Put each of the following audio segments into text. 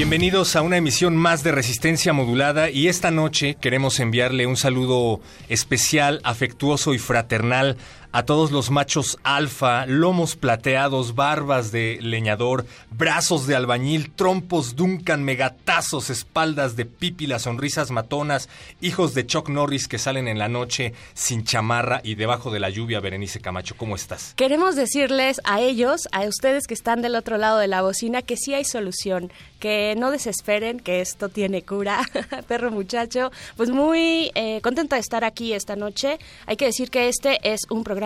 Bienvenidos a una emisión más de Resistencia Modulada y esta noche queremos enviarle un saludo especial, afectuoso y fraternal a todos los machos alfa, lomos plateados, barbas de leñador, brazos de albañil, trompos Duncan, megatazos, espaldas de pípila, sonrisas matonas, hijos de Chuck Norris que salen en la noche sin chamarra y debajo de la lluvia. Berenice Camacho, ¿cómo estás? Queremos decirles a ellos, a ustedes que están del otro lado de la bocina, que sí hay solución, que no desesperen, que esto tiene cura, perro muchacho. Pues muy eh, contenta de estar aquí esta noche. Hay que decir que este es un programa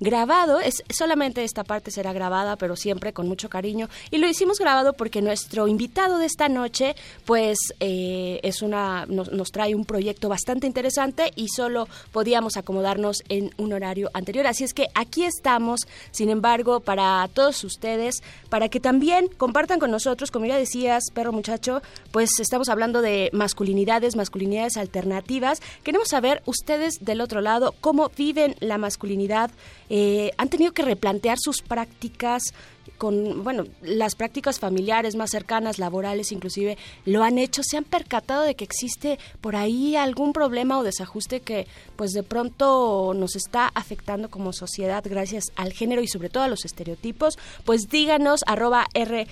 grabado. Es, solamente esta parte será grabada, pero siempre con mucho cariño. Y lo hicimos grabado porque nuestro invitado de esta noche, pues, eh, es una, nos, nos trae un proyecto bastante interesante y solo podíamos acomodarnos en un horario anterior. Así es que aquí estamos, sin embargo, para todos ustedes, para que también compartan con nosotros, como ya decías, perro muchacho, pues estamos hablando de masculinidades, masculinidades alternativas. Queremos saber ustedes del otro lado cómo viven la masculinidad eh, han tenido que replantear sus prácticas con, bueno, las prácticas familiares más cercanas, laborales inclusive, lo han hecho, se han percatado de que existe por ahí algún problema o desajuste que pues de pronto nos está afectando como sociedad gracias al género y sobre todo a los estereotipos, pues díganos arroba R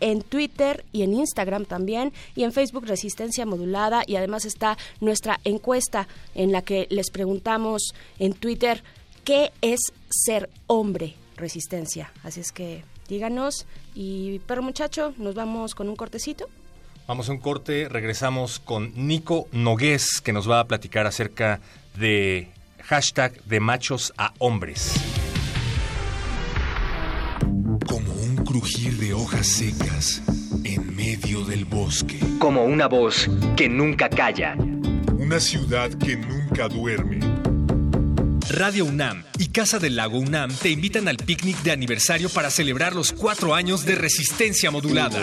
en Twitter y en Instagram también y en Facebook Resistencia Modulada y además está nuestra encuesta en la que les preguntamos en Twitter ¿Qué es ser hombre? Resistencia. Así es que díganos. Y, pero muchacho, nos vamos con un cortecito. Vamos a un corte, regresamos con Nico Nogués, que nos va a platicar acerca de hashtag de machos a hombres. Como un crujir de hojas secas en medio del bosque. Como una voz que nunca calla. Una ciudad que nunca duerme Radio UNAM y Casa del Lago UNAM te invitan al picnic de aniversario para celebrar los cuatro años de resistencia modulada.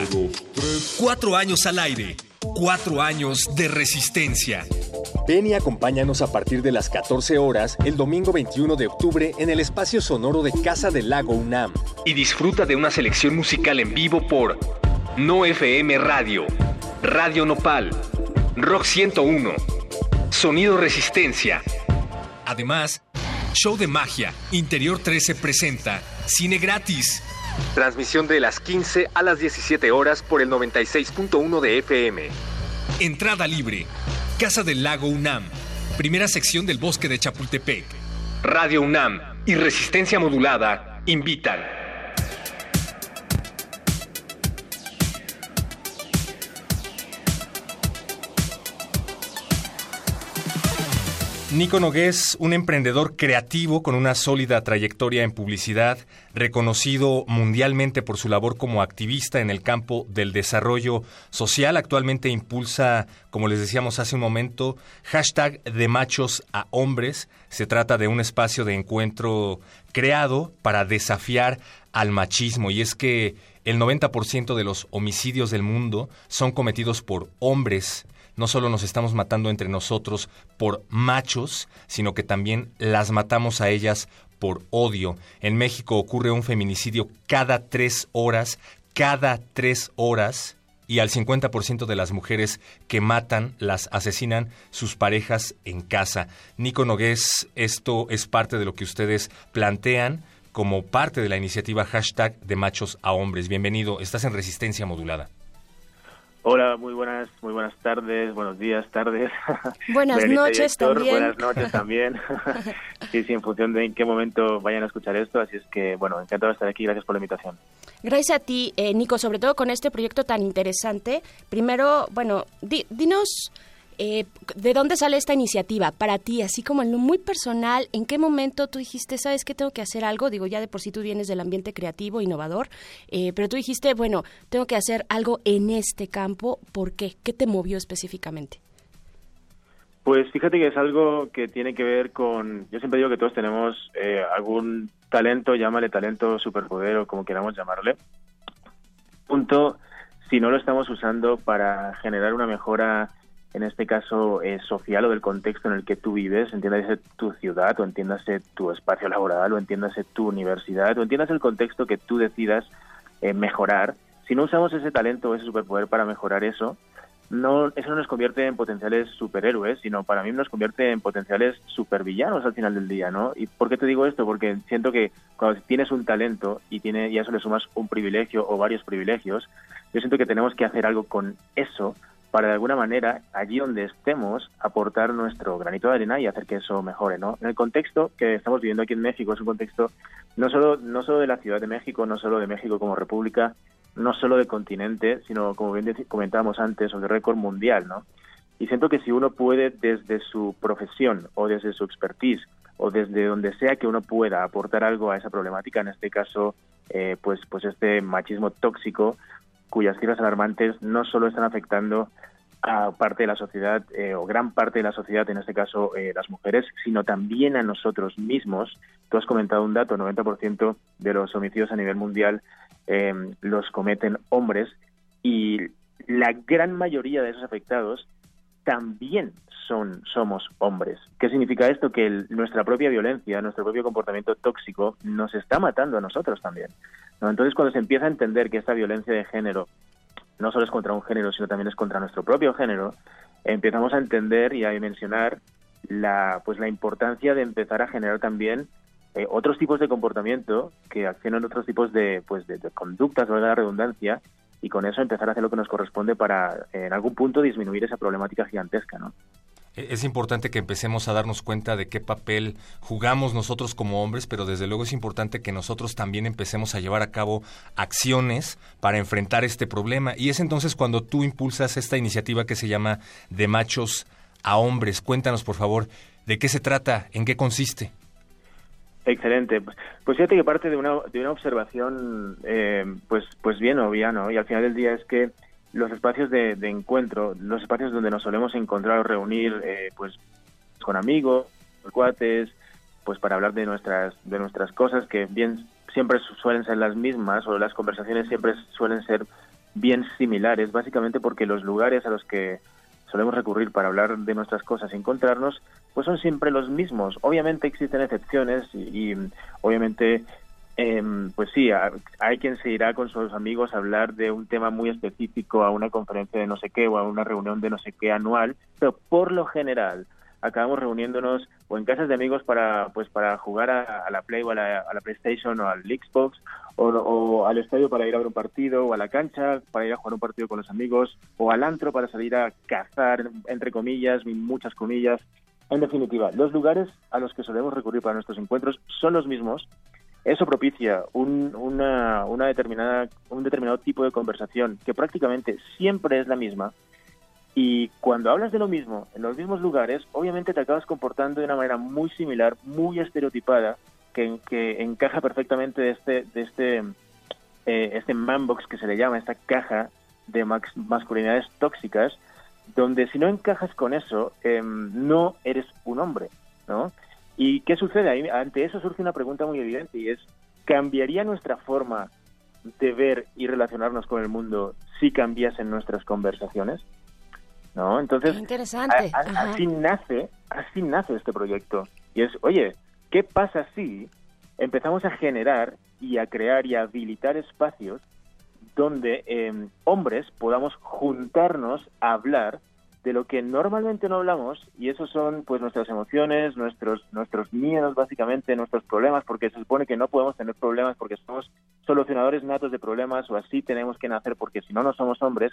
Cuatro años al aire. Cuatro años de resistencia. Ven y acompáñanos a partir de las 14 horas el domingo 21 de octubre en el espacio sonoro de Casa del Lago UNAM. Y disfruta de una selección musical en vivo por No FM Radio, Radio Nopal, Rock 101, Sonido Resistencia. Además, Show de Magia, Interior 13 presenta Cine Gratis. Transmisión de las 15 a las 17 horas por el 96.1 de FM. Entrada libre. Casa del Lago UNAM. Primera sección del Bosque de Chapultepec. Radio UNAM y Resistencia Modulada invitan. Nico Nogués, un emprendedor creativo con una sólida trayectoria en publicidad, reconocido mundialmente por su labor como activista en el campo del desarrollo social. Actualmente impulsa, como les decíamos hace un momento, hashtag de machos a hombres. Se trata de un espacio de encuentro creado para desafiar al machismo. Y es que El 90% de los homicidios del mundo son cometidos por hombres. No solo nos estamos matando entre nosotros por machos, sino que también las matamos a ellas por odio. En México ocurre un feminicidio cada tres horas, cada tres horas y al 50% de las mujeres que matan las asesinan sus parejas en casa. Nico Nogués, esto es parte de lo que ustedes plantean como parte de la iniciativa hashtag de machos a hombres. Bienvenido, estás en resistencia modulada. Hola, muy buenas, muy buenas tardes, buenos días, tardes. Buenas noches también. Buenas noches también. sí, sí, en función de en qué momento vayan a escuchar esto, así es que, bueno, encantado de estar aquí, gracias por la invitación. Gracias a ti, eh, Nico, sobre todo con este proyecto tan interesante. Primero, bueno, dinos eh, ¿De dónde sale esta iniciativa para ti, así como en lo muy personal? ¿En qué momento tú dijiste, sabes que tengo que hacer algo? Digo, ya de por sí tú vienes del ambiente creativo, innovador, eh, pero tú dijiste, bueno, tengo que hacer algo en este campo. ¿Por qué? ¿Qué te movió específicamente? Pues fíjate que es algo que tiene que ver con, yo siempre digo que todos tenemos eh, algún talento, llámale talento, superpoder o como queramos llamarle. Punto, si no lo estamos usando para generar una mejora en este caso eh, social o del contexto en el que tú vives, entiéndase tu ciudad o entiéndase tu espacio laboral o entiéndase tu universidad o entiéndase el contexto que tú decidas eh, mejorar, si no usamos ese talento o ese superpoder para mejorar eso, no, eso no nos convierte en potenciales superhéroes, sino para mí nos convierte en potenciales supervillanos al final del día, ¿no? ¿Y por qué te digo esto? Porque siento que cuando tienes un talento y, tiene, y a eso le sumas un privilegio o varios privilegios, yo siento que tenemos que hacer algo con eso para de alguna manera, allí donde estemos, aportar nuestro granito de arena y hacer que eso mejore, ¿no? En el contexto que estamos viviendo aquí en México, es un contexto no solo, no solo de la Ciudad de México, no solo de México como república, no solo de continente, sino, como bien comentábamos antes, de récord mundial, ¿no? Y siento que si uno puede, desde su profesión o desde su expertise o desde donde sea que uno pueda aportar algo a esa problemática, en este caso, eh, pues, pues este machismo tóxico, cuyas cifras alarmantes no solo están afectando a parte de la sociedad eh, o gran parte de la sociedad, en este caso eh, las mujeres, sino también a nosotros mismos. Tú has comentado un dato, 90% de los homicidios a nivel mundial em, los cometen hombres y la gran mayoría de esos afectados también son somos hombres. ¿Qué significa esto? Que nuestra propia violencia, nuestro propio comportamiento tóxico nos está matando a nosotros también. Entonces, cuando se empieza a entender que esta violencia de género no solo es contra un género, sino también es contra nuestro propio género, empezamos a entender y a dimensionar la, pues, la importancia de empezar a generar también eh, otros tipos de comportamiento que accionan otros tipos de, pues, de, de conductas, valga la redundancia, y con eso empezar a hacer lo que nos corresponde para, en algún punto, disminuir esa problemática gigantesca, ¿no? E-, es importante que empecemos a darnos cuenta de qué papel jugamos nosotros como hombres, pero desde luego es importante que nosotros también empecemos a llevar a cabo acciones para enfrentar este problema. Y es entonces cuando tú impulsas esta iniciativa que se llama De Machos a Hombres. Cuéntanos, por favor, de qué se trata, en qué consiste. Excelente. Pues fíjate que parte de una, de una observación, eh, pues, pues bien obvia, ¿no? Y al final del día es que los espacios de, encuentro, los espacios donde nos solemos encontrar o reunir, eh, pues con amigos, cuates, pues para hablar de nuestras de nuestras cosas que bien siempre suelen ser las mismas o las conversaciones siempre suelen ser bien similares, básicamente porque los lugares a los que solemos recurrir para hablar de nuestras cosas y encontrarnos, pues son siempre los mismos. Obviamente existen excepciones y obviamente Em, pues sí, hay quien se irá con sus amigos a hablar de un tema muy específico a una conferencia de no sé qué o a una reunión de no sé qué anual, pero por lo general acabamos reuniéndonos o en casas de amigos para pues para jugar a, la Play o a la, PlayStation o al Xbox o, o, al estadio para ir a ver un partido o a la cancha para ir a jugar un partido con los amigos o al antro para salir a cazar entre comillas, muchas comillas. En definitiva, los lugares a los que solemos recurrir para nuestros encuentros son los mismos eso propicia un, una, una determinada, un determinado tipo de conversación que prácticamente siempre es la misma. Y cuando hablas de lo mismo, en los mismos lugares, obviamente te acabas comportando de una manera muy similar, muy estereotipada, que, encaja perfectamente de este, de este, eh, este manbox que se le llama, esta caja de masculinidades tóxicas, donde si no encajas con eso, em, no eres un hombre, ¿no? ¿Y qué sucede? Ahí, ante eso surge una pregunta muy evidente y es, ¿cambiaría nuestra forma de ver y relacionarnos con el mundo si cambiasen nuestras conversaciones? ¿No? Entonces, interesante. así nace, así nace este proyecto. Y es, oye, ¿qué pasa si empezamos a generar y a crear y a habilitar espacios donde em, hombres podamos juntarnos a hablar de lo que normalmente no hablamos y eso son pues nuestras emociones, nuestros nuestros miedos básicamente, nuestros problemas, porque se supone que no podemos tener problemas porque somos solucionadores natos de problemas o así tenemos que nacer porque si no no somos hombres,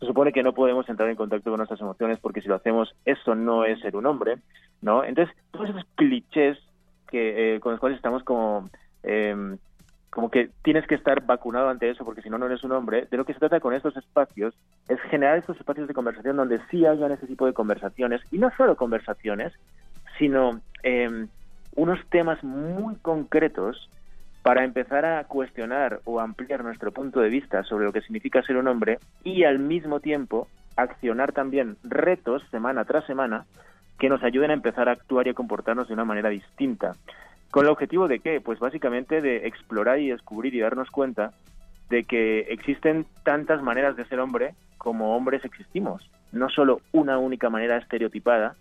se supone que no podemos entrar en contacto con nuestras emociones porque si lo hacemos eso no es ser un hombre, ¿no? Entonces, todos esos clichés que eh, con los cuales estamos como eh, como que tienes que estar vacunado ante eso porque si no, no eres un hombre. De lo que se trata con estos espacios es generar estos espacios de conversación donde sí hayan ese tipo de conversaciones y no solo conversaciones, sino eh, unos temas muy concretos para empezar a cuestionar o ampliar nuestro punto de vista sobre lo que significa ser un hombre y al mismo tiempo accionar también retos semana tras semana que nos ayuden a empezar a actuar y a comportarnos de una manera distinta. ¿Con el objetivo de qué? Pues básicamente de explorar y descubrir y darnos cuenta de que existen tantas maneras de ser hombre como hombres existimos, no solo una única manera estereotipada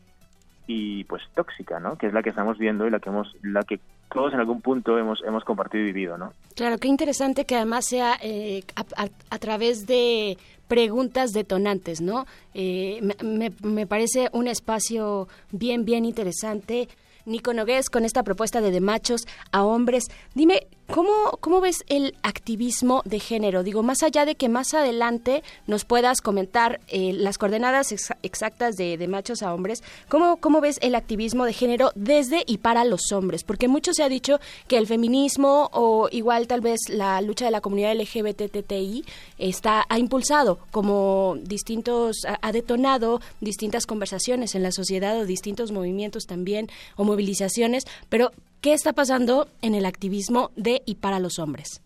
y pues tóxica, ¿no? Que es la que estamos viendo y la que hemos, la que todos en algún punto hemos hemos compartido y vivido, ¿no? Claro, qué interesante que además sea eh, a, través de preguntas detonantes, ¿no? Eh, me, me parece un espacio bien bien interesante Nico Nogués con esta propuesta de de machos a hombres. Dime, ¿Cómo, ¿Cómo ves el activismo de género? Digo, más allá de que más adelante nos puedas comentar eh, las coordenadas exactas de, de, machos a hombres, ¿cómo, ¿cómo ves el activismo de género desde y para los hombres? Porque mucho se ha dicho que el feminismo o igual tal vez la lucha de la comunidad LGBTTI está, ha impulsado como distintos, ha detonado distintas conversaciones en la sociedad o distintos movimientos también o movilizaciones, pero ¿Qué está pasando en el activismo de y para los hombres?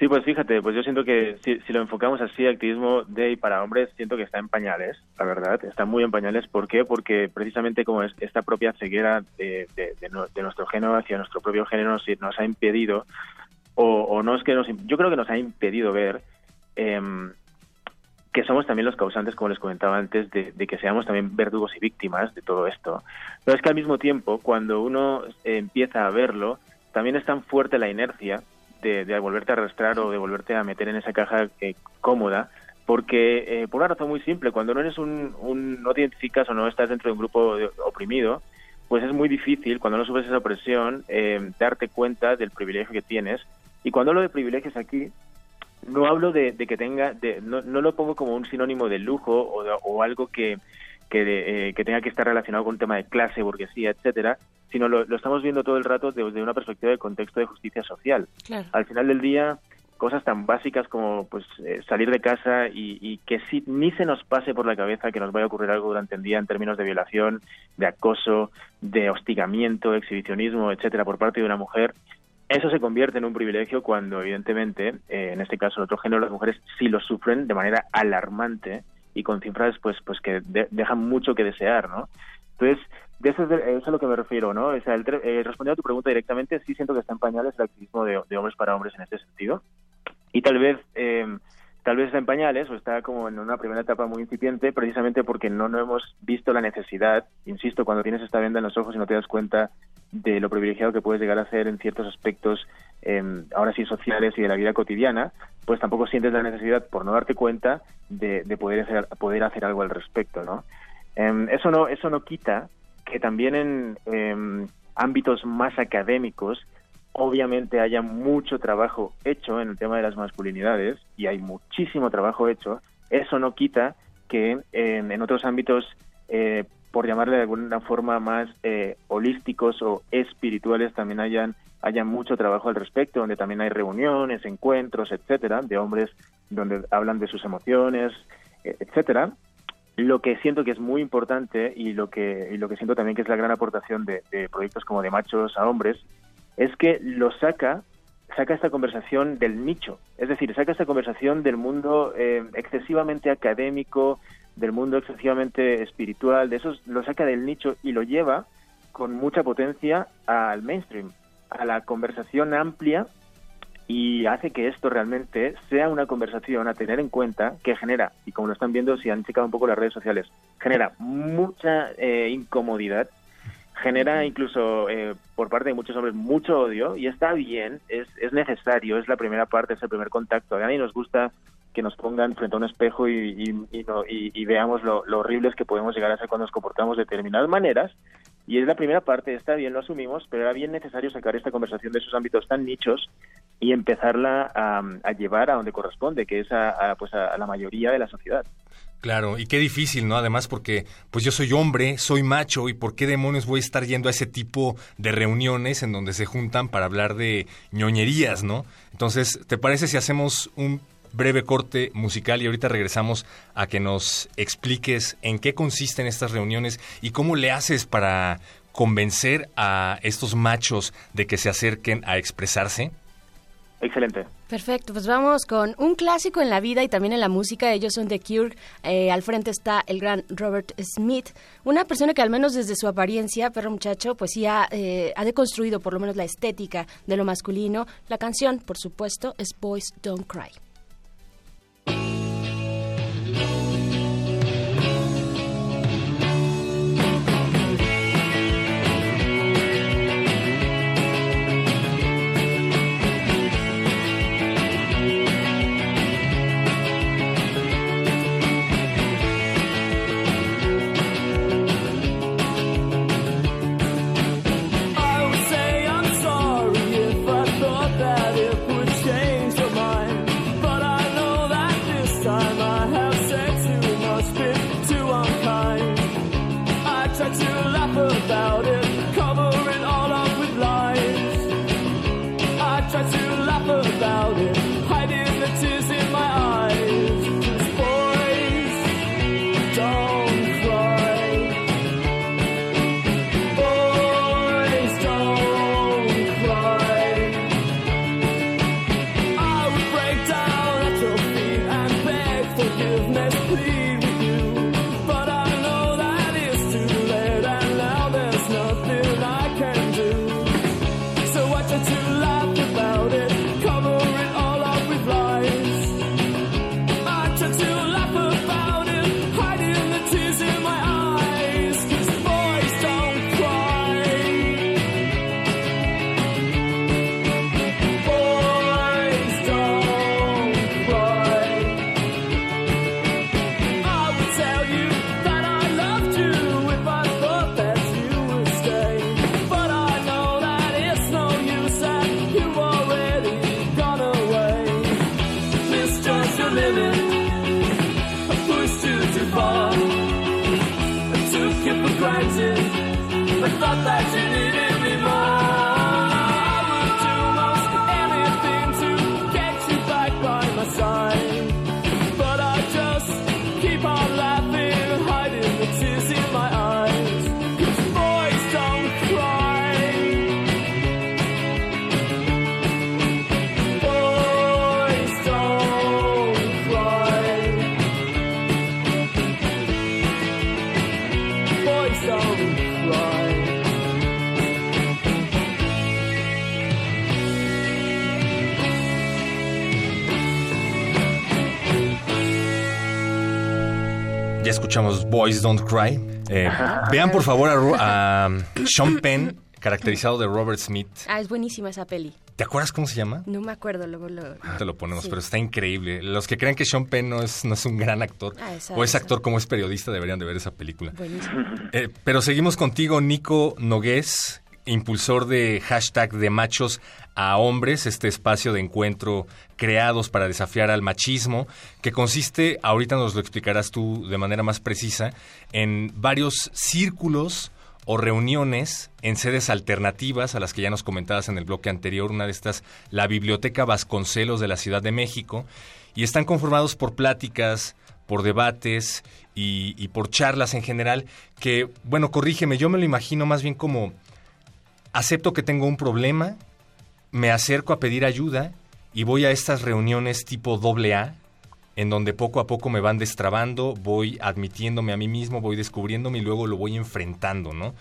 Sí, pues fíjate, pues yo siento que si, lo enfocamos así, activismo de y para hombres, siento que está en pañales, la verdad, está muy en pañales. ¿Por qué? Porque precisamente como es esta propia ceguera de, nuestro género hacia nuestro propio género nos, ha impedido, o, no es que nos, yo creo que nos ha impedido ver em, que somos también los causantes, como les comentaba antes, de, que seamos también verdugos y víctimas de todo esto. Pero es que al mismo tiempo, cuando uno empieza a verlo, también es tan fuerte la inercia de, volverte a arrastrar o de volverte a meter en esa caja eh, cómoda, porque eh, por una razón muy simple, cuando no eres un, no te identificas o no estás dentro de un grupo oprimido, pues es muy difícil, cuando no subes esa opresión, eh, darte cuenta del privilegio que tienes. Y cuando hablo de privilegios aquí, no hablo de, que tenga, de, no, no, lo pongo como un sinónimo de lujo o, o algo que, que, eh, que, tenga que estar relacionado con un tema de clase, burguesía, etcétera, sino lo, lo estamos viendo todo el rato desde una perspectiva de contexto de justicia social. Al final del día, cosas tan básicas como pues eh, salir de casa y, y, que si, ni se nos pase por la cabeza que nos vaya a ocurrir algo durante el día en términos de violación, de acoso, de hostigamiento, de exhibicionismo, etcétera, por parte de una mujer, eso se convierte en un privilegio cuando, evidentemente, eh, en este caso, el otro género, las mujeres sí lo sufren de manera alarmante y con cifras pues pues que dejan mucho que desear, ¿no? Entonces, de eso, es, a lo que me refiero, ¿no? O sea, el, eh, respondiendo a tu pregunta directamente, sí siento que está en pañales el activismo de, hombres para hombres en este sentido. Y tal vez eh, tal vez está en pañales o está como en una primera etapa muy incipiente precisamente porque no, no hemos visto la necesidad, insisto, cuando tienes esta venda en los ojos y no te das cuenta de lo privilegiado que puedes llegar a ser en ciertos aspectos, eh, ahora sí sociales y de la vida cotidiana, pues tampoco sientes la necesidad, por no darte cuenta, de, de poder, hacer, poder hacer algo al respecto, ¿no? Em, eso no eso no quita que también en em, ámbitos más académicos obviamente haya mucho trabajo hecho en el tema de las masculinidades y hay muchísimo trabajo hecho, eso no quita que en otros ámbitos, eh, por llamarle de alguna forma más eh, holísticos o espirituales, también hayan, haya mucho trabajo al respecto, donde también hay reuniones, encuentros, etcétera, de hombres donde hablan de sus emociones, e, etcétera. Lo que siento que es muy importante y lo que, y lo que siento también que es la gran aportación de, de proyectos como de machos a hombres es que lo saca saca esta conversación del nicho, es decir, saca esta conversación del mundo eh, excesivamente académico, del mundo excesivamente espiritual, de eso lo saca del nicho y lo lleva con mucha potencia al mainstream, a la conversación amplia y hace que esto realmente sea una conversación a tener en cuenta que genera, y como lo están viendo si han checado un poco las redes sociales, genera mucha eh, incomodidad, genera incluso eh, por parte de muchos hombres mucho odio y está bien, es, es necesario, es la primera parte, es el primer contacto. A nadie nos gusta que nos pongan frente a un espejo y, y, veamos lo, lo, horribles que podemos llegar a ser cuando nos comportamos de determinadas maneras. Y es la primera parte, está bien, lo asumimos, pero era bien necesario sacar esta conversación de esos ámbitos tan nichos y empezarla a, llevar a donde corresponde, que es a, pues a la mayoría de la sociedad. Claro, y qué difícil, ¿no? Además porque pues yo soy hombre, soy macho y por qué demonios voy a estar yendo a ese tipo de reuniones en donde se juntan para hablar de ñoñerías, ¿no? Entonces, ¿te parece si hacemos un breve corte musical y ahorita regresamos a que nos expliques en qué consisten estas reuniones y cómo le haces para convencer a estos machos de que se acerquen a expresarse? Excelente. Perfecto, pues vamos con un clásico en la vida y también en la música. Ellos son The Cure. Eh, al frente está el gran Robert Smith, una persona que al menos desde su apariencia, perro muchacho, pues sí ha, eh, ha deconstruido por lo menos la estética de lo masculino. La canción, por supuesto, es Boys Don't Cry. Thank you. Escuchamos Boys Don't Cry. Eh, vean por favor a, Sean Penn, caracterizado de Robert Smith. Ah, es buenísima esa peli. ¿Te acuerdas cómo se llama? No me acuerdo, luego lo... Ah, te lo ponemos, pero está increíble. Los que creen que Sean Penn no es, no es un gran actor, ah, o es actor como es periodista, deberían de ver esa película. Buenísimo. Eh, pero seguimos contigo, Nico Nogués, impulsor de hashtag de machos a hombres, este espacio de encuentro creados para desafiar al machismo, que consiste, ahorita nos lo explicarás tú de manera más precisa, en varios círculos o reuniones en sedes alternativas a las que ya nos comentabas en el bloque anterior, una de estas, la Biblioteca Vasconcelos de la Ciudad de México, y están conformados por pláticas, por debates y, por charlas en general, que, bueno, corrígeme, yo me lo imagino más bien como acepto que tengo un problema, me acerco a pedir ayuda y voy a estas reuniones tipo doble A, en donde poco a poco me van destrabando, voy admitiéndome a mí mismo, voy descubriéndome y luego lo voy enfrentando, ¿no?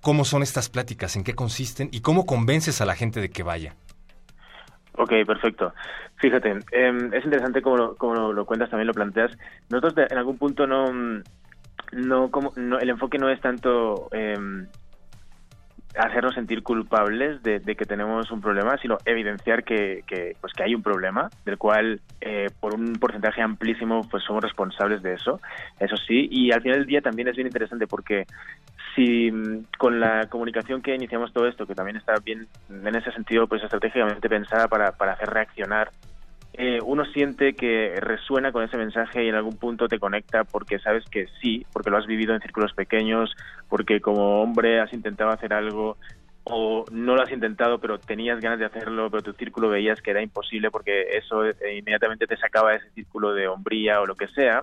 ¿Cómo son estas pláticas? ¿En qué consisten? ¿Y cómo convences a la gente de que vaya? Ok, perfecto. Fíjate, em, es interesante como lo, como cuentas, también lo planteas. Nosotros en algún punto no, no, como, no el enfoque no es tanto eh, hacernos sentir culpables de, que tenemos un problema, sino evidenciar que, que, pues que hay un problema, del cual eh, por un porcentaje amplísimo pues somos responsables de eso, eso sí, y al final del día también es bien interesante porque si mm, con la comunicación que iniciamos todo esto, que también está bien en ese sentido pues estratégicamente pensada para, para hacer reaccionar eh, uno siente que resuena con ese mensaje y en algún punto te conecta porque sabes que sí, porque lo has vivido en círculos pequeños, porque como hombre has intentado hacer algo o no lo has intentado pero tenías ganas de hacerlo, pero tu círculo veías que era imposible porque eso eh, inmediatamente te sacaba de ese círculo de hombría o lo que sea.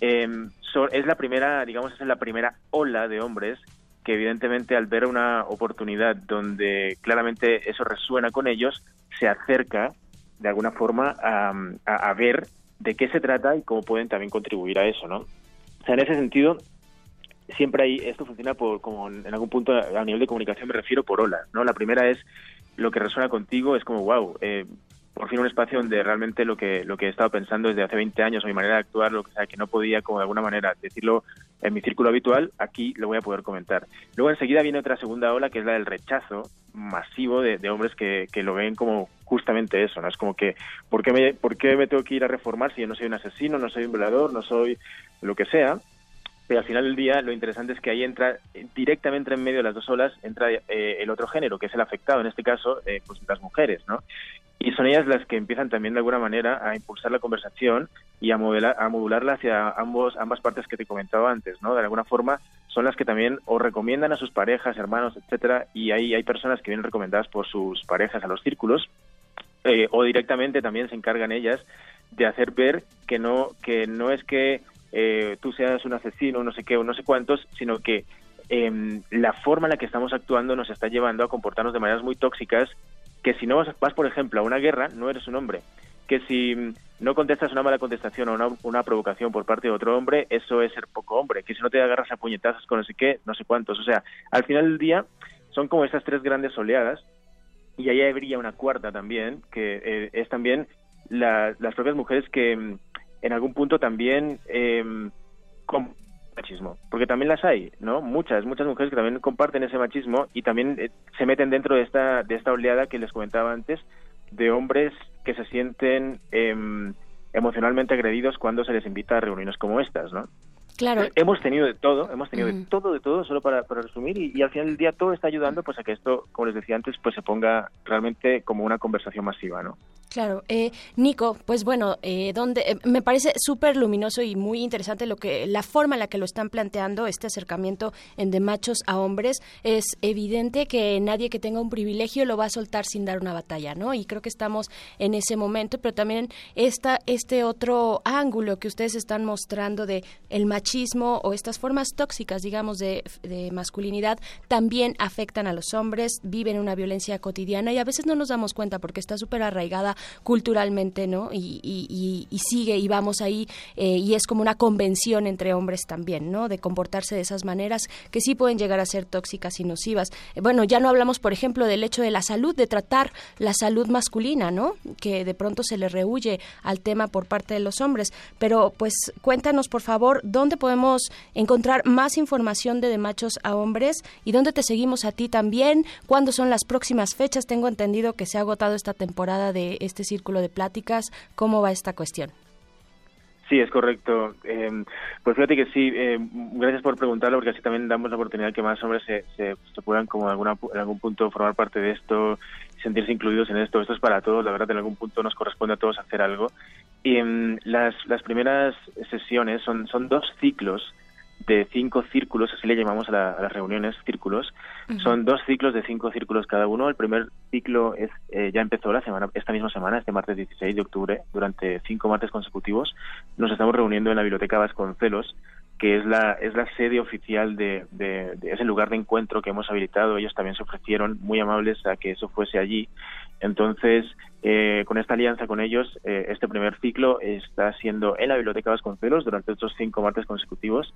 Em, es la primera, digamos, es la primera ola de hombres que evidentemente al ver una oportunidad donde claramente eso resuena con ellos, se acerca de alguna forma a, ver de qué se trata y cómo pueden también contribuir a eso, ¿no? O sea, en ese sentido, siempre hay, esto funciona por, como en algún punto a nivel de comunicación me refiero por olas, ¿no? La primera es lo que resuena contigo, es como, wow, eh, por fin un espacio donde realmente lo que lo que he estado pensando desde hace 20 años o mi manera de actuar, lo que sea, que no podía como de alguna manera decirlo en mi círculo habitual, aquí lo voy a poder comentar. Luego enseguida viene otra segunda ola que es la del rechazo masivo de, hombres que, que, lo ven como justamente eso, ¿no? Es como que, ¿por qué, me, ¿por qué me tengo que ir a reformar si yo no soy un asesino, no soy un violador, no soy lo que sea? Pero al final del día lo interesante es que ahí entra directamente en medio de las dos olas entra eh, el otro género que es el afectado en este caso eh, pues las mujeres no y son ellas las que empiezan también de alguna manera a impulsar la conversación y a, modelar, a modularla hacia ambos, ambas partes que te comentaba antes, ¿no? De alguna forma son las que también o recomiendan a sus parejas, hermanos, etcétera, y ahí hay personas que vienen recomendadas por sus parejas a los círculos, eh, o directamente también se encargan ellas de hacer ver que no, que no es que eh, tú seas un asesino, no sé qué, no sé cuántos, sino que em, la forma en la que estamos actuando nos está llevando a comportarnos de maneras muy tóxicas que si no vas, por ejemplo, a una guerra, no eres un hombre. Que si no contestas una mala contestación o una, provocación por parte de otro hombre, eso es ser poco hombre. Que si no te agarras a puñetazos con no sé qué, no sé cuántos. O sea, al final del día son como estas tres grandes oleadas y ahí habría una cuarta también, que eh, es también las propias mujeres que mm, en algún punto también eh, machismo, porque también las hay, ¿no? Muchas, muchas mujeres que también comparten ese machismo y también eh, se meten dentro de esta, de esta oleada que les comentaba antes, de hombres que se sienten em, emocionalmente agredidos cuando se les invita a reuniones como estas, ¿no? Claro. Eh, hemos tenido de todo, hemos tenido de todo, de todo, solo para, para resumir, y, al final del día todo está ayudando pues a que esto, como les decía antes, pues se ponga realmente como una conversación masiva, ¿no? Claro, eh, Nico, pues bueno, eh, donde eh, me parece súper luminoso y muy interesante lo que la forma en la que lo están planteando este acercamiento en de machos a hombres es evidente que nadie que tenga un privilegio lo va a soltar sin dar una batalla, ¿no? Y creo que estamos en ese momento, pero también esta este otro ángulo que ustedes están mostrando de el machismo o estas formas tóxicas, digamos, de, de masculinidad también afectan a los hombres, viven una violencia cotidiana y a veces no nos damos cuenta porque está súper arraigada culturalmente, ¿no? Y, sigue y vamos ahí eh, y es como una convención entre hombres también, ¿no? De comportarse de esas maneras que sí pueden llegar a ser tóxicas y nocivas. Eh, bueno, ya no hablamos, por ejemplo, del hecho de la salud, de tratar la salud masculina, ¿no? Que de pronto se le rehuye al tema por parte de los hombres. Pero, pues, cuéntanos, por favor, dónde podemos encontrar más información de de machos a hombres y dónde te seguimos a ti también, cuándo son las próximas fechas. Tengo entendido que se ha agotado esta temporada de este círculo de pláticas. ¿Cómo va esta cuestión? Sí, es correcto. Em, pues fíjate que sí, em, gracias por preguntarlo, porque así también damos la oportunidad que más hombres se, se, puedan, como en, alguna, en algún punto, formar parte de esto, sentirse incluidos en esto. Esto es para todos, la verdad, en algún punto nos corresponde a todos hacer algo. Y em, las, las primeras sesiones son, son dos ciclos de cinco círculos, así le llamamos a, las reuniones, círculos. Son dos ciclos de cinco círculos cada uno. El primer ciclo es eh, ya empezó la semana, esta misma semana, este martes 16 de octubre, durante cinco martes consecutivos. Nos estamos reuniendo en la Biblioteca Vasconcelos, que es la, es la sede oficial de, de, de, es el lugar de encuentro que hemos habilitado. Ellos también se ofrecieron muy amables a que eso fuese allí. Entonces, eh, con esta alianza con ellos, eh, este primer ciclo está siendo en la Biblioteca Vasconcelos durante estos cinco martes consecutivos.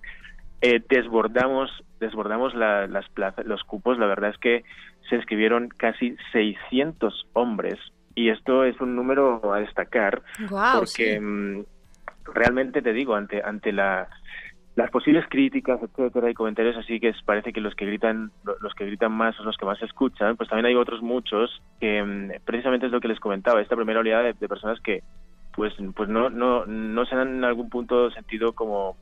Eh, desbordamos desbordamos las plazas, los cupos. La verdad es que se inscribieron casi 600 hombres Y esto es un número a destacar porque mm, realmente te digo, ante, ante la, las posibles críticas, etcétera, y comentarios así que parece que los que gritan los que gritan más son los que más escuchan, pues también hay otros muchos que mm, precisamente es lo que les comentaba, esta primera oleada de, personas que pues pues no no no se han en algún punto sentido como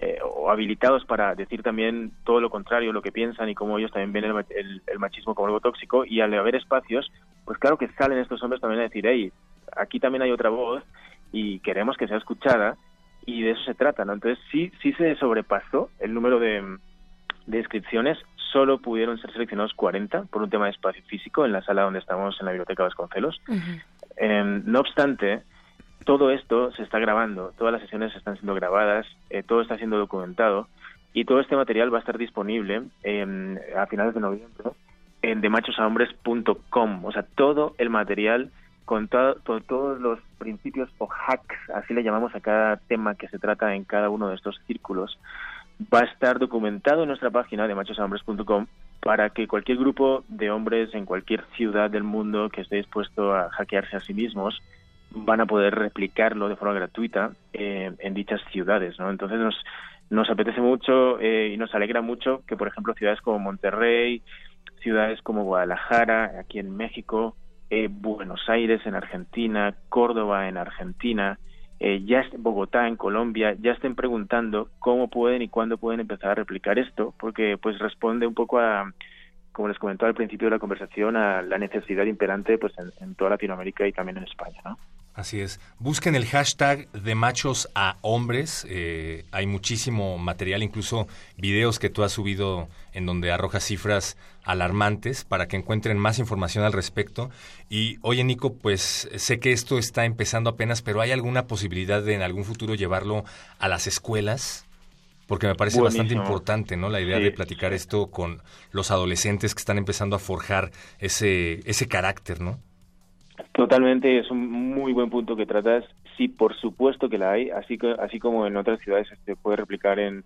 eh, o habilitados para decir también todo lo contrario, lo que piensan y cómo ellos también ven el, el, machismo como algo tóxico y al haber espacios, pues claro que salen estos hombres también a decir, hey, aquí también hay otra voz y queremos que sea escuchada y de eso se trata, ¿no? Entonces sí, sí se sobrepasó el número de, de inscripciones, solo pudieron ser seleccionados 40 por un tema de espacio físico en la sala donde estamos en la Biblioteca Vasconcelos. Em, no obstante, todo esto se está grabando, todas las sesiones están siendo grabadas, eh, todo está siendo documentado y todo este material va a estar disponible a finales de noviembre en demachosahombres.com, o sea, todo el material con, todos los principios o hacks, así le llamamos a cada tema que se trata en cada uno de estos círculos, va a estar documentado en nuestra página de machosahombres.com para que cualquier grupo de hombres en cualquier ciudad del mundo que esté dispuesto a hackearse a sí mismos van a poder replicarlo de forma gratuita eh, en dichas ciudades, ¿no? Entonces nos, nos apetece mucho eh, y nos alegra mucho que, por ejemplo, ciudades como Monterrey, ciudades como Guadalajara, aquí en México, eh, Buenos Aires en Argentina, Córdoba en Argentina, eh, ya Bogotá en Colombia, ya estén preguntando cómo pueden y cuándo pueden empezar a replicar esto, porque pues responde un poco a, como les comentó al principio de la conversación, a la necesidad imperante pues en, en toda Latinoamérica y también en España, ¿no? Así es. Busquen el hashtag de machos a hombres. Eh, hay muchísimo material, incluso videos que tú has subido en donde arrojas cifras alarmantes para que encuentren más información al respecto. Y oye, Nico, pues sé que esto está empezando apenas, pero ¿hay alguna posibilidad de en algún futuro llevarlo a las escuelas? Porque me parece bastante importante, ¿no? La idea de platicar esto con los adolescentes que están empezando a forjar ese, ese carácter, ¿no? Totalmente, es un muy buen punto que tratas. Sí, por supuesto que la hay, así, así como en otras ciudades se puede replicar en,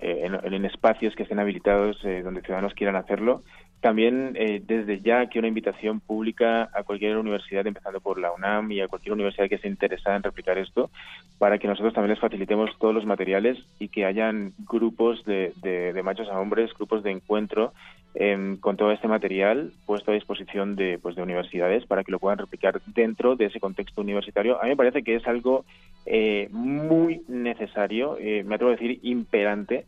eh, en, espacios que estén habilitados eh, donde ciudadanos quieran hacerlo. También eh, desde ya que una invitación pública a cualquier universidad, empezando por la UNAM y a cualquier universidad que esté interesada en replicar esto, para que nosotros también les facilitemos todos los materiales y que hayan grupos de, de, machos a hombres, grupos de encuentro em, con todo este material puesto a disposición de, pues, de universidades para que lo puedan replicar dentro de ese contexto universitario. A mí me parece que es algo eh, muy necesario, eh, me atrevo a decir imperante,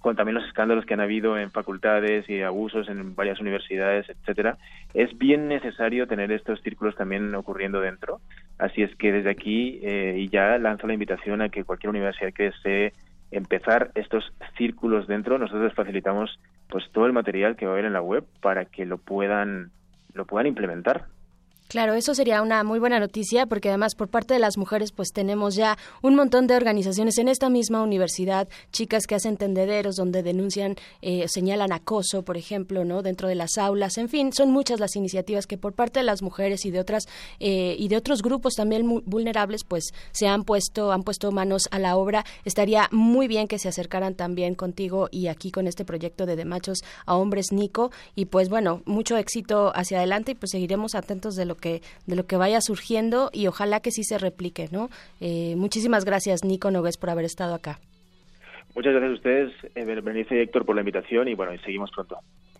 con también los escándalos que han habido en facultades y abusos en varias universidades, etcétera, es bien necesario tener estos círculos también ocurriendo dentro. Así es que desde aquí eh, ya lanzo la invitación a que cualquier universidad que desee empezar estos círculos dentro, nosotros facilitamos pues todo el material que va a haber en la web para que lo puedan lo puedan implementar. Claro, eso sería una muy buena noticia porque además por parte de las mujeres pues tenemos ya un montón de organizaciones en esta misma universidad, chicas que hacen tendederos donde denuncian, eh, señalan acoso, por ejemplo, no dentro de las aulas, en fin, son muchas las iniciativas que por parte de las mujeres y de otras eh, y de otros grupos también vulnerables pues se han puesto han puesto manos a la obra. Estaría muy bien que se acercaran también contigo y aquí con este proyecto de de machos a hombres Nico. Y pues bueno mucho éxito hacia adelante y pues seguiremos atentos de lo que de lo que vaya surgiendo y ojalá que sí se replique, ¿no? Eh, muchísimas gracias, Nico Nogués, por haber estado acá. Muchas gracias a ustedes, eh, Berenice y Héctor, por la invitación y bueno, seguimos pronto.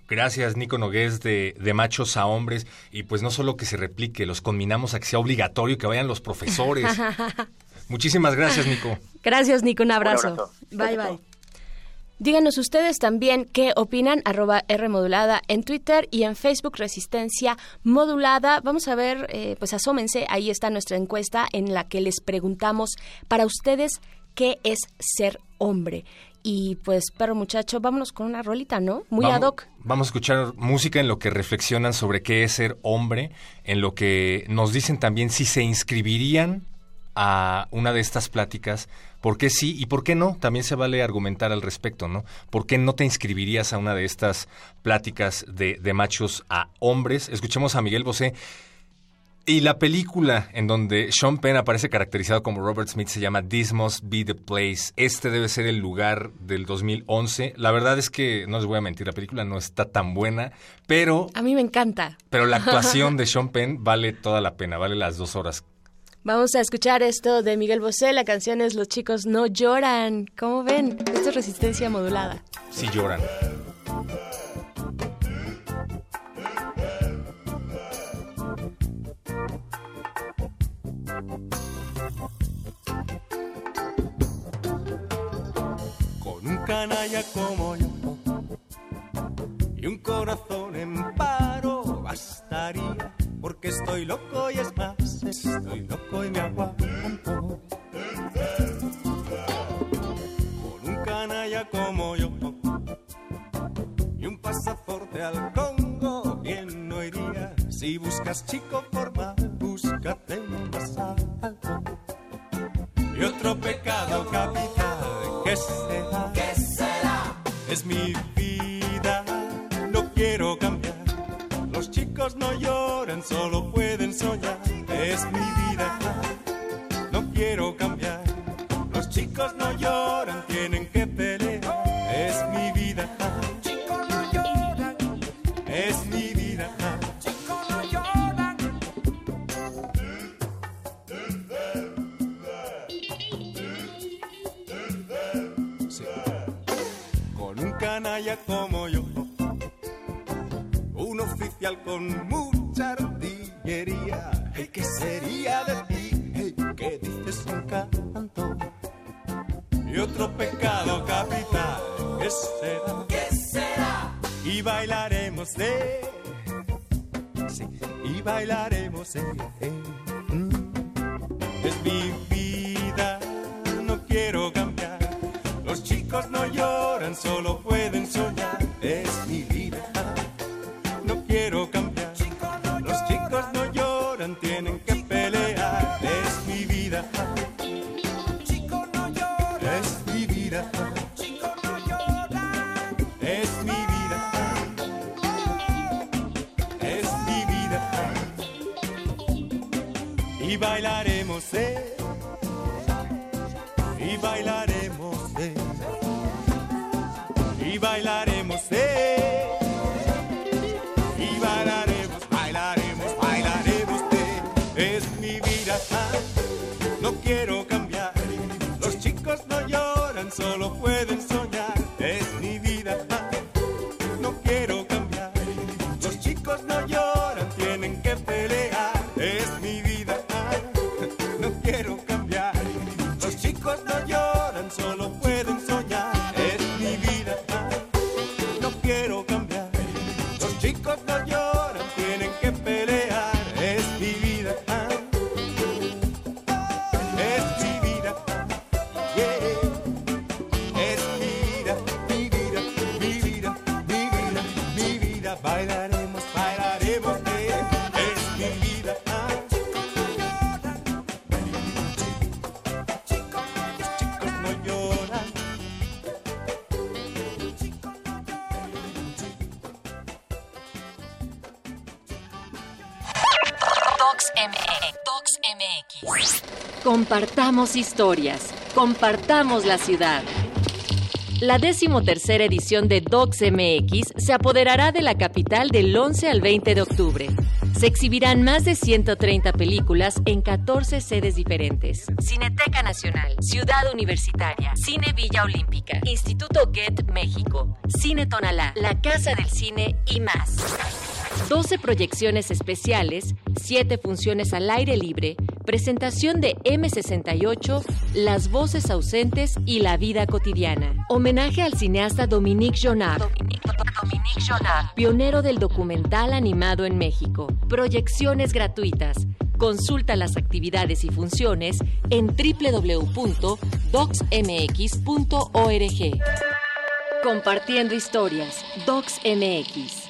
Gracias, Nico Nogués, de, de, Machos a Hombres. Y pues no solo que se replique, los combinamos a que sea obligatorio que vayan los profesores. Muchísimas gracias, Nico. Gracias, Nico. Un abrazo. Bye, bye. Díganos ustedes también qué opinan, arroba R modulada en Twitter y en Facebook Resistencia Modulada. Vamos a ver, eh, pues asómense, ahí está nuestra encuesta en la que les preguntamos para ustedes qué es ser hombre. Y pues, perro muchacho, vámonos con una rolita, ¿no? Muy ad hoc. Vamos a escuchar música en lo que reflexionan sobre qué es ser hombre, en lo que nos dicen también si se inscribirían a una de estas pláticas, ¿por qué sí y por qué no? También se vale argumentar al respecto, ¿no? ¿Por qué no te inscribirías a una de estas pláticas de, de machos a hombres? Escuchemos a Miguel Bosé. Y la película en donde Sean Penn aparece caracterizado como Robert Smith se llama This Must Be the Place. Este debe ser el lugar del 2011. La verdad es que, no les voy a mentir, la película no está tan buena, pero... A mí me encanta. Pero la actuación de Sean Penn vale toda la pena, vale las dos horas. Vamos a escuchar esto de Miguel Bosé. La canción es Los chicos no lloran. ¿Cómo ven? Esto es resistencia modulada. Sí lloran. Con un canalla como yo y un corazón en paro bastaría, porque estoy loco y es estoy loco y me aguanto. Con un canalla como yo y un pasaporte al Congo, bien no iría. Si buscas chico formal, búscate un más alto. Y otro pecado capital, ¿qué será? ¿Qué será? Es mi vida, no quiero cambiar. Chicos no lloran, solo pueden soñar. Es mi vida, no quiero cambiar. Los chicos no lloran, tienen que pelear. Es mi vida. Chicos no lloran, es mi vida. Chicos no lloran. Con un canalla como yo, un oficial con mucha artillería. Hey, ¿Qué sería de ti? Hey, ¿Qué dices un canto? Y otro pecado capital, ¿qué será? ¿Qué será? Y bailaremos de, sí, y bailaremos de. mm. Es mi vida, no quiero cambiar. Los chicos no lloran, solo pueden soñar. Es mi quiero cambiar. Docs MX. Compartamos historias. Compartamos la ciudad. La decimotercera edición de Docs MX se apoderará de la capital del 11 al 20 de octubre. Se exhibirán más de 130 películas en 14 sedes diferentes. Cineteca Nacional, Ciudad Universitaria, Cine Villa Olímpica, Instituto Get México, Cine Tonalá, La Casa del Cine y más. 12 proyecciones especiales, 7 funciones al aire libre, presentación de M68, Las voces ausentes y la vida cotidiana. Homenaje al cineasta Dominique Jonard, pionero del documental animado en México. Proyecciones gratuitas. Consulta las actividades y funciones en www.docsmx.org. Compartiendo historias. DocsMX.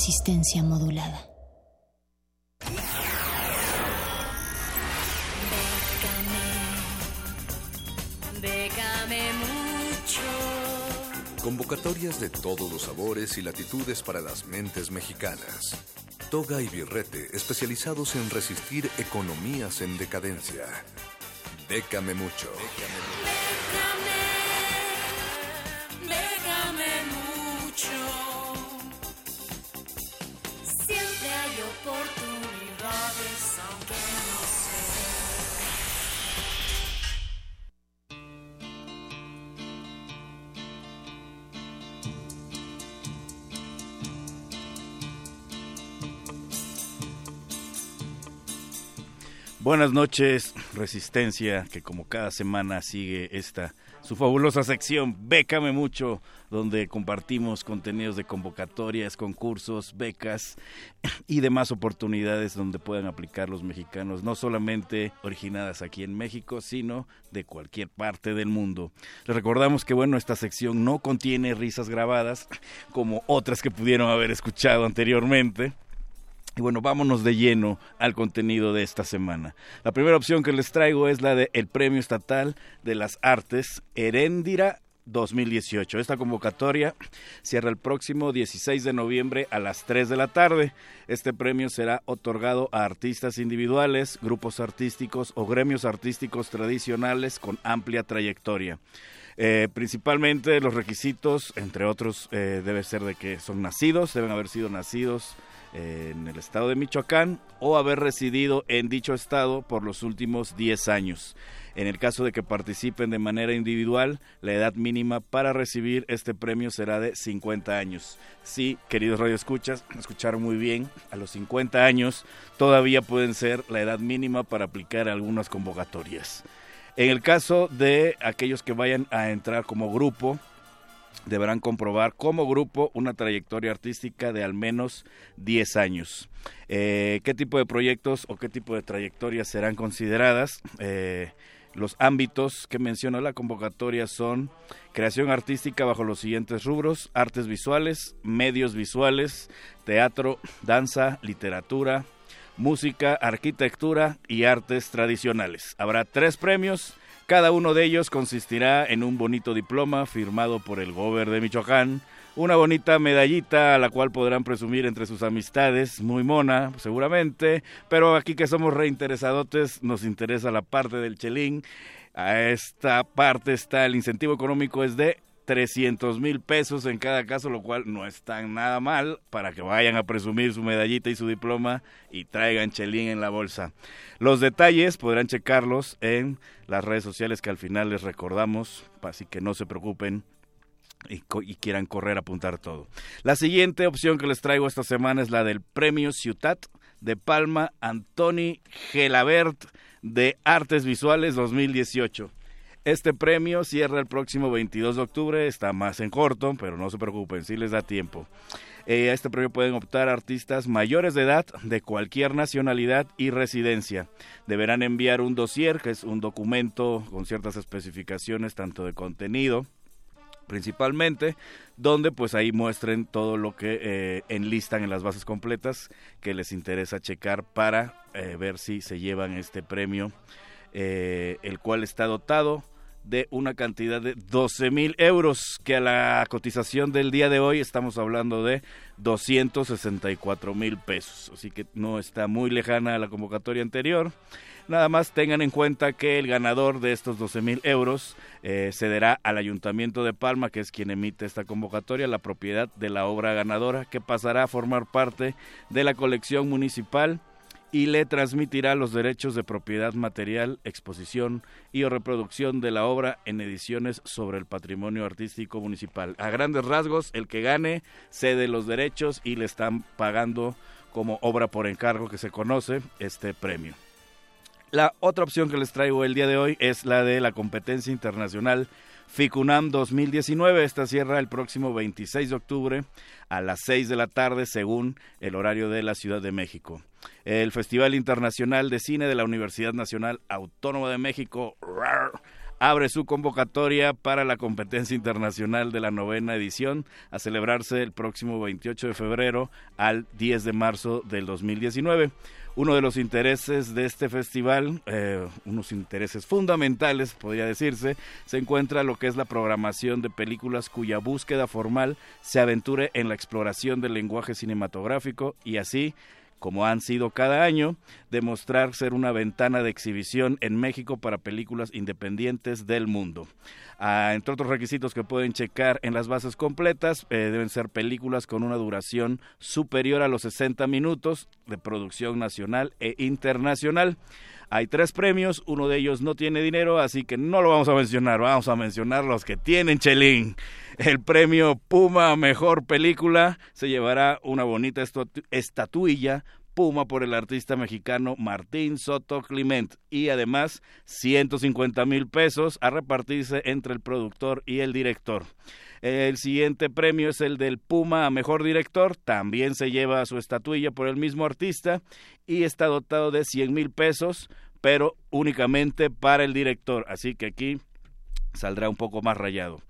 Resistencia modulada. Bécame mucho. Convocatorias de todos los sabores y latitudes para las mentes mexicanas. Toga y Birrete, especializados en resistir economías en decadencia. Décame mucho. Bécame Buenas noches, Resistencia, que como cada semana sigue esta su fabulosa sección Bécame mucho, donde compartimos contenidos de convocatorias, concursos, becas y demás oportunidades donde puedan aplicar los mexicanos, no solamente originadas aquí en México, sino de cualquier parte del mundo. Les recordamos que bueno, esta sección no contiene risas grabadas como otras que pudieron haber escuchado anteriormente. Y bueno, vámonos de lleno al contenido de esta semana. La primera opción que les traigo es la de el Premio Estatal de las Artes Heréndira 2018. Esta convocatoria cierra el próximo 16 de noviembre a las 3 de la tarde. Este premio será otorgado a artistas individuales, grupos artísticos o gremios artísticos tradicionales con amplia trayectoria. Eh, principalmente los requisitos, entre otros, eh, debe ser de que son nacidos, deben haber sido nacidos en el estado de Michoacán o haber residido en dicho estado por los últimos 10 años. En el caso de que participen de manera individual, la edad mínima para recibir este premio será de 50 años. Sí, queridos radioescuchas, escucharon muy bien, a los 50 años todavía pueden ser la edad mínima para aplicar algunas convocatorias. En el caso de aquellos que vayan a entrar como grupo, deberán comprobar como grupo una trayectoria artística de al menos 10 años. Eh, ¿Qué tipo de proyectos o qué tipo de trayectorias serán consideradas? Eh, los ámbitos que menciona la convocatoria son creación artística bajo los siguientes rubros, artes visuales, medios visuales, teatro, danza, literatura, música, arquitectura y artes tradicionales. Habrá tres premios, cada uno de ellos consistirá en un bonito diploma firmado por el Gober de Michoacán, una bonita medallita a la cual podrán presumir entre sus amistades, muy mona, seguramente, pero aquí que somos reinteresadotes nos interesa la parte del chelín. A esta parte está el incentivo económico es de 300 mil pesos en cada caso, lo cual no es tan nada mal para que vayan a presumir su medallita y su diploma y traigan chelín en la bolsa. Los detalles podrán checarlos en las redes sociales que al final les recordamos, así que no se preocupen, y, quieran correr a apuntar todo. La siguiente opción que les traigo esta semana es la del Premio Ciutat de Palma Antoni Gelabert de Artes Visuales 2018. Este premio cierra el próximo 22 de octubre, está más en corto, pero no se preocupen, sí les da tiempo. Eh, a este premio pueden optar artistas mayores de edad de cualquier nacionalidad y residencia. Deberán enviar un dossier, que es un documento con ciertas especificaciones tanto de contenido, principalmente, donde pues ahí muestren todo lo que eh, enlistan en las bases completas que les interesa checar para eh, ver si se llevan este premio, el cual está dotado de una cantidad de 12 mil euros, que a la cotización del día de hoy estamos hablando de 264 mil pesos. Así que no está muy lejana a la convocatoria anterior. Nada más tengan en cuenta que el ganador de estos 12 mil euros eh, cederá al Ayuntamiento de Palma, que es quien emite esta convocatoria, la propiedad de la obra ganadora, que pasará a formar parte de la colección municipal y le transmitirá los derechos de propiedad material, exposición y reproducción de la obra en ediciones sobre el patrimonio artístico municipal. A grandes rasgos, el que gane cede los derechos y le están pagando como obra por encargo que se conoce este premio. La otra opción que les traigo el día de hoy es la de la competencia internacional FICUNAM 2019. Esta cierra el próximo 26 de octubre a las 6 de la tarde según el horario de la Ciudad de México. El Festival Internacional de Cine de la Universidad Nacional Autónoma de México abre su convocatoria para la competencia internacional de la novena edición a celebrarse el próximo 28 de febrero al 10 de marzo del 2019. Uno de los intereses de este festival, eh, unos intereses fundamentales, podría decirse, se encuentra lo que es la programación de películas cuya búsqueda formal se aventure en la exploración del lenguaje cinematográfico y así como han sido cada año, demostrar ser una ventana de exhibición en México para películas independientes del mundo. Entre otros requisitos que pueden checar en las bases completas, eh, deben ser películas con una duración superior a los 60 minutos de producción nacional e internacional. Hay tres premios, uno de ellos no tiene dinero, así que no lo vamos a mencionar, vamos a mencionar los que tienen chelín. El premio Puma Mejor Película se llevará una bonita estatuilla Puma por el artista mexicano Martín Soto Clement y además 150 mil pesos a repartirse entre el productor y el director. El siguiente premio es el del Puma a Mejor Director, también se lleva su estatuilla por el mismo artista y está dotado de 100 mil pesos, pero únicamente para el director, así que aquí saldrá un poco más rayado.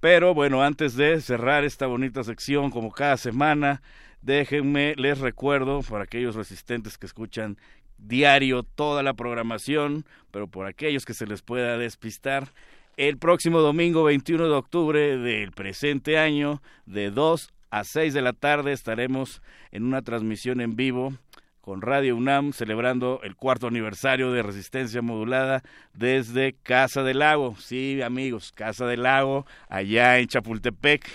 Pero bueno, antes de cerrar esta bonita sección, como cada semana, déjenme, les recuerdo, para aquellos resistentes que escuchan diario toda la programación, pero por aquellos que se les pueda despistar, el próximo domingo 21 de octubre del presente año, de 2 a 6 de la tarde, estaremos en una transmisión en vivo con Radio UNAM celebrando el cuarto aniversario de Resistencia Modulada desde Casa del Lago. Sí, amigos, Casa del Lago, allá en Chapultepec,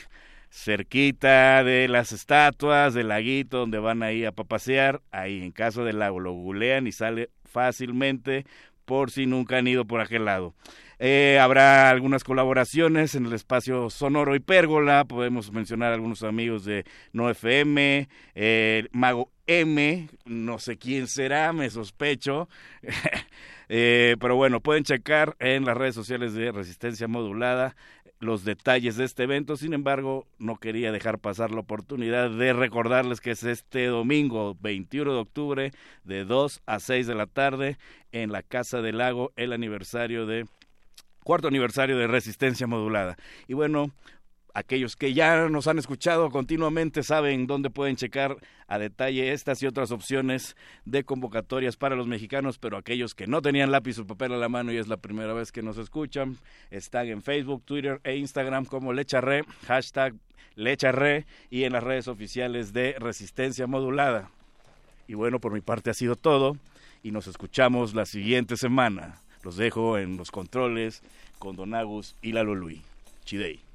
cerquita de las estatuas del laguito donde van ahí a papasear, ahí en Casa del Lago. Lo googlean y sale fácilmente por si nunca han ido por aquel lado. Eh, habrá algunas colaboraciones en el espacio Sonoro y Pérgola. Podemos mencionar algunos amigos de No FM, eh, Mago M, no sé quién será, me sospecho. Eh, pero bueno, pueden checar en las redes sociales de Resistencia Modulada los detalles de este evento. Sin embargo, no quería dejar pasar la oportunidad de recordarles que es este domingo 21 de octubre de 2 a 6 de la tarde en la Casa del Lago, el aniversario de cuarto aniversario de Resistencia Modulada. Y bueno, aquellos que ya nos han escuchado continuamente saben dónde pueden checar a detalle estas y otras opciones de convocatorias para los mexicanos, pero aquellos que no tenían lápiz o papel a la mano y es la primera vez que nos escuchan, están en Facebook, Twitter e Instagram como Lecharre, hashtag Lecharre y en las redes oficiales de Resistencia Modulada. Y bueno, por mi parte ha sido todo y nos escuchamos la siguiente semana. Los dejo en los controles con Don Agus y Lalo Luis. Chidei.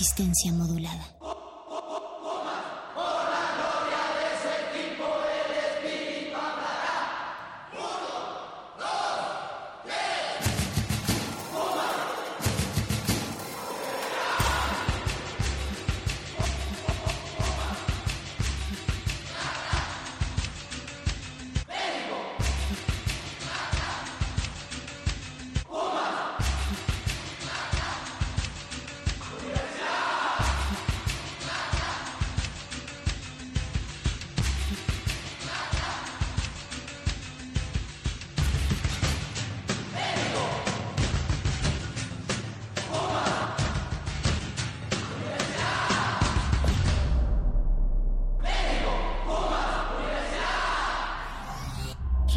Resistencia modulada.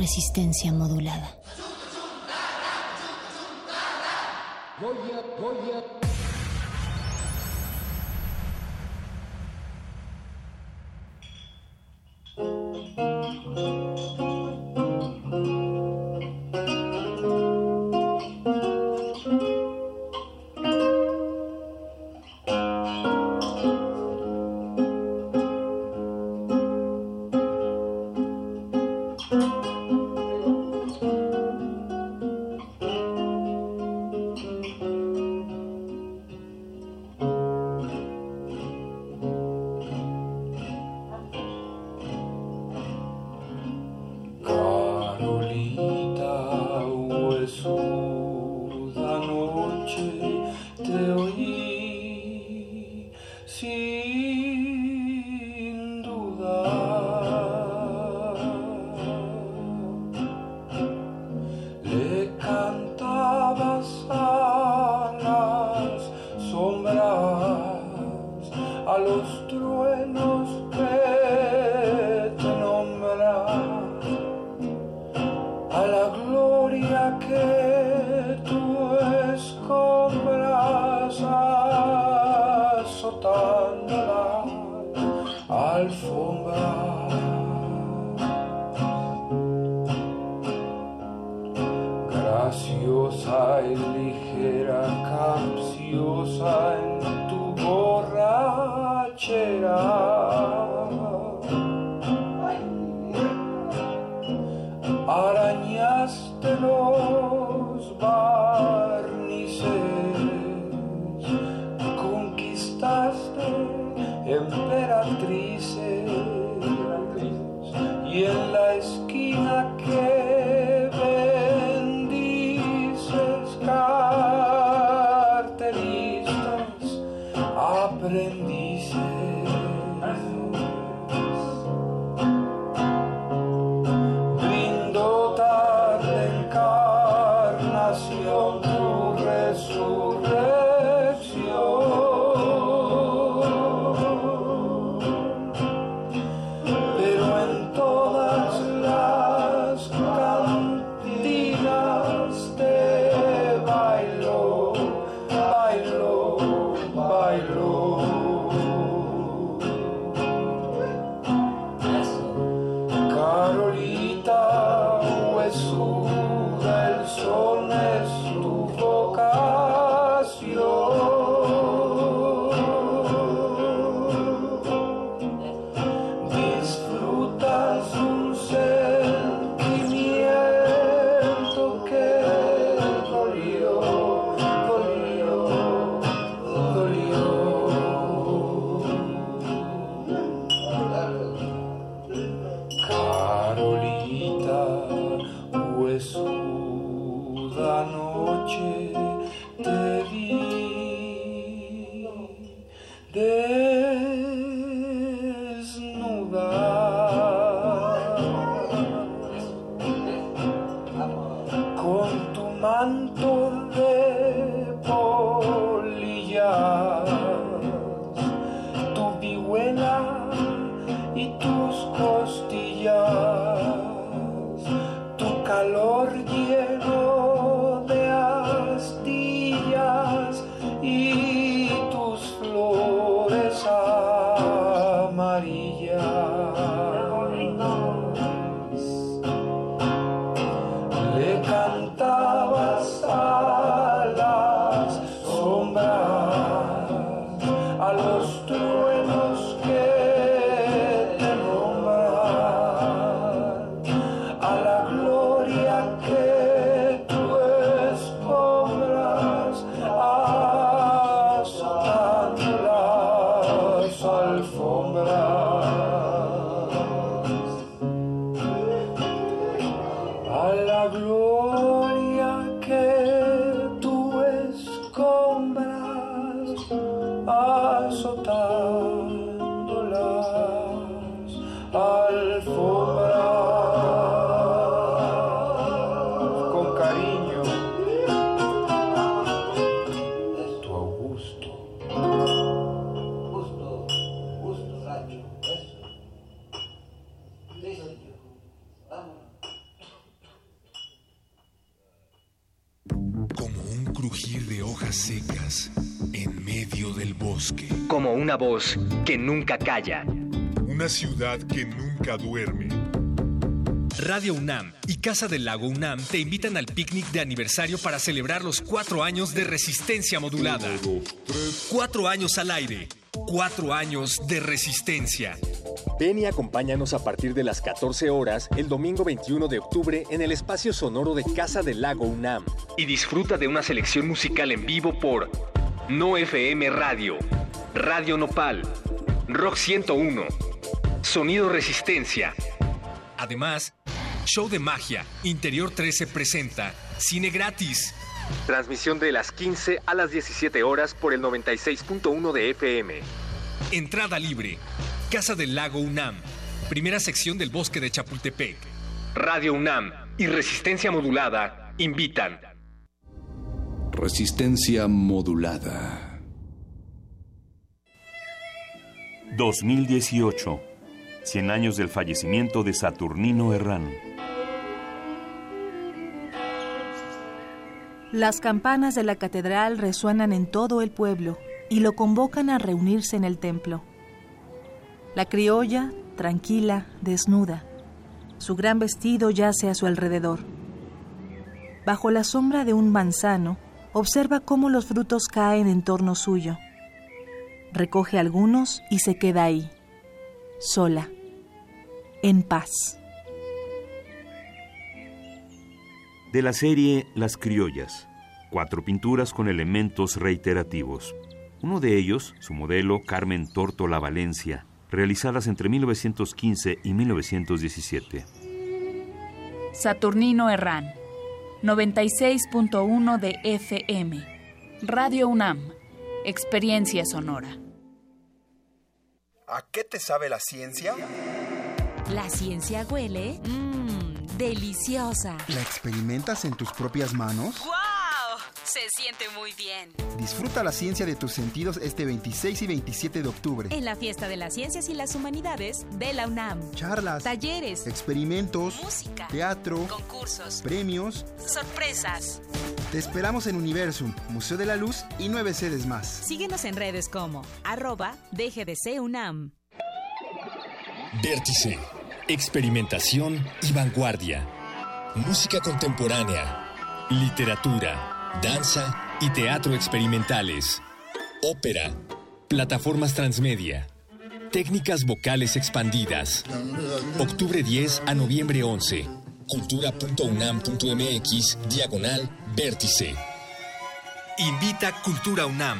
Resistencia modulada. Crujir de hojas secas en medio del bosque. Como una voz que nunca calla. Una ciudad que nunca duerme. Radio UNAM y Casa del Lago UNAM te invitan al picnic de aniversario para celebrar los cuatro años de resistencia modulada. Cuatro años al aire. Cuatro años de resistencia. Ven y acompáñanos a partir de las 14 horas el domingo 21 de octubre en el espacio sonoro de Casa del Lago UNAM. Y disfruta de una selección musical en vivo por No FM Radio, Radio Nopal, Rock 101, Sonido Resistencia. Además, Show de Magia, Interior 13 presenta Cine Gratis. Transmisión de las 15 a las 17 horas por el 96.1 de FM. Entrada libre. Casa del Lago UNAM. Primera sección del Bosque de Chapultepec. Radio UNAM y Resistencia Modulada invitan. Resistencia modulada. 2018. 100 años del fallecimiento de Saturnino Herrán. Las campanas de la catedral resuenan en todo el pueblo y lo convocan a reunirse en el templo. La criolla, tranquila, desnuda. Su gran vestido yace a su alrededor. Bajo la sombra de un manzano, observa cómo los frutos caen en torno suyo. Recoge algunos y se queda ahí, sola, en paz. De la serie Las Criollas. Cuatro pinturas con elementos reiterativos. Uno de ellos, su modelo Carmen Tórtola Valencia, realizadas entre 1915 y 1917. Saturnino Herrán, 96.1 de FM. Radio UNAM, Experiencia Sonora. ¿A qué te sabe la ciencia? La ciencia huele. Mmm, deliciosa. ¿La experimentas en tus propias manos? ¡Wow! Se siente muy bien. Disfruta la ciencia de tus sentidos este 26 y 27 de octubre. En la Fiesta de las Ciencias y las Humanidades de la UNAM. Charlas, talleres, experimentos, música, teatro, concursos, premios, sorpresas. Te esperamos en Universum, Museo de la Luz y nueve sedes más. Síguenos en redes como arroba DGDC UNAM. Vértice, experimentación y vanguardia. Música contemporánea, literatura, danza y teatro experimentales. Ópera, plataformas transmedia, técnicas vocales expandidas. Octubre 10 a noviembre 11. Cultura.unam.mx, diagonal, vértice. Invita Cultura UNAM.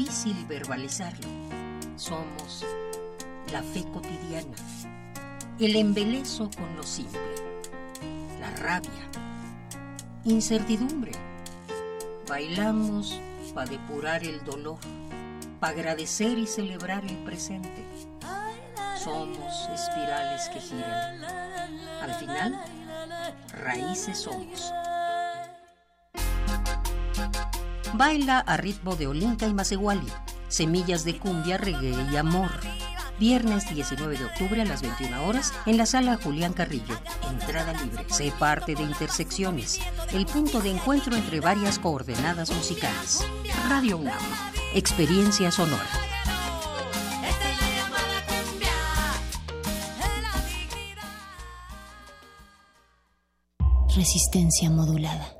Difícil verbalizarlo. Somos la fe cotidiana. El embelezo con lo simple. La rabia. Incertidumbre. Bailamos para depurar el dolor, para agradecer y celebrar el presente. Somos espirales que giran. Al final, raíces somos. Baila a ritmo de Olinka y Maseguali, semillas de cumbia, reggae y amor. viernes 19 de octubre a las 21 horas en la sala Julián Carrillo. Entrada libre. Sé parte de Intersecciones, el punto de encuentro entre varias coordenadas musicales. Radio UNAM, experiencia sonora. Resistencia modulada.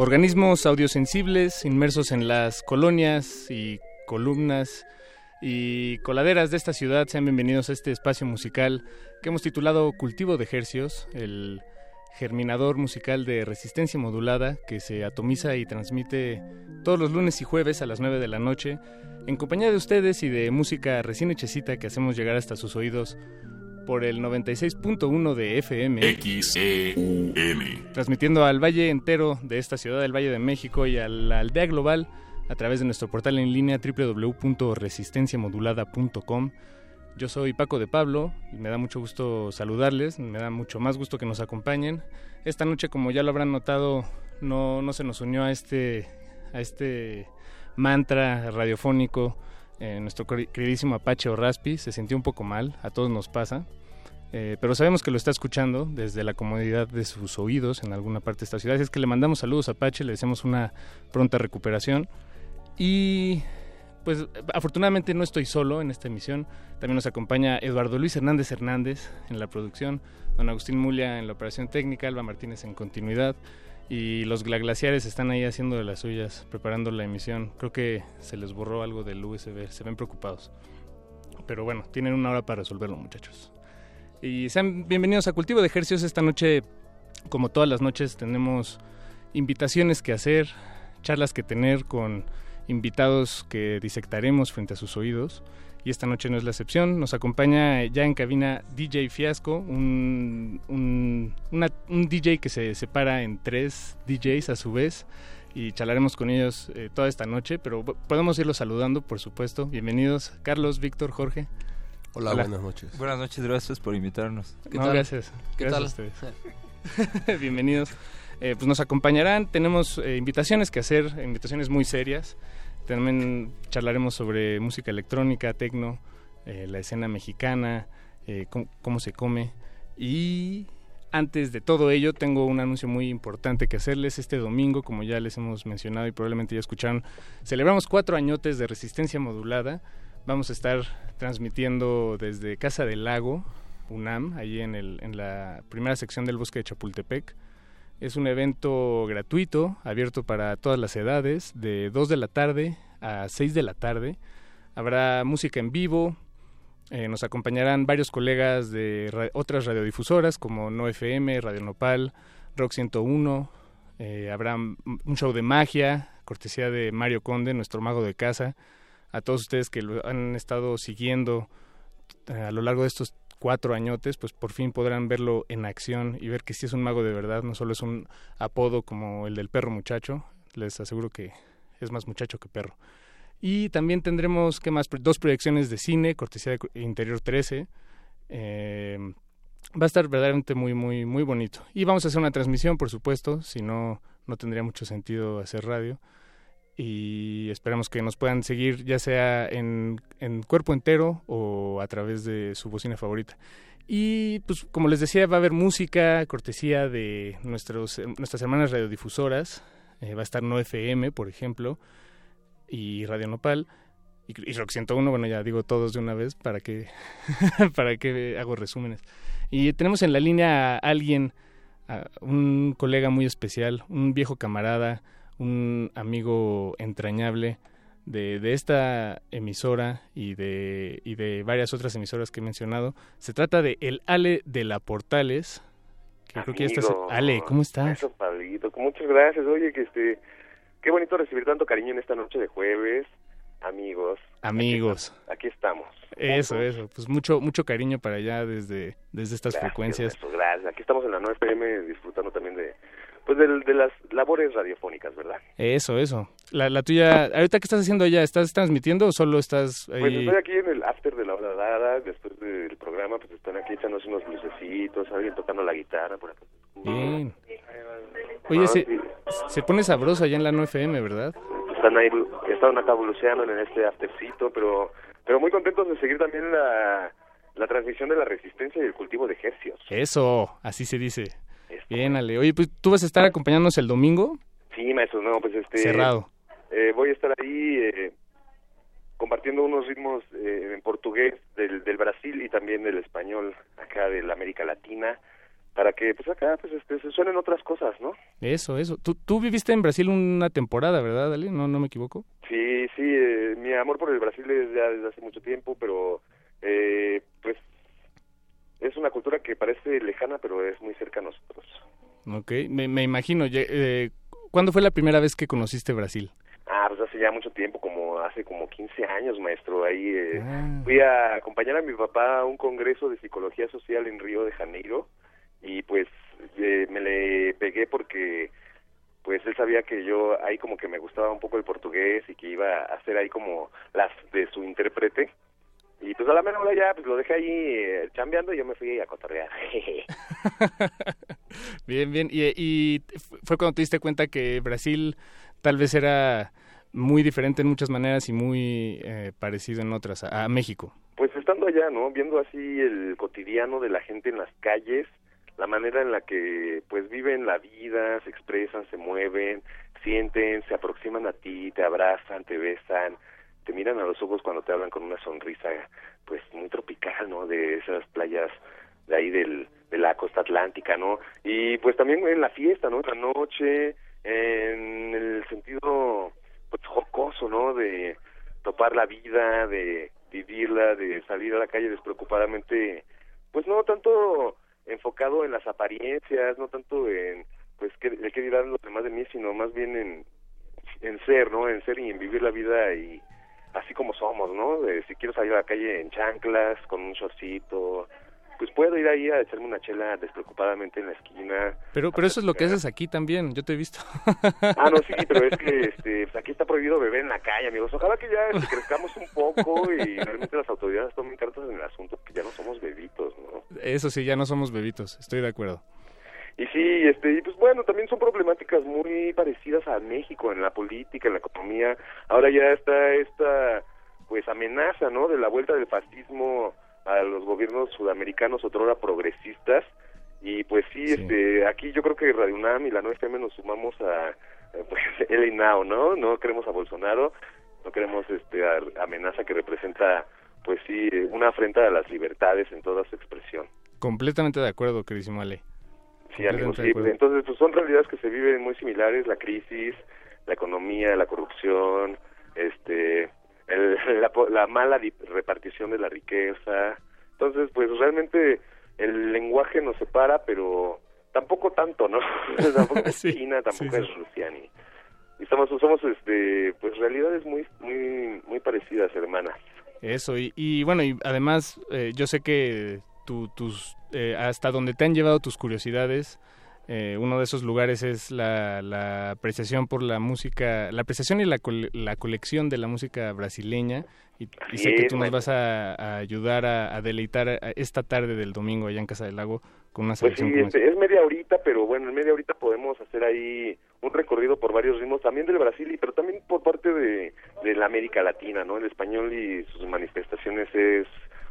Organismos audiosensibles inmersos en las colonias y columnas y coladeras de esta ciudad, sean bienvenidos a este espacio musical que hemos titulado Cultivo de Hercios, el germinador musical de resistencia modulada que se atomiza y transmite todos los lunes y jueves a las 9 de la noche en compañía de ustedes y de música recién hechecita que hacemos llegar hasta sus oídos por el 96.1 de FM. XEUN. Transmitiendo al valle entero de esta ciudad del Valle de México y a la aldea global a través de nuestro portal en línea www.resistenciamodulada.com. Yo soy Paco de Pablo y me da mucho gusto saludarles, me da mucho más gusto que nos acompañen. Esta noche, como ya lo habrán notado, no, no se nos unió a este, a este mantra radiofónico eh, nuestro queridísimo Apache o Raspi, se sintió un poco mal, a todos nos pasa. Eh, pero sabemos que lo está escuchando desde la comodidad de sus oídos en alguna parte de esta ciudad. Así es que le mandamos saludos a Apache, le deseamos una pronta recuperación. Y pues afortunadamente no estoy solo en esta emisión. También nos acompaña Eduardo Luis Hernández Hernández en la producción, don Agustín Mulia en la operación técnica, Alba Martínez en continuidad. Y los glaciares están ahí haciendo de las suyas, preparando la emisión. Creo que se les borró algo del USB, se ven preocupados. Pero bueno, tienen una hora para resolverlo, muchachos. Y sean bienvenidos a Cultivo de Ejercicios. Esta noche, como todas las noches, tenemos invitaciones que hacer, charlas que tener con invitados que disectaremos frente a sus oídos. Y esta noche no es la excepción. Nos acompaña ya en cabina DJ Fiasco, un, un, una- un DJ que se separa en tres DJs a su vez. Y charlaremos con ellos eh, toda esta noche, pero po- podemos irlos saludando, por supuesto. Bienvenidos, Carlos, Víctor, Jorge. Hola, buenas noches. Buenas noches, gracias por invitarnos. No, gracias. gracias a ustedes. Bienvenidos. Eh, pues nos acompañarán. Tenemos eh, invitaciones que hacer, invitaciones muy serias. También charlaremos sobre música electrónica, tecno, eh, la escena mexicana, eh, cómo, cómo se come. Y antes de todo ello, tengo un anuncio muy importante que hacerles. Este domingo, como ya les hemos mencionado y probablemente ya escucharon, celebramos cuatro añotes de resistencia modulada. Vamos a estar transmitiendo desde Casa del Lago, UNAM, ahí en, el, en la primera sección del bosque de Chapultepec. Es un evento gratuito, abierto para todas las edades, de 2 de la tarde a 6 de la tarde. Habrá música en vivo, eh, nos acompañarán varios colegas de ra- otras radiodifusoras como No FM, Radio Nopal, Rock 101. eh, habrá un show de magia, cortesía de Mario Conde, nuestro mago de casa. A todos ustedes que lo han estado siguiendo eh, a lo largo de estos cuatro añotes, pues por fin podrán verlo en acción y ver que sí es un mago de verdad, no solo es un apodo como el del perro muchacho, les aseguro que es más muchacho que perro. Y también tendremos, ¿qué más? Dos proyecciones de cine, cortesía de Interior 13. Eh, va a estar verdaderamente muy, muy, muy bonito. Y vamos a hacer una transmisión, por supuesto, si no, no tendría mucho sentido hacer radio. Y esperamos que nos puedan seguir, ya sea en, en cuerpo entero o a través de su bocina favorita. Y pues como les decía, va a haber música, cortesía de nuestros, nuestras hermanas radiodifusoras. Eh, va a estar No FM, por ejemplo, y Radio Nopal. Y, y Rock 101, bueno, ya digo todos de una vez para que, para que hago resúmenes. Y tenemos en la línea a alguien, a un colega muy especial, un viejo camarada, un amigo entrañable, de, de esta emisora y de, y de varias otras emisoras que he mencionado. Se trata de El Ale de la Portales. Que creo que. Ale, ¿cómo estás? Eso, Pablito, muchas gracias. Oye, que este, qué bonito recibir tanto cariño en esta noche de jueves, amigos. Amigos. Aquí estamos. Eso, eso. Pues mucho mucho cariño para allá desde, desde estas Gracias, frecuencias. maestro, gracias. Aquí estamos en la 9 PM disfrutando también de, pues, del- de, las labores radiofónicas, ¿verdad? Eso, eso. La, la tuya, ahorita qué estás haciendo allá, ¿estás transmitiendo o solo estás ahí? Pues estoy aquí en el after de la hora dada, después del programa, pues están aquí echándose unos lucecitos, alguien tocando la guitarra por acá. Bien. Oye, Ah, se, sí. se pone sabroso allá en la 9FM, ¿verdad? Están ahí, están acá evolucionando en este aftercito, pero, pero muy contentos de seguir también la, la transmisión de la resistencia y el cultivo de ejercicios. Eso, así se dice. Bien, Ale. Oye, pues tú vas a estar acompañándonos el domingo. Sí, maestro, no, pues este... Cerrado. eh, voy a estar ahí eh, compartiendo unos ritmos eh, en portugués del, del Brasil y también del español acá de la América Latina para que pues acá pues este, se suenen otras cosas, ¿no? Eso, eso. Tú, tú viviste en Brasil una temporada, ¿verdad, Ale? No, no me equivoco. Sí, sí, eh, mi amor por el Brasil es ya desde hace mucho tiempo, pero eh, pues es una cultura que parece lejana, pero es muy cerca a nosotros. Ok, me, me imagino. Eh, ¿Cuándo fue la primera vez que conociste Brasil? Ah, pues hace ya mucho tiempo, como hace como 15 años, maestro. Ahí eh, Ah. fui a acompañar a mi papá a un congreso de psicología social en Río de Janeiro y pues eh, me le pegué porque pues él sabía que yo ahí como que me gustaba un poco el portugués y que iba a hacer ahí como las de su intérprete. Y pues a la mera hora ya pues lo dejé ahí eh, chambeando y yo me fui a cotorrear. Bien, bien. Y, y fue cuando te diste cuenta que Brasil tal vez era muy diferente en muchas maneras y muy eh, parecido en otras a, a México. Pues estando allá, ¿no? Viendo así el cotidiano de la gente en las calles, la manera en la que pues viven la vida, se expresan, se mueven, sienten, se aproximan a ti, te abrazan, te besan, te miran a los ojos cuando te hablan con una sonrisa pues muy tropical, ¿no? De esas playas de ahí del, de la costa atlántica, ¿no? Y pues también en la fiesta, ¿no? En la noche, en el sentido pues jocoso, ¿no? De topar la vida, de vivirla, de salir a la calle despreocupadamente, pues no tanto enfocado en las apariencias, no tanto en pues qué, qué dirán los demás de mí, sino más bien en, en ser, ¿no? En ser y en vivir la vida y así como somos, ¿no? De, si quiero salir a la calle en chanclas, con un shortcito, pues puedo ir ahí a echarme una chela despreocupadamente en la esquina. Pero, pero eso es lo que haces aquí también, yo te he visto. Ah, no, sí, pero es que este, pues aquí está prohibido beber en la calle, amigos. Ojalá que ya este, crezcamos un poco y realmente las autoridades tomen cartas en el asunto, que ya no somos bebitos, ¿no? Eso sí, ya no somos bebitos, estoy de acuerdo. Y sí, este, y pues bueno, también son problemáticas muy parecidas a México en la política, en la economía. Ahora ya está esta, pues, amenaza, ¿no? De la vuelta del fascismo a los gobiernos sudamericanos, otrora progresistas. Y pues sí, este, aquí yo creo que Radio UNAM y la 9FM nos sumamos a, eh, pues, el Now, ¿no? No queremos a Bolsonaro, no queremos este a- amenaza que representa, pues sí, una afrenta a las libertades en toda su expresión. Completamente de acuerdo, queridísimo Ale. Sí, de sí. Entonces, pues son realidades que se viven muy similares, la crisis, la economía, la corrupción, este, el- la, la mala repartición de la riqueza. Entonces, pues realmente el lenguaje nos separa, pero tampoco tanto, ¿no? tampoco es China, tampoco sí, es Rusia, ni... y Estamos, somos, este, pues realidades muy, muy, muy parecidas, hermanas. Eso, y, y bueno, y además eh, yo sé que tu- tus, eh, hasta donde te han llevado tus curiosidades, eh, uno de esos lugares es la, la apreciación por la música, la apreciación y la, cole- la colección de la música brasileña, y, y sé que tú nos vas a, a ayudar a, a deleitar a- esta tarde del domingo allá en Casa del Lago con una Pues selección sí, como este, es media horita, pero bueno, en media horita podemos hacer ahí un recorrido por varios ritmos, también del Brasil, pero también por parte de, de la América Latina, ¿no? El español y sus manifestaciones es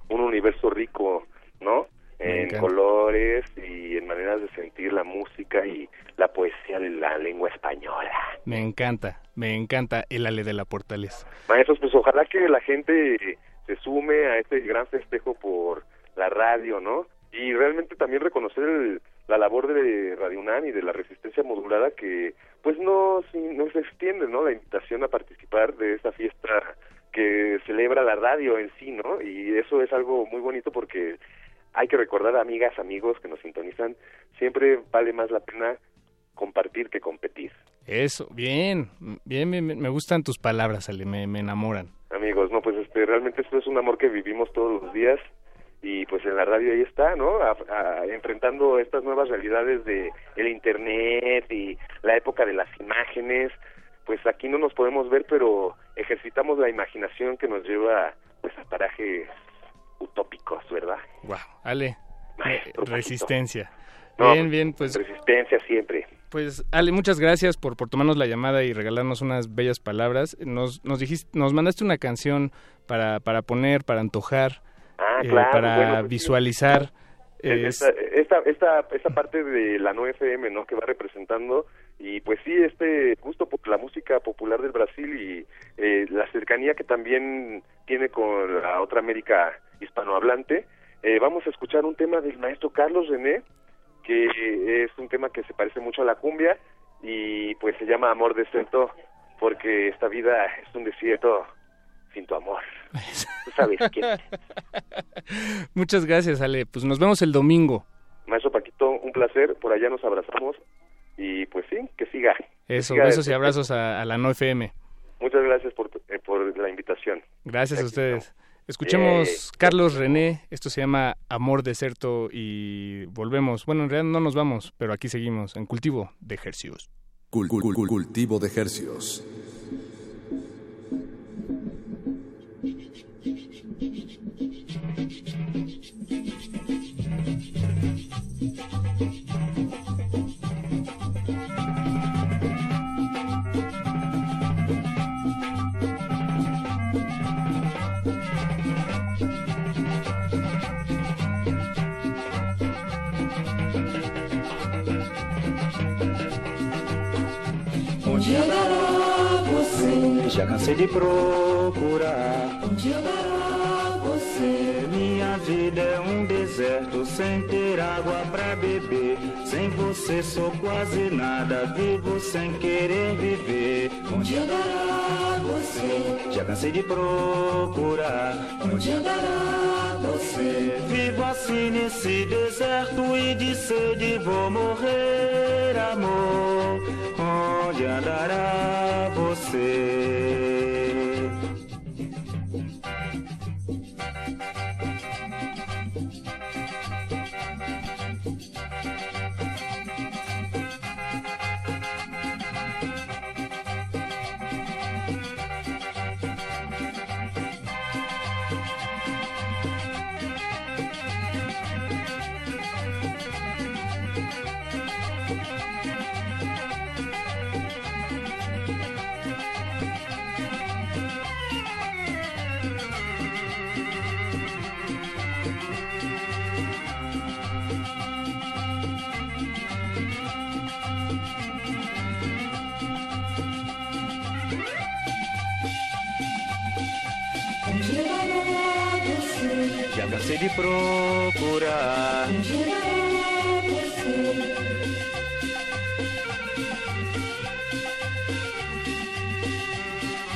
un universo rico, ¿no? En colores y en maneras de sentir la música y la poesía de la lengua española. Me encanta, me encanta el Ale de la Portales. Maestros, pues ojalá que la gente se sume a este gran festejo por la radio, ¿no? Y realmente también reconocer el- la labor de Radio UNAM y de la resistencia modulada que pues no, no se extiende, ¿no? La invitación a participar de esta fiesta que celebra la radio en sí, ¿no? Y eso es algo muy bonito porque hay que recordar, amigas, amigos que nos sintonizan, siempre vale más la pena compartir que competir. Eso, bien, bien, me gustan tus palabras, Ale, me, me enamoran. Amigos, no, pues este, realmente esto es un amor que vivimos todos los días y pues en la radio ahí está, ¿no? enfrentando estas nuevas realidades de el internet y la época de las imágenes, pues aquí no nos podemos ver, pero ejercitamos la imaginación que nos lleva pues a parajes utópicos, ¿verdad? Wow, Ale, eh, resistencia. bien, bien, pues resistencia siempre. Pues Ale, muchas gracias por, por tomarnos la llamada y regalarnos unas bellas palabras. Nos nos dijiste, nos mandaste una canción para para poner, para antojar Ah, eh, para pues, visualizar. Esta, esta, esta, esta, parte de la no FM, ¿no? Que va representando y pues sí, este gusto por la música popular del Brasil y eh, la cercanía que también tiene con la otra América hispanohablante. Eh, vamos a escuchar un tema del maestro Carlos René, que es un tema que se parece mucho a la cumbia y pues se llama Amor Desierto, porque esta vida es un desierto sin tu amor. Tú sabes quién. Muchas gracias, Ale. Pues nos vemos el domingo. Maestro Paquito, un placer. Por allá nos abrazamos y pues sí, que siga. Eso, besos y abrazos a, la No FM. Muchas gracias por, eh, por la invitación. Gracias a ustedes. Escuchemos Carlos René, esto se llama Amor Deserto y volvemos. Bueno, en realidad no nos vamos, pero aquí seguimos en Cultivo de Ejercios. cultivo de Ejercios. Já cansei de procurar. Onde andará você? Minha vida é um deserto sem ter água pra beber. Sem você sou quase nada, vivo sem querer viver. Onde andará você? Já cansei de procurar. Onde andará você? Vivo assim nesse deserto e de sede vou morrer, amor. Onde andará você? ser. De procurar.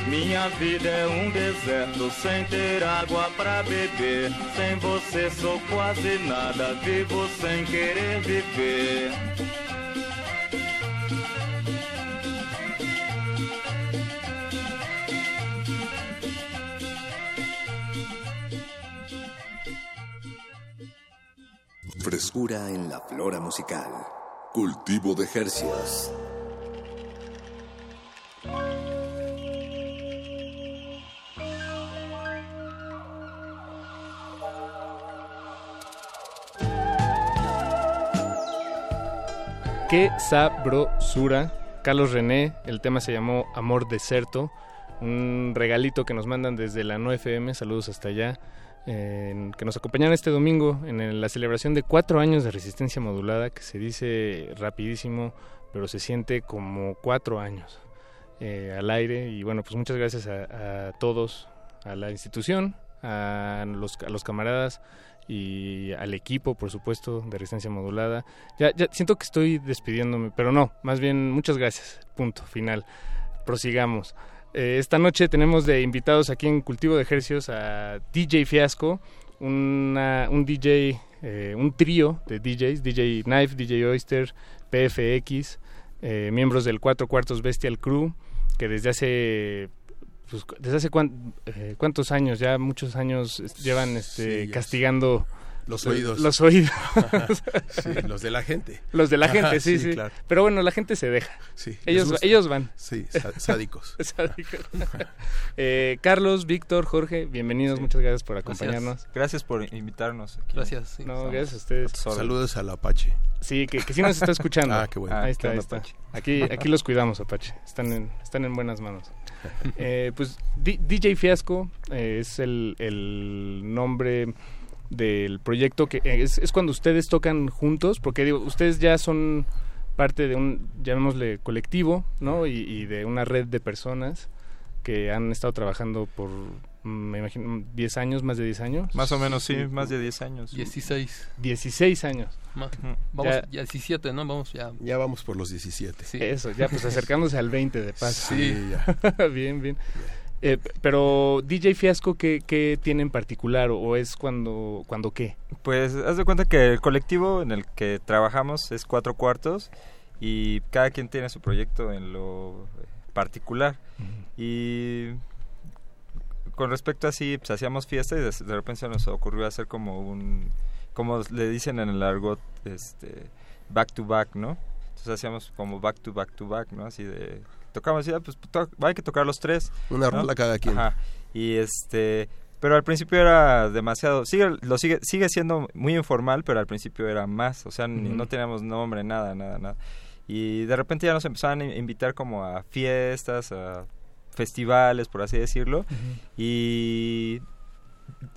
Minha vida é um deserto sem ter água pra beber. Sem você sou quase nada, vivo sem querer viver. Frescura en la flora musical. Cultivo de Hercios. Qué sabrosura. Carlos René, el tema se llamó Amor Deserto. Un regalito que nos mandan desde la No FM. Saludos hasta allá. Eh, que nos acompañaron este domingo en la celebración de cuatro años de resistencia modulada, que se dice rapidísimo, pero se siente como cuatro años eh, al aire. Y bueno, pues muchas gracias a, a todos, a la institución, a los, a los camaradas y al equipo, por supuesto, de Resistencia Modulada. Ya, ya siento que estoy despidiéndome, pero no, más bien muchas gracias. Punto, final. Prosigamos. Eh, esta noche tenemos de invitados aquí en Cultivo de Ejercios a DJ Fiasco, una, un DJ, eh, un trío de DJs, DJ Knife, DJ Oyster, PFX, eh, miembros del Cuatro Cuartos Bestial Crew, que desde hace pues, desde hace cuán- eh, cuántos años, ya muchos años llevan este Sí, castigando Los oídos. Los oídos. Sí, los de la gente. Los de la gente, sí, sí, sí. claro. Pero bueno, la gente se deja. Sí, ellos, ellos van. Sí, sá- sádicos. Sádicos. Eh, Carlos, Víctor, Jorge, bienvenidos, muchas gracias por acompañarnos. Gracias por invitarnos. Aquí. Gracias, sí. No, Estamos gracias a ustedes. Saludos al Apache. Sí, que, que sí nos está escuchando. Ah, qué bueno. Ahí Ah, está, ahí está. Apache. Aquí, aquí los cuidamos, Apache. Están en, están en buenas manos. Eh, pues D- DJ Fiasco eh, es el, el nombre del proyecto que eh, es, es cuando ustedes tocan juntos, porque digo, ustedes ya son parte de un, llamémosle, colectivo, ¿no? Y, y de una red de personas que han estado trabajando por, mm, me imagino, 10 años, más de 10 años. Más o menos, sí, más de 10 años. 16. 16 años. Vamos, Ya- ya 17, ¿no? Vamos ya. Ya vamos por los 17. Sí. Eso, ya pues acercándose al 20 de paso. Sí, ya. bien, bien. Eh, pero DJ Fiasco, ¿qué, qué tiene en particular o, es cuando, cuando qué? Pues haz de cuenta que el colectivo en el que trabajamos es cuatro cuartos y cada quien tiene su proyecto en lo particular. Y con respecto a así, pues hacíamos fiesta y de, de repente se nos ocurrió hacer como un, como le dicen en el argot, este, back to back, ¿no? Entonces hacíamos como back to back to back, ¿no? Así de, tocamos, ya, pues to- hay que tocar los tres. Una ¿no? rola cada quien. Ajá. Y este, pero al principio era demasiado, sigue, lo sigue, sigue siendo muy informal, pero al principio era más, o sea, no teníamos nombre, nada, nada, nada. Y de repente ya nos empezaban a invitar como a fiestas, a festivales, por así decirlo, y,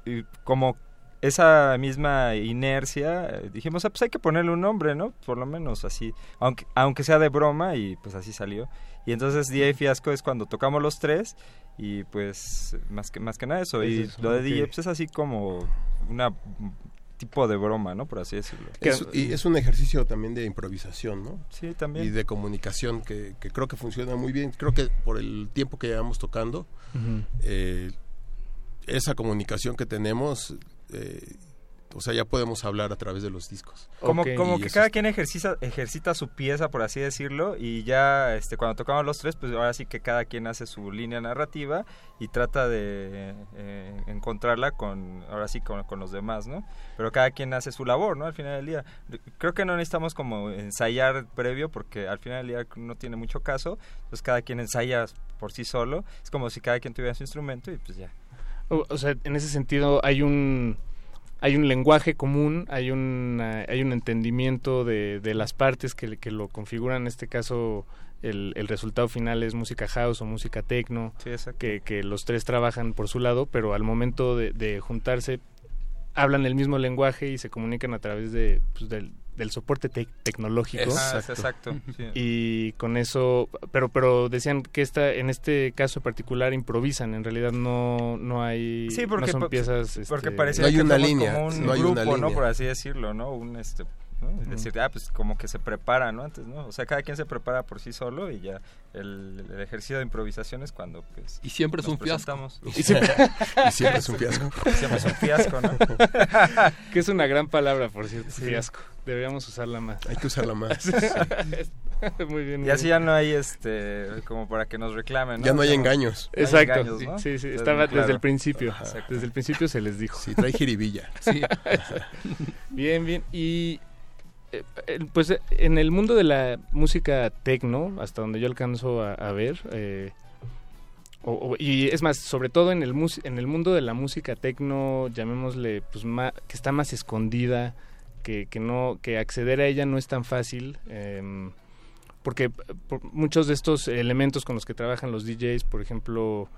y como esa misma inercia, eh, dijimos, ah, pues hay que ponerle un nombre, ¿no? Por lo menos así, aunque, aunque sea de broma, y pues así salió. Y entonces DJ Fiasco es cuando tocamos los tres, y pues más que, más que nada eso. Y eso, lo de ok. DJ pues es así como una tipo de broma, ¿no? Por así decirlo. Es, y es un ejercicio también de improvisación, ¿no? Sí, también. Y de comunicación que, que creo que funciona muy bien. Creo que por el tiempo que llevamos tocando, eh, esa comunicación que tenemos, eh, o sea, ya podemos hablar a través de los discos. Como, Ok. como Y que cada es- quien ejercita, ejercita su pieza, por así decirlo, y ya este, cuando tocamos los tres, pues ahora sí que cada quien hace su línea narrativa y trata de eh, encontrarla con, ahora sí, con, con los demás, ¿no? Pero cada quien hace su labor, ¿no? Al final del día. Creo que no necesitamos como ensayar previo, porque al final del día no tiene mucho caso, pues cada quien ensaya por sí solo, es como si cada quien tuviera su instrumento y pues ya. O, o sea, en ese sentido hay un hay un lenguaje común, hay un eh, hay un entendimiento de, de las partes que, que lo configuran. En este caso, el, el resultado final es música house o música techno, Sí, que, que los tres trabajan por su lado, pero al momento de, de juntarse hablan el mismo lenguaje y se comunican a través de, pues, del, del soporte tec- tecnológico. Exacto. sí. y con eso pero pero decían que esta en este caso particular improvisan en realidad no no hay Sí, porque, no son piezas porque este, parecía No hay que una línea, como un no hay una grupo, ¿no? línea. Por así decirlo, ¿no? Un este, ¿no? Es decir, ah, pues como que se prepara, ¿no? Antes, ¿no? O sea, cada quien se prepara por sí solo y ya el, el ejercicio de improvisación es cuando, pues... Y siempre es un fiasco. Y siempre- y siempre es un fiasco. Siempre es un fiasco, ¿no? que es una gran palabra por cierto Sí. fiasco deberíamos usarla más Hay que usarla más. muy bien Y así bien. ya no hay, este, como para que nos reclamen, ¿no? Ya no hay Como- engaños. no hay exacto engaños, ¿no? sí sí Entonces, estaba claro. desde el principio Exacto. desde el principio se les dijo Sí, trae jiribilla. Sí. Bien, bien. Y pues eh, en el mundo de la música tecno, hasta donde yo alcanzo a, ver, eh, o- y es más, sobre todo en el, en el mundo de la música tecno, llamémosle, pues que está más escondida, que, que no, que acceder a ella no es tan fácil. em, porque muchos de estos elementos con los que trabajan los DJs, por ejemplo,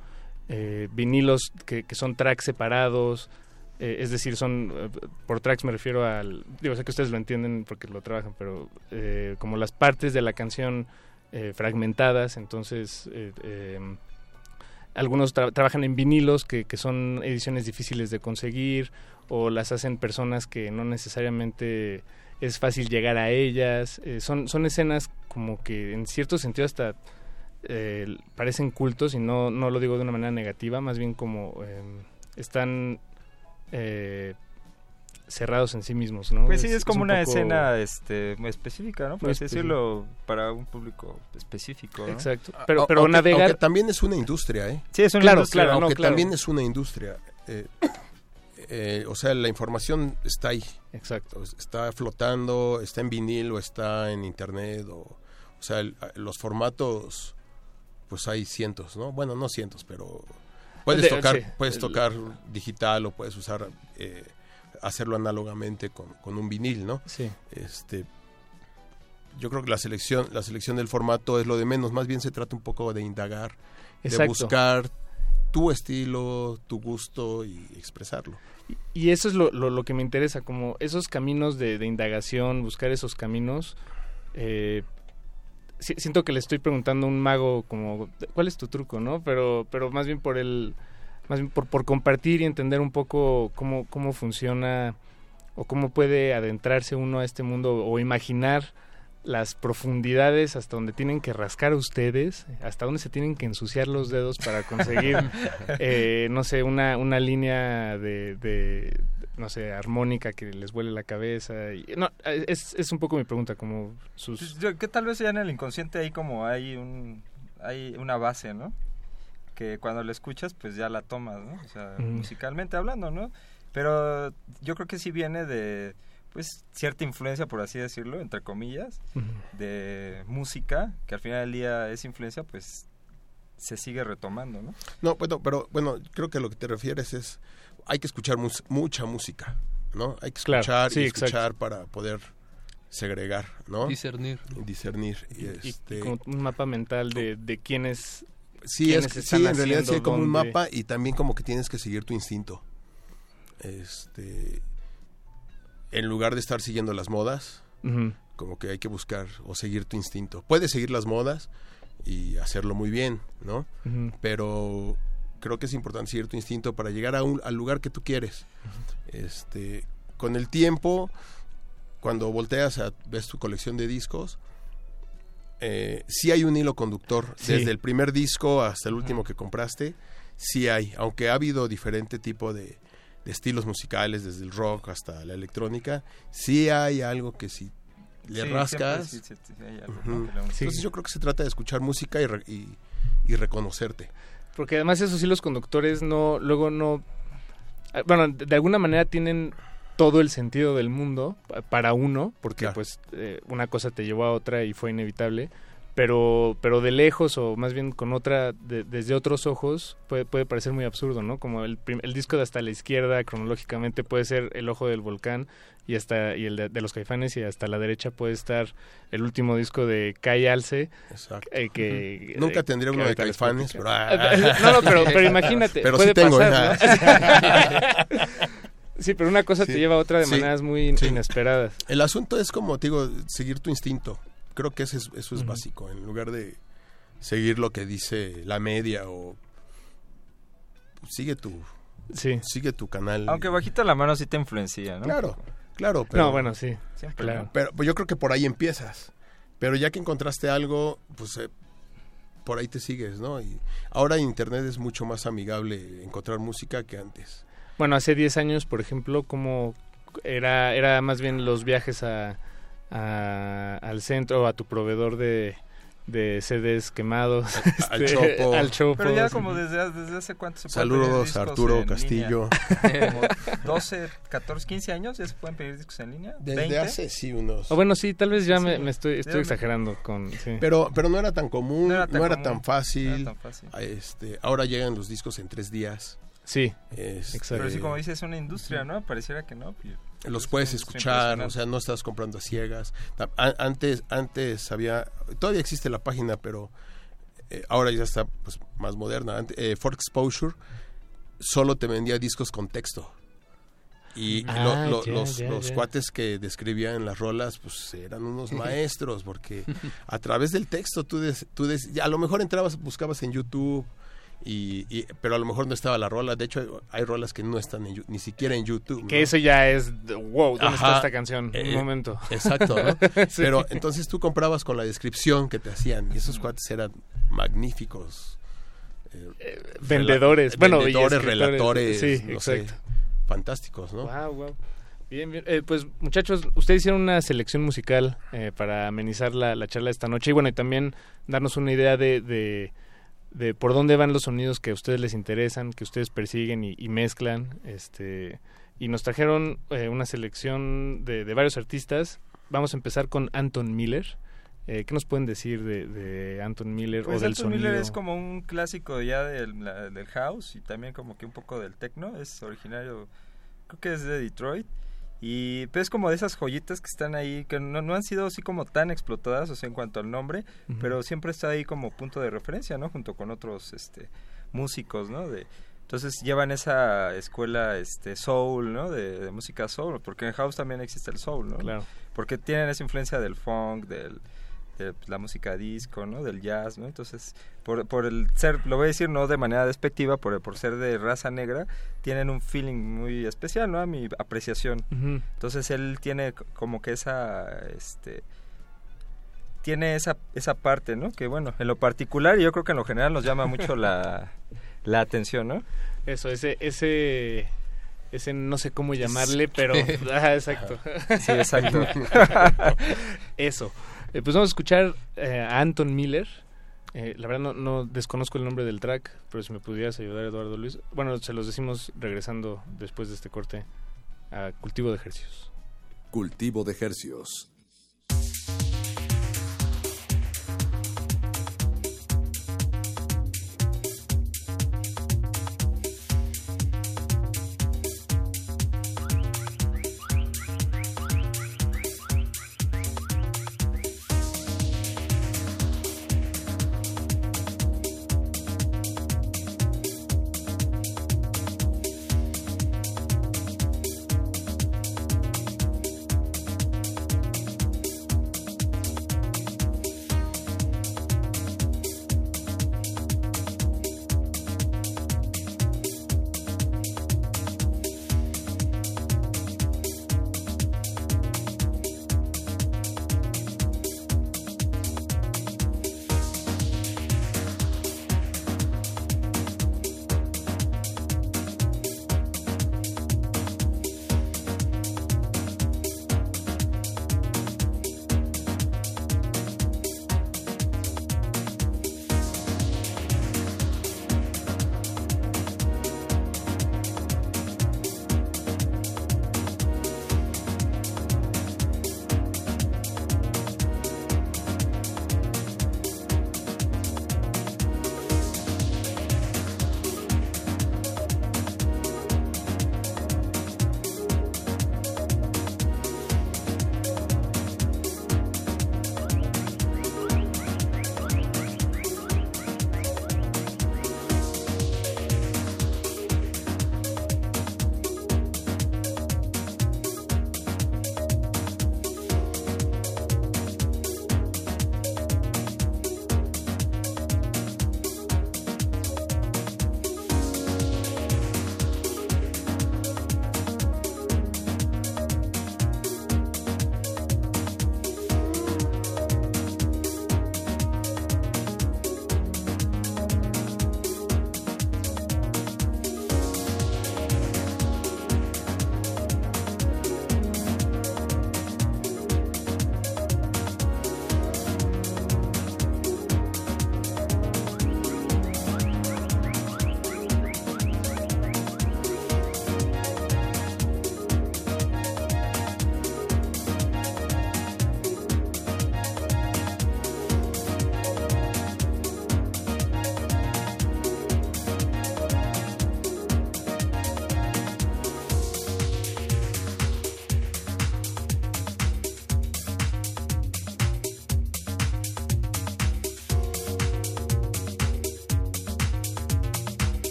eh, vinilos que son tracks separados, eh, es decir, son, eh, por tracks me refiero al, digo, sé que ustedes lo entienden porque lo trabajan, pero eh, como las partes de la canción eh, fragmentadas, entonces eh, algunos tra- trabajan en vinilos que, que son ediciones difíciles de conseguir o las hacen personas que no necesariamente es fácil llegar a ellas. Son, son escenas como que en cierto sentido hasta parecen cultos y no, no lo digo de una manera negativa, más bien como eh, están eh, cerrados en sí mismos, ¿no? Pues sí, es, como un una poco- escena este, muy específica, ¿no? Por así decirlo, para un público específico. ¿no? Exacto. Pero, Au- pero aunque, navegar... aunque también es una industria, ¿eh? Sí, es una Claro, industria. claro, no, aunque claro. también es una industria. eh, eh, o sea, la información está ahí. Exacto. Está flotando, está en vinil o está en internet. O, o sea, el- los formatos, pues hay cientos, ¿no? Bueno, no cientos, pero puedes De- tocar, sí, puedes el- tocar digital o puedes usar, eh, hacerlo análogamente con, con un vinil, ¿no? Sí. Este, yo creo que la selección, la selección del formato es lo de menos. Más bien se trata un poco de indagar, de buscar tu estilo, tu gusto y expresarlo. Y eso es lo, lo, lo que me interesa, como esos caminos de, de indagación, buscar esos caminos. eh, siento que le estoy preguntando a un mago como, ¿cuál es tu truco, no? Pero, pero más bien por el, más bien por, por compartir y entender un poco cómo, cómo funciona o cómo puede adentrarse uno a este mundo o imaginar las profundidades hasta donde tienen que rascar ustedes, hasta donde se tienen que ensuciar los dedos para conseguir, eh, no sé, una, una línea de, de, no sé, armónica que les vuele la cabeza. Y, no, es, es un poco mi pregunta, como sus... Pues yo- que tal vez ya en el inconsciente ahí como hay un hay una base, ¿no? Que cuando la escuchas pues ya la tomas, ¿no? O sea, musicalmente hablando, ¿no? Pero yo creo que sí viene de pues cierta influencia, por así decirlo, entre comillas, de música, que al final del día esa influencia pues se sigue retomando, ¿no? No, bueno, pero bueno, creo que lo que te refieres es hay que escuchar mus- mucha música, ¿no? Hay que Claro, escuchar sí, y exacto. escuchar para poder segregar, ¿no? Discernir. Discernir. Y, y este, como un mapa mental de, de quiénes... sí, es que- están sí, en realidad sí hay como un mapa y también como que tienes que seguir tu instinto. Este, en lugar de estar siguiendo las modas, como que hay que buscar o seguir tu instinto. Puedes seguir las modas y hacerlo muy bien, ¿no? Pero creo que es importante seguir tu instinto para llegar a un, al lugar que tú quieres. Este, con el tiempo, cuando volteas a ves tu colección de discos, eh, sí hay un hilo conductor Sí. desde el primer disco hasta el último que compraste, sí hay, aunque ha habido diferente tipo de, de estilos musicales, desde el rock hasta la electrónica, sí hay algo que si le Sí, rascas, siempre sí, sí, sí, algo, le- entonces yo creo que se trata de escuchar música y, re- y, y reconocerte. Porque además esos hilos conductores no, luego no, ah, bueno, de alguna manera tienen todo el sentido del mundo pa- para uno, porque Claro. pues eh, una cosa te llevó a otra y fue inevitable, pero, pero de lejos o más bien con otra, de- desde otros ojos, puede, puede parecer muy absurdo, ¿no? Como el, el disco de hasta la izquierda cronológicamente puede ser El Ojo del Volcán y hasta y el de, de los Caifanes y hasta la derecha puede estar el último disco de Kai Alce, Exacto. eh, que Nunca eh, tendría que uno de Caifanes, pero... No, no, pero, pero imagínate. Pero puede sí tengo, pasar, sí, pero una cosa Sí, te lleva a otra de sí, maneras muy sí. inesperadas. El asunto es como, te digo, seguir tu instinto. Creo que ese es- eso es básico, en lugar de seguir lo que dice la media o sigue tu Sí. sigue tu canal. Aunque bajita la mano sí te influencia, ¿no? Claro, claro, pero No, bueno, sí. Siempre, claro. ¿no? pero pues, yo creo que por ahí empiezas. Pero ya que encontraste algo, pues eh, por ahí te sigues, ¿no? Y ahora en internet es mucho más amigable encontrar música que antes. Bueno, hace 10 años, por ejemplo, como era, era más bien los viajes a, a- al centro, a tu proveedor de, de CDs quemados. Al este, Chopo. Al Chopo. Pero ya como desde, desde hace cuánto se Saludos pedir a Arturo en Castillo. línea? Como 12, 14, 15 años ya se pueden pedir discos en línea. Desde 20. hace sí unos O bueno, sí, tal vez ya Sí, me, me estoy, estoy exagerando con... sí. Pero, pero no era tan común, No no era era tan tan, común, fácil. no era tan fácil. Este, ahora llegan los discos en tres días. Sí, Este, exacto. Pero sí, como dices, es una industria, ¿no? Pareciera que no. y- los es puedes escuchar, o sea, no estás comprando a ciegas. Antes, antes había, todavía existe la página, pero eh, ahora ya está pues, más moderna. Eh, For Exposure solo te vendía discos con texto. Y Ah, lo- lo- ya, los, los cuates que describían las rolas, pues eran unos maestros, porque a través del texto tú, des- tú des- ya, a lo mejor entrabas, buscabas en YouTube Y, y- pero a lo mejor no estaba la rola. De hecho, hay rolas que no están en ni siquiera en YouTube. Que ¿no? eso ya es, wow, ¿dónde está esta canción? Un Eh, momento. Exacto, ¿no? Sí. Pero entonces tú comprabas con la descripción que te hacían y esos cuates eran magníficos. eh, vendedores, rela- bueno, vendedores, relatores, sí, no sé, exacto. fantásticos, ¿no? Wow, wow. Bien, bien. Eh, pues muchachos, ustedes hicieron una selección musical eh, para amenizar la, la charla de esta noche y bueno, y también darnos una idea de, de, de por dónde van los sonidos que a ustedes les interesan, que ustedes persiguen y, y mezclan. este Y nos trajeron eh, una selección de, de varios artistas. Vamos a empezar con Anton Miller. Eh, ¿Qué nos pueden decir de, de Anton Miller Pues o del Anton sonido? Miller es como un clásico ya del, la- del house y también como que un poco del techno. Es originario, creo que es de Detroit. Y pues es como de esas joyitas que están ahí, que no, no han sido así como tan explotadas, o sea, en cuanto al nombre, pero siempre está ahí como punto de referencia, ¿no? Junto con otros este, músicos, ¿no? De, entonces llevan esa escuela este soul, ¿no? De, de música soul, porque en house también existe el soul, ¿no? Claro. Porque tienen esa influencia del funk, del, de la música disco, ¿no? Del jazz, ¿no? Entonces, por, por el ser, lo voy a decir no de manera despectiva, por, por ser de raza negra, tienen un feeling muy especial, ¿no? A mi apreciación. Entonces, él tiene como que esa, este, tiene esa, esa parte, ¿no? Que bueno, en lo particular y yo creo que en lo general nos llama mucho la, la atención, ¿no? Eso, ese, ese, ese no sé cómo llamarle, pero... Exacto. Sí, exacto. Eso. Eh, pues vamos a escuchar eh, a Anton Miller. Eh, la verdad no, no desconozco el nombre del track, pero si me pudieras ayudar, Eduardo Luis. Bueno, se los decimos regresando después de este corte a Cultivo de Ejercicios. Cultivo de hercios.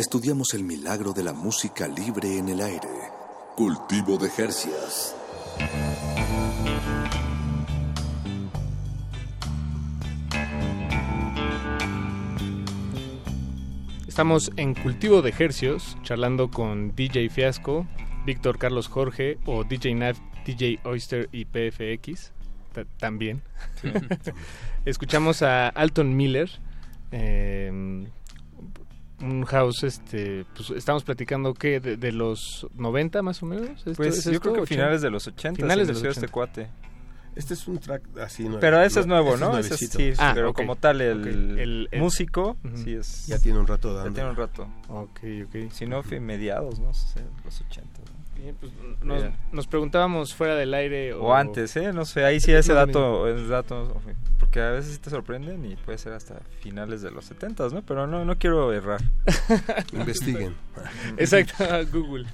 Estudiamos el milagro de la música libre en el aire. Cultivo de Jercias. Estamos en Cultivo de Hercios, charlando con DJ Fiasco, Víctor Carlos Jorge o DJ Nav, DJ Oyster y PFX ta- también. Sí. Escuchamos a Alton Miller, eh, un house, este, pues estamos platicando que de, de los 90 más o menos. ¿Esto- Pues es yo esto? creo que 80? finales de los 80 Finales se de los inició este 80. cuate. Este es un track así nuevo. Pero ese es nuevo, ese ¿no? es Ese es- sí, Ah, pero ok. como tal, el, Ok. El- el- músico, Ujú. sí es... Ya tiene un rato Ya dando. tiene un rato. Ok, ok. Si no, fue mediados, ¿no? sé, los 80. Pues, nos, preguntábamos fuera del aire o, O antes, ¿eh? No sé, ahí sí Es ese dato, es dato, porque a veces sí te sorprenden y puede ser hasta finales de los 70, ¿no? Pero no, no quiero errar. Investiguen. Exacto, Google.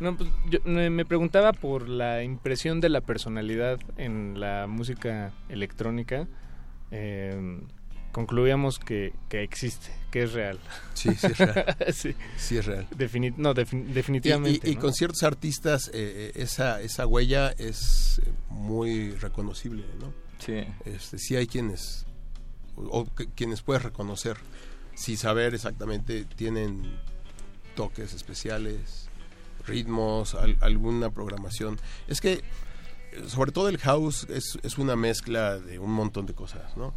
no, pues, yo me me preguntaba por la impresión de la personalidad en la música electrónica. Eh, concluíamos que, que existe, que es real. Sí, sí es real. sí. Sí es real. Defini- no, defin- definitivamente. Y, y ¿no? con ciertos artistas eh, eh, esa, esa huella es eh, muy reconocible, ¿no? Sí. Este, sí hay quienes, o, quienes puedes reconocer, sin saber exactamente, tienen toques especiales, ritmos, al- alguna programación. Es que, sobre todo el house es, es una mezcla de un montón de cosas, ¿no?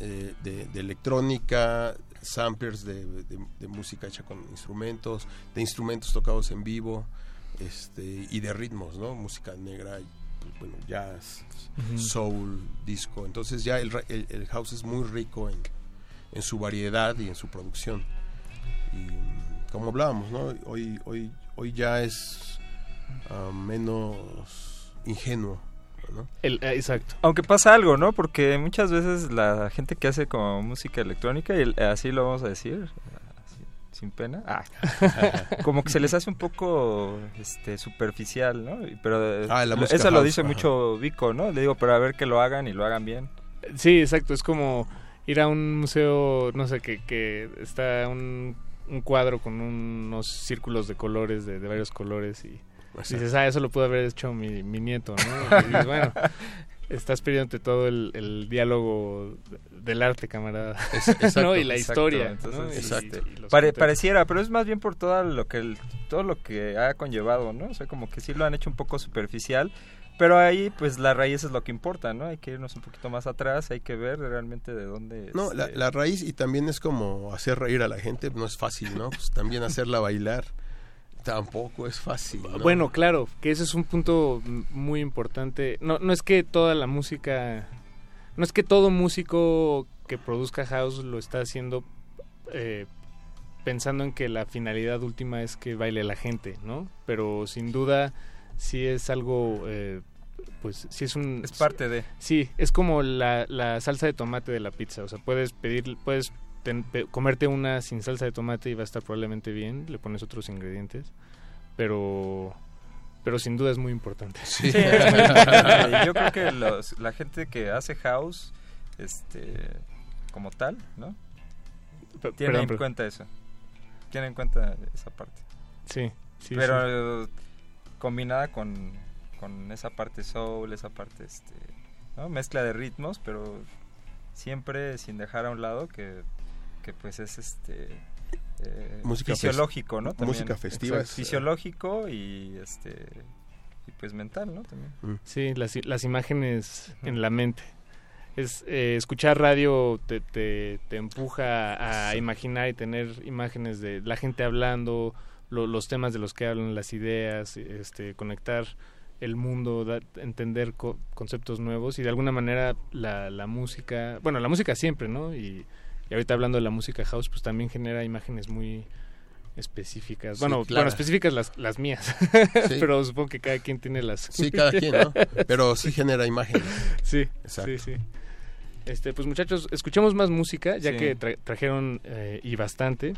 Eh, de, de electrónica, samplers de, de- de música hecha con instrumentos, de instrumentos tocados en vivo, este, y de ritmos, ¿no? Música negra, pues, bueno, jazz, soul, disco. Entonces ya el, el- el house es muy rico en, en su variedad y en su producción. Y como hablábamos, ¿no? Hoy, hoy, hoy ya es ah, menos ingenuo, ¿no? El, eh, exacto. Aunque pasa algo, ¿no? Porque muchas veces la gente que hace como música electrónica, y el- así lo vamos a decir, así, sin pena, ah, como que se les hace un poco este superficial, ¿no? Pero eh, Ah, la lo- música eso lo dice ajá. mucho Vico, ¿no? Le digo, pero a ver que lo hagan y lo hagan bien. Sí, exacto. Es como ir a un museo, no sé, que, que está un, un cuadro con unos círculos de colores, de, de varios colores, y Exacto. dices, ah, eso lo pudo haber hecho mi, mi nieto, ¿no? Y dices, bueno, estás perdiéndote todo el, el diálogo del arte, camarada. Es- exacto, ¿no? Y la Exacto, historia. entonces, exacto. y Pare- pareciera, pero es más bien por todo lo que el- todo lo que ha conllevado, ¿no? O sea, como que sí lo han hecho un poco superficial, pero ahí pues la raíz es lo que importa, ¿no? Hay que irnos un poquito más atrás, hay que ver realmente de dónde No, la, este, la raíz y también es como hacer reír a la gente, no es fácil, ¿no? Pues también hacerla bailar tampoco es fácil. ¿no? Bueno, claro, que ese es un punto muy importante. No, no es que toda la música, no es que todo músico que produzca house lo está haciendo eh, pensando en que la finalidad última es que baile la gente, ¿no? Pero sin duda sí es algo, eh, pues sí es un... es parte de Sí, es como la, la salsa de tomate de la pizza. O sea, puedes pedir, puedes ten- pe- comerte una sin salsa de tomate y va a estar probablemente bien. Le pones otros ingredientes, pero, pero sin duda es muy importante. Sí. Yo creo que los- la gente que hace house, este, como tal, ¿no? Tiene perdón, en pero- cuenta eso. Tiene en cuenta esa parte. Sí, sí, Pero combinada con, con esa parte soul, esa parte, este, ¿no? Mezcla de ritmos, pero siempre sin dejar a un lado que, que pues es este... eh, Música fisiológico, ¿no? También. música festiva Exacto, es, eh, fisiológico y este y pues mental, ¿no? También. Sí, las, imágenes en la mente. Es, eh, escuchar radio te, te, te empuja a imaginar y tener imágenes de la gente hablando, lo- los temas de los que hablan, las ideas, este, conectar el mundo, da- entender co- conceptos nuevos y de alguna manera la, la música, bueno, la música siempre, ¿no? Y, y ahorita hablando de la música house, pues también genera imágenes muy específicas. Sí, bueno, claro. bueno, específicas las, las mías, Sí. pero supongo que cada quien tiene las Sí, cada quien, ¿no? Pero sí genera imágenes. Sí, Exacto. sí, sí. Este, pues muchachos, escuchemos más música, ya Sí. que tra- trajeron eh, y bastante.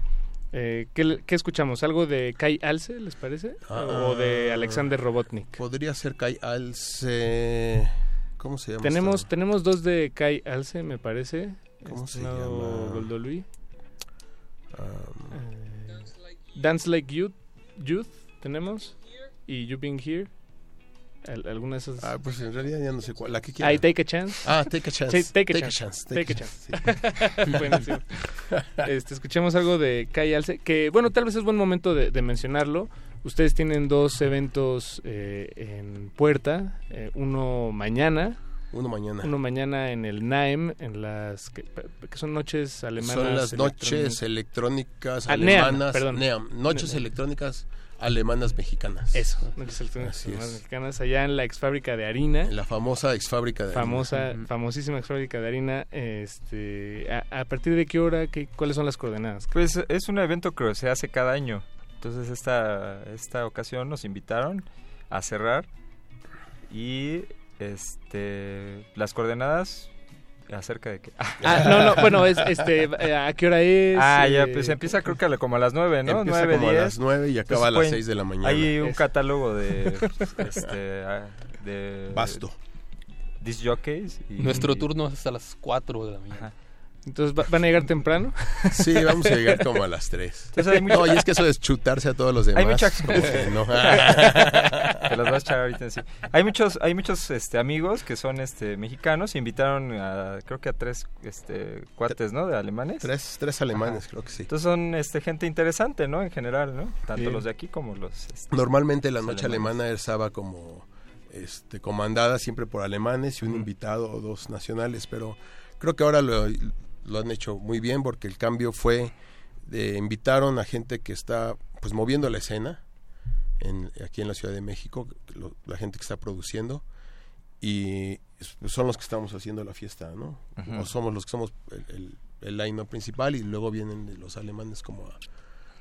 Eh, ¿qué, qué escuchamos? ¿Algo de Kai Alce, les parece? ¿O de Ah, Alexander Robotnik? Podría ser Kai Alce. ¿Cómo se llama? Tenemos, tenemos dos de Kai Alce, me parece. ¿Cómo se llama? Goldolui. Um, Dance Like Youth, Youth tenemos y You Being Here. Al- ¿Alguna de esas? Ah, pues en realidad ya no sé cuál. La que Ah, quiera. y Take a Chance. Ah, Take a Chance. Sí, take a Take a Chance. Chance, Take a Take a Chance. Buenísimo. Este, escuchemos algo de Kai Alce, que bueno, tal vez es buen momento de, de mencionarlo. Ustedes tienen dos eventos eh, en puerta, eh, uno mañana. Uno mañana. Uno mañana en el NAEM, en las que, que son noches alemanas. Son las noches electrónicas. Ah, NEAM, alemanas. perdón. NEAM, noches electrónicas alemanas mexicanas. Eso, noches electrónicas alemanas mexicanas, allá en la ex fábrica de harina. La famosa ex fábrica de harina. famosa, Ujú. famosísima ex fábrica de harina. Este, a, a partir de qué hora, qué, cuáles son las coordenadas? Pues es un evento que se hace cada año. Entonces esta, esta ocasión nos invitaron a cerrar y este las coordenadas acerca de que Ah, no, no, bueno, es, este, eh, ¿a qué hora es? Ah, ya, Eh, pues empieza creo que a como a las nueve, ¿no? Empieza Nueve, como a diez. las nueve y acaba a las seis de la mañana. Hay un Es- catálogo de este ah, de Vasto. disc jockeys y- Nuestro turno es hasta las 4 de la mañana. Entonces, ¿va- ¿van a llegar temprano? Sí, vamos a llegar como a las 3. Entonces hay mucho- No, y es que eso es chutarse a todos los demás. Hay mucha como que no. Te las vas a echar ahorita sí. Hay muchos, hay muchos este, amigos que son este mexicanos, invitaron a creo que a tres este cuates, ¿no? De alemanes. Tres, tres alemanes, creo que sí. Entonces son este gente interesante, ¿no? En general, ¿no? Tanto Sí. los de aquí como los este, Normalmente la los noche alemanes. alemana estaba como este, comandada siempre por alemanes y un invitado o dos nacionales, pero creo que ahora lo, lo han hecho muy bien porque el cambio fue de invitaron a gente que está pues moviendo la escena en, aquí en la Ciudad de México, lo- la gente que está produciendo y es- son los que estamos haciendo la fiesta, ¿no? O somos los que somos el, el, el line principal y luego vienen los alemanes como a,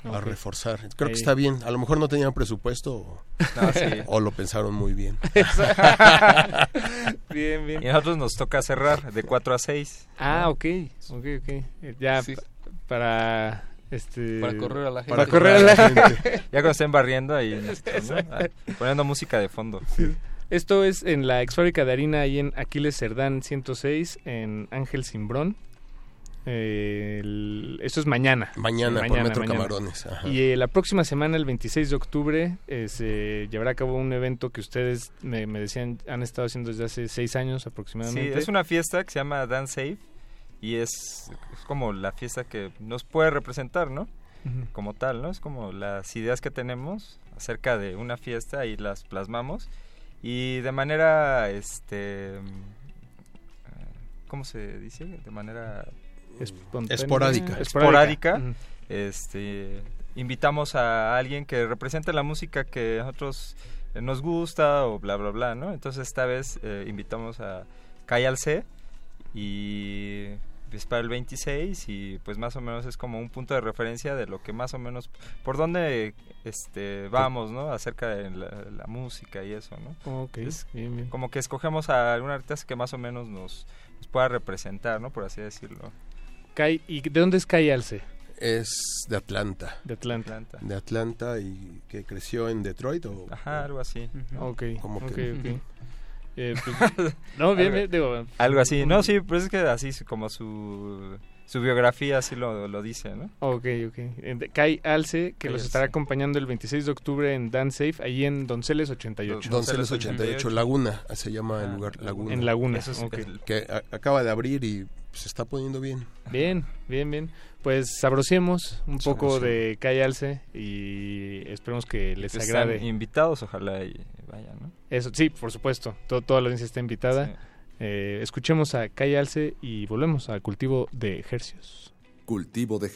a reforzar. Creo Ahí. que está bien. A lo mejor no tenían presupuesto o, No, sí. o lo pensaron muy bien. bien, bien. Y a nosotros nos toca cerrar de 4 a 6. Ah, ok, ok, ok. Ya pa- para este Para correr a la gente. Para correr a la gente. ya cuando estén barriendo ahí ¿no? Ah, poniendo música de fondo. Esto es en la ex fábrica de harina ahí en Aquiles Cerdán 106 en Ángel Simbrón. Eh, el- esto es mañana. Mañana, por Metro Camarones, ajá. Y eh, la próxima semana, el 26 de octubre, eh, se llevará a cabo un evento que ustedes me, me decían han estado haciendo desde hace seis años Sí, aproximadamente. es una fiesta que se llama Dance Safe y es, es como la fiesta que nos puede representar, ¿no? Como tal, ¿no? Es como las ideas que tenemos acerca de una fiesta y las plasmamos y de manera, este, ¿cómo se dice? De manera Espontánea. Esporádica. esporádica, este, invitamos a alguien que represente la música que a nosotros eh, nos gusta o bla bla bla, ¿no? Entonces esta vez eh, invitamos a Kai Alce y es para el 26 y pues más o menos es como un punto de referencia de lo que más o menos por dónde este vamos, ¿no? Acerca de la, la música y eso, ¿no? Ok, Es bien, bien. como que escogemos a algún artista que más o menos nos, nos pueda representar, ¿no? Por así decirlo. Kai- ¿Y de dónde es Kai Alce? Es de Atlanta. De Atlanta. Atlanta. De Atlanta y que creció en Detroit o Ajá, algo así. Ok, Como ok, que- ok. Eh, pues, no, bien, bien, digo... Algo así. No, sí, pues es que así como su, su biografía así lo, lo dice, ¿no? Ok, ok. Eh, Kai Alce, que Kai los Alce. estará acompañando el 26 de octubre en Dance Safe, ahí en Donceles 88. Donceles 88, Laguna, se llama el lugar Laguna. En Laguna, Eso es el- Que a- acaba de abrir y se está poniendo bien. Bien, bien, bien. Pues sabrosemos un poco de Kai Alce y esperemos que les que están agrade. invitados, ojalá y vayan, ¿no? Eso, sí, por supuesto. Todo, toda la audiencia está invitada. Sí. Eh, escuchemos a Kai Alce y volvemos al cultivo de ejercios. Cultivo de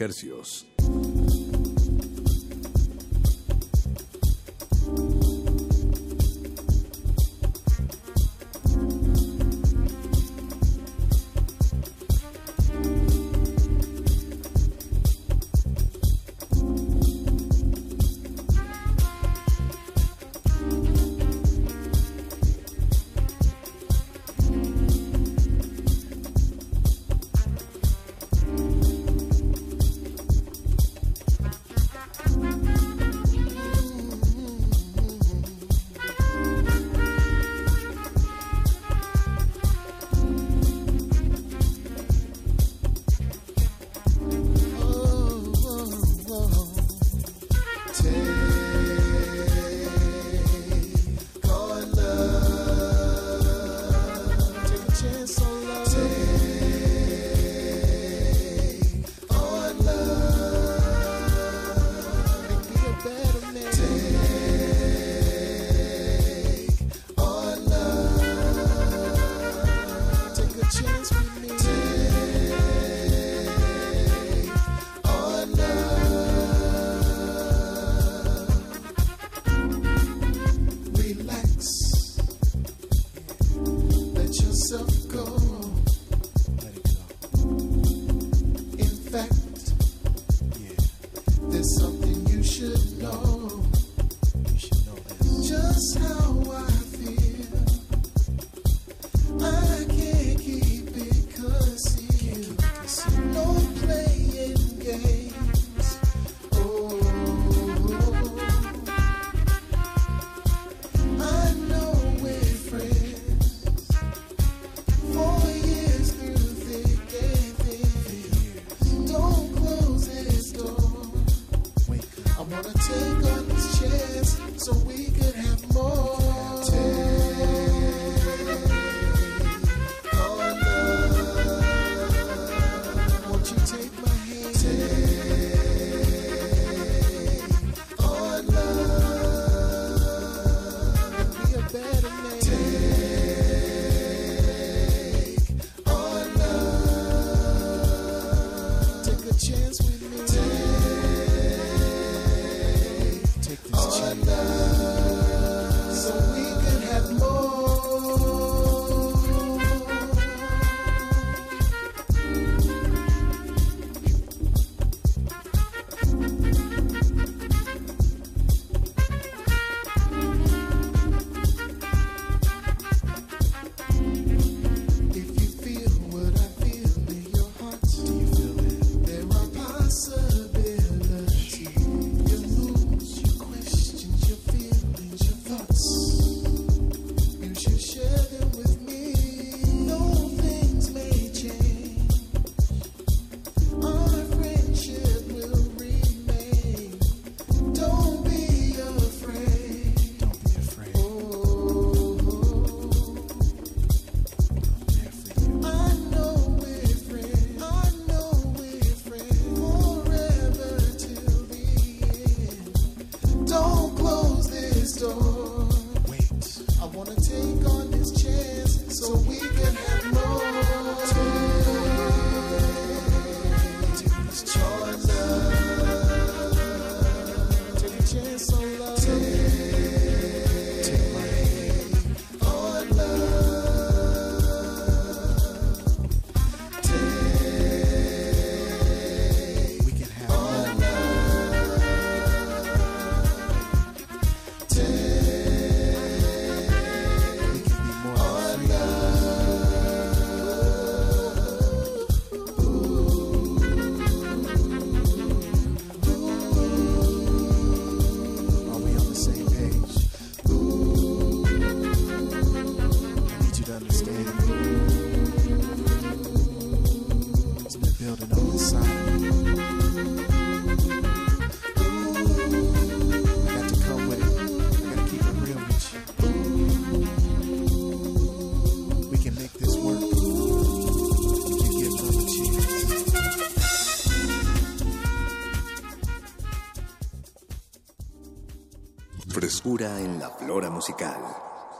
en la flora musical.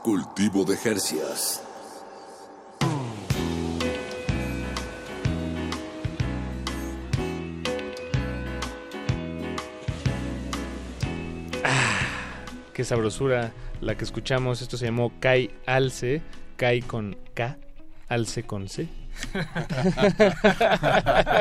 Cultivo de Jercias. Ah, qué sabrosura la que escuchamos. Esto se llamó Kai Alce. Kai con K, Alce con C.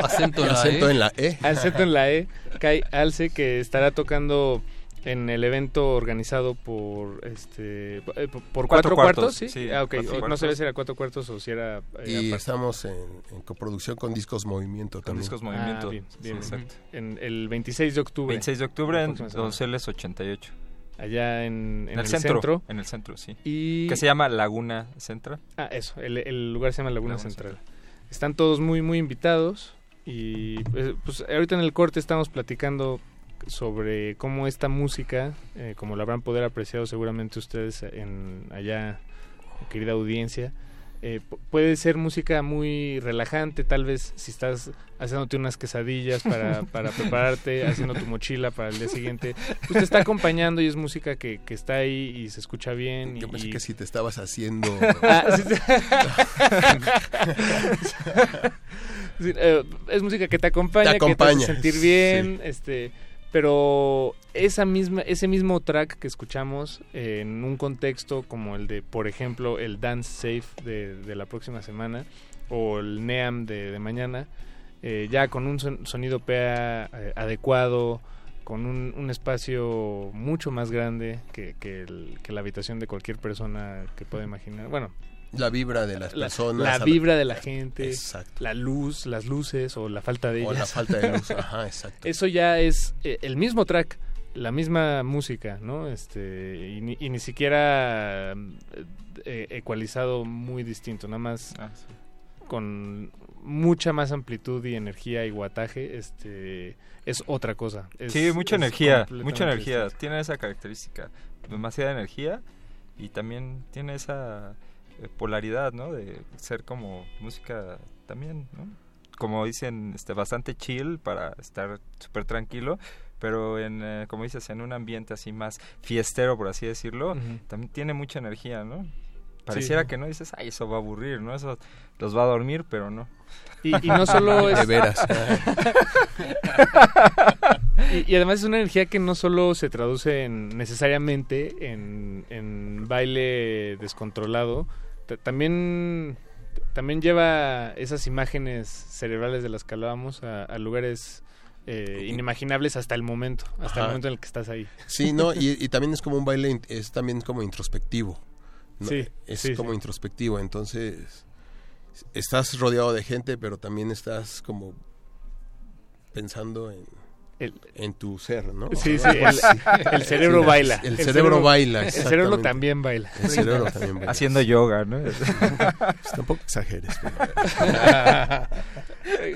Acento, en la E. Acento en la E. Kai Alce que estará tocando en el evento organizado por este eh, por cuatro, cuartos, ¿sí? ah, okay. no sé si era cuatro cuartos o si era eh, y estamos en, coproducción con Discos Movimiento con Discos Movimiento ah, bien, exacto. en el 26 de octubre. 26 de octubre en Donceles 88 allá en, en, el, centro, en el centro sí. Y que se llama Laguna Central. Ah eso el, lugar se llama Laguna, Central. están todos muy muy invitados y pues, pues ahorita en el corte estamos platicando sobre cómo esta música, eh, como la habrán poder apreciado seguramente ustedes en allá, querida audiencia, eh, puede ser música muy relajante, tal vez si estás haciéndote unas quesadillas para, para prepararte, haciendo tu mochila para el día siguiente, pues te está acompañando y es música que, que está ahí y se escucha bien. Yo y, pensé que si te estabas haciendo... Ah, eh, es música que te acompaña, que te hace sentir bien, este pero esa misma, ese mismo track que escuchamos en un contexto como el de, por ejemplo, el Dance Safe de, la próxima semana o el NEAM de, mañana, eh, ya con un sonido PA eh, adecuado, con un, un espacio mucho más grande que, que la habitación de cualquier persona que pueda imaginar. Bueno, La vibra de las la- personas. La, vibra de la gente, Exacto. la luz, las luces o la falta de O ellas. la falta de luz, ajá, exacto. Eso ya es eh, el mismo track, la misma música, ¿no? Este, y, ni, y ni siquiera eh, eh, ecualizado muy distinto, nada más Ah, con mucha más amplitud y energía y guataje, este, es otra cosa. Es- sí, mucha es energía, mucha energía. distinto. Tiene esa característica, demasiada energía y también tiene esa polaridad, ¿no? De ser como música también, ¿no? Como dicen, este, bastante chill para estar súper tranquilo, pero en, eh, como dices, en un ambiente así más fiestero, por así decirlo, también tiene mucha energía, ¿no? Pareciera que no dices, ay, eso va a aburrir, ¿no? Eso los va a dormir, pero no. Y, y no solo es... De veras. y, y además es una energía que no solo se traduce en, necesariamente en, en baile descontrolado, también, también lleva esas imágenes cerebrales de las que hablábamos a, a lugares eh, inimaginables hasta el momento, hasta el momento en el que estás ahí. Sí, no, y, y también es como un baile, es también como introspectivo. ¿no? Sí, Es sí, como sí. introspectivo, entonces estás rodeado de gente, pero también estás como pensando en, en tu ser, ¿no? Sí, sí, el, cerebro Sí, baila. El, cerebro baila, El cerebro también baila. El cerebro también baila. Haciendo yoga, ¿no? Pues tampoco exageres.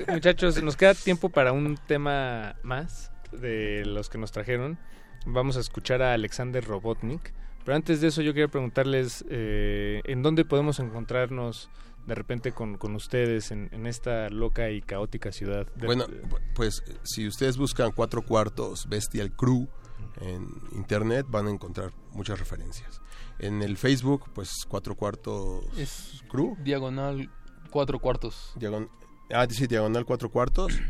Muchachos, nos queda tiempo para un tema más de los que nos trajeron. Vamos a escuchar a Alexander Robotnik. Pero antes de eso yo quería preguntarles eh, en dónde podemos encontrarnos de repente con, con ustedes en, en esta loca y caótica ciudad. De- Bueno, pues si ustedes buscan cuatro cuartos Bestial Crew en internet van a encontrar muchas referencias. En el Facebook, pues cuatro cuartos Es Crew. diagonal cuatro cuartos. Diagon- ah, sí, diagonal cuatro cuartos.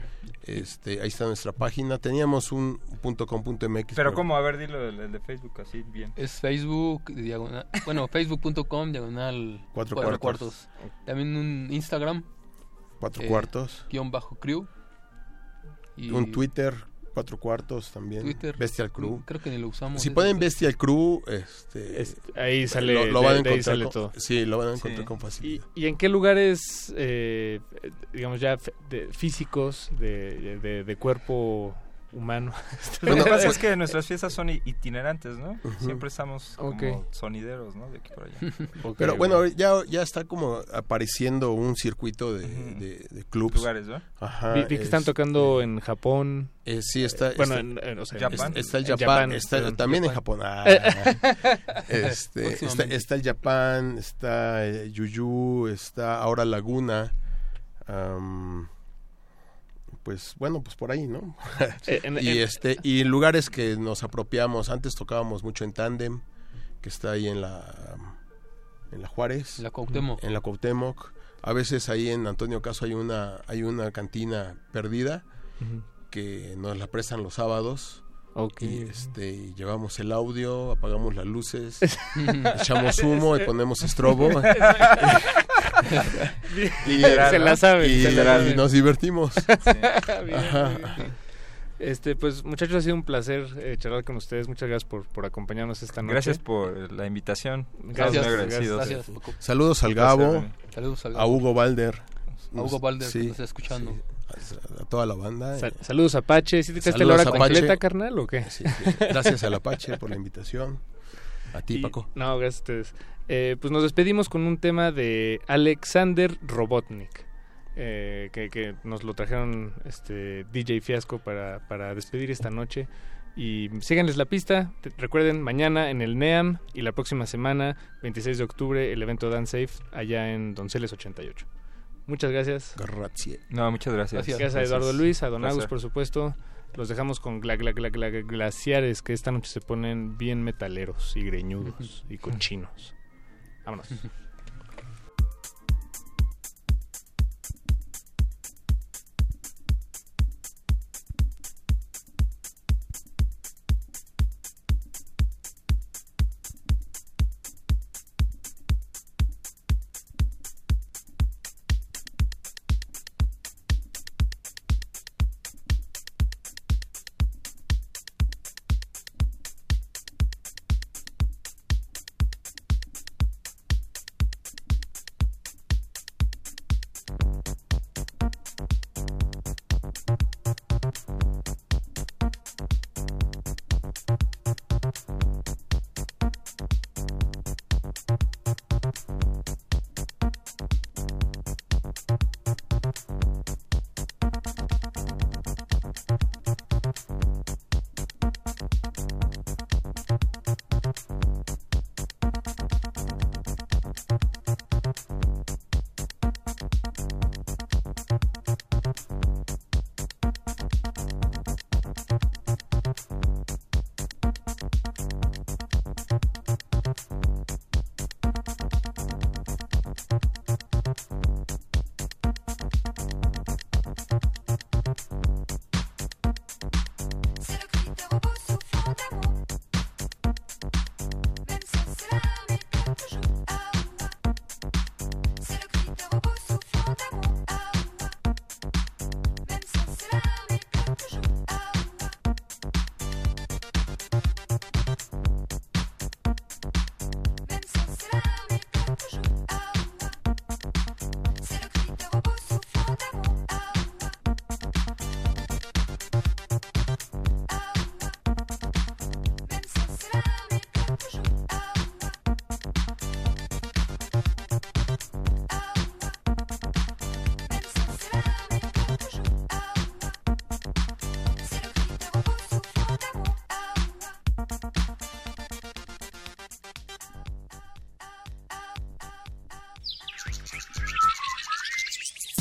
Este, ahí está nuestra página. Teníamos un punto .com punto .mx. Pero ¿cómo? A ver, dilo el, el de Facebook así bien. Es Facebook, diagonal, bueno, facebook.com, diagonal Cuatro cuatro cuartos. cuartos. También un Instagram. Cuatro eh, cuartos. Guión bajo crew. Y Un Twitter, cuatro cuartos también. Twitter. Bestial Crew. Creo que ni lo usamos. Si ese. ponen Bestial Crew, este, ahí sale- lo, lo de- van a de ahí encontrar sale con- todo. Sí, lo van a encontrar Sí. con facilidad. ¿Y en qué lugares, eh, digamos ya de- físicos de, de- de cuerpo humano? Lo que pasa es que nuestras fiestas son itinerantes, ¿no? Ujú. Siempre estamos como Ok. sonideros, ¿no? De aquí para allá. Pero bueno, ya, ya está como apareciendo un circuito de, de, de clubs. Lugares, ¿no? Ajá. Vi, vi que están es- tocando en Japón. Eh, sí, está. Bueno, está- en- en- o sea, Japan. es- Está el Japón, está también en Japón. Ah, este, está, está el Japón, está eh, Yuyu, está ahora Laguna. am, pues bueno, pues por ahí, ¿no? Eh, y este y lugares que nos apropiamos. Antes tocábamos mucho en Tandem, que está ahí en la en la Juárez, La Cuauhtémoc. en la Cuauhtémoc. A veces ahí en Antonio Caso hay una hay una cantina perdida que nos la prestan los sábados. Ok. Y este, y llevamos el audio, apagamos las luces, echamos humo y ponemos estrobo. y, se la sabe. y- se la y nos divertimos. Bien, bien. Este, pues muchachos, ha sido un placer eh, charlar con ustedes. Muchas gracias por, por acompañarnos esta noche. Gracias por la invitación. Gracias, muy agradecidos. Gracias. Saludos al Gabo. Saludos al a. Hugo Balder. A Hugo Balder, que nos está escuchando. sí, a, toda la banda. Sal- saludos Apache. ¿Sí te echaste Saludos, la hora completa, carnal, o qué? Sí, sí. Gracias al Apache por la invitación. A ti, Y- Paco. No, gracias a ustedes. Eh, pues nos despedimos con un tema de Alexander Robotnik, eh, que, que nos lo trajeron este DJ Fiasco para, para despedir esta noche. Y síganles la pista. Te- recuerden, mañana en el NEAM y la próxima semana, 26 de octubre, el evento Dance Safe allá en Donceles 88. Muchas gracias. Grazie. No, muchas gracias. Gracias a Eduardo Luis, a Don. Agus, por supuesto. Los dejamos con gla, gla, gla, gla- glaciares que esta noche se ponen bien metaleros y greñudos y cochinos. Vámonos.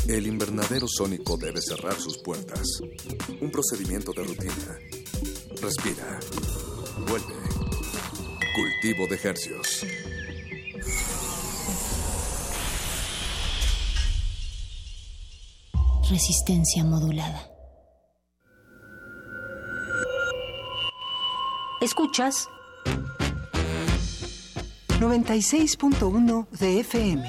el invernadero sónico debe cerrar sus puertas. Un procedimiento de rutina. Respira. Vuelve. Cultivo de hercios. Resistencia modulada. Escuchas 96.1 de FM.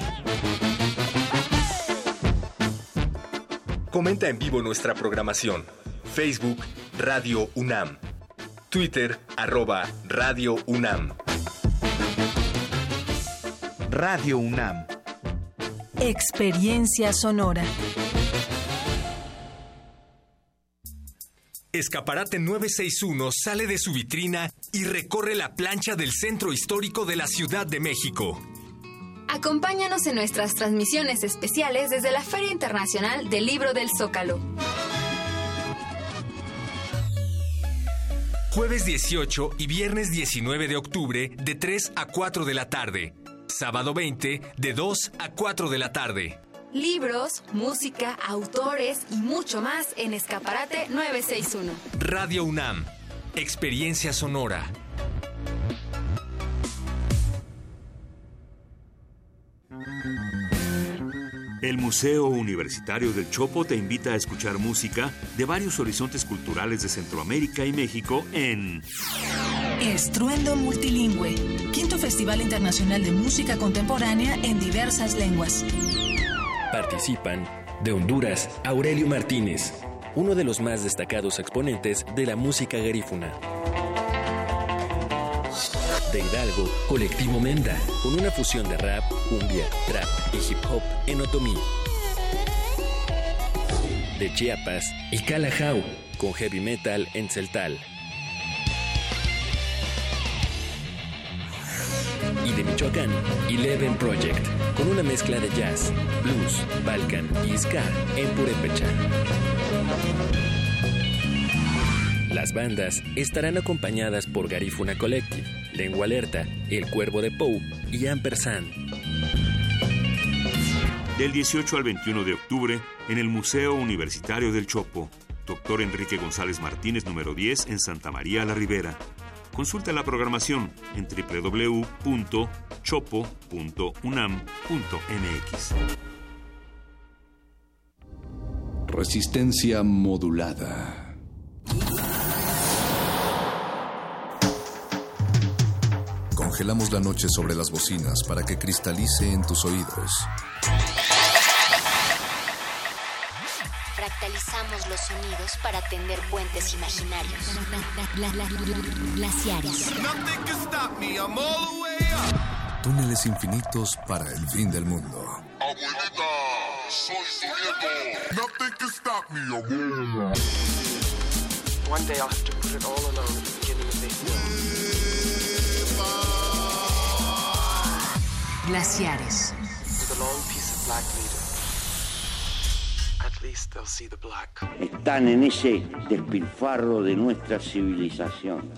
Comenta en vivo nuestra programación. Facebook Radio UNAM. Twitter arroba Radio UNAM. Radio UNAM. Experiencia sonora. Escaparate 961 sale de su vitrina y recorre la plancha del centro histórico de la Ciudad de México. Acompáñanos en nuestras transmisiones especiales desde la Feria Internacional del Libro del Zócalo. Jueves 18 y viernes 19 de octubre de 3 a 4 de la tarde. Sábado 20 de 2 a 4 de la tarde. Libros, música, autores y mucho más en Escaparate 961. Radio UNAM. Experiencia sonora. El Museo Universitario del Chopo te invita a escuchar música de varios horizontes culturales de Centroamérica y México en Estruendo Multilingüe, quinto Festival Internacional de Música Contemporánea en diversas lenguas. Participan de Honduras Aurelio Martínez, uno de los más destacados exponentes de la música garífuna. De Hidalgo, Colectivo Menda, con una fusión de rap, cumbia, trap y hip hop en otomí. De Chiapas, y Calajau, con heavy metal en celtal. Y de Michoacán, Eleven Project, con una mezcla de jazz, blues, balkan y ska en purépecha. Las bandas estarán acompañadas por Garifuna Collective, Lengua Alerta, El Cuervo de Pou y Ampersand. Del 18 al 21 de octubre en el Museo Universitario del Chopo. Dr. Enrique González Martínez, número 10, en Santa María la Ribera. Consulta la programación en www.chopo.unam.mx. Resistencia modulada. Congelamos la noche sobre las bocinas para que cristalice en tus oídos. Fractalizamos los sonidos para tender puentes imaginarios. Glaciares. Túneles infinitos para el fin del mundo. Abuelita, soy su nieto. Nothing can stop me, abuela. One day I'll have to put it all alone at the beginning of this black. Están en ese despilfarro de nuestra civilización.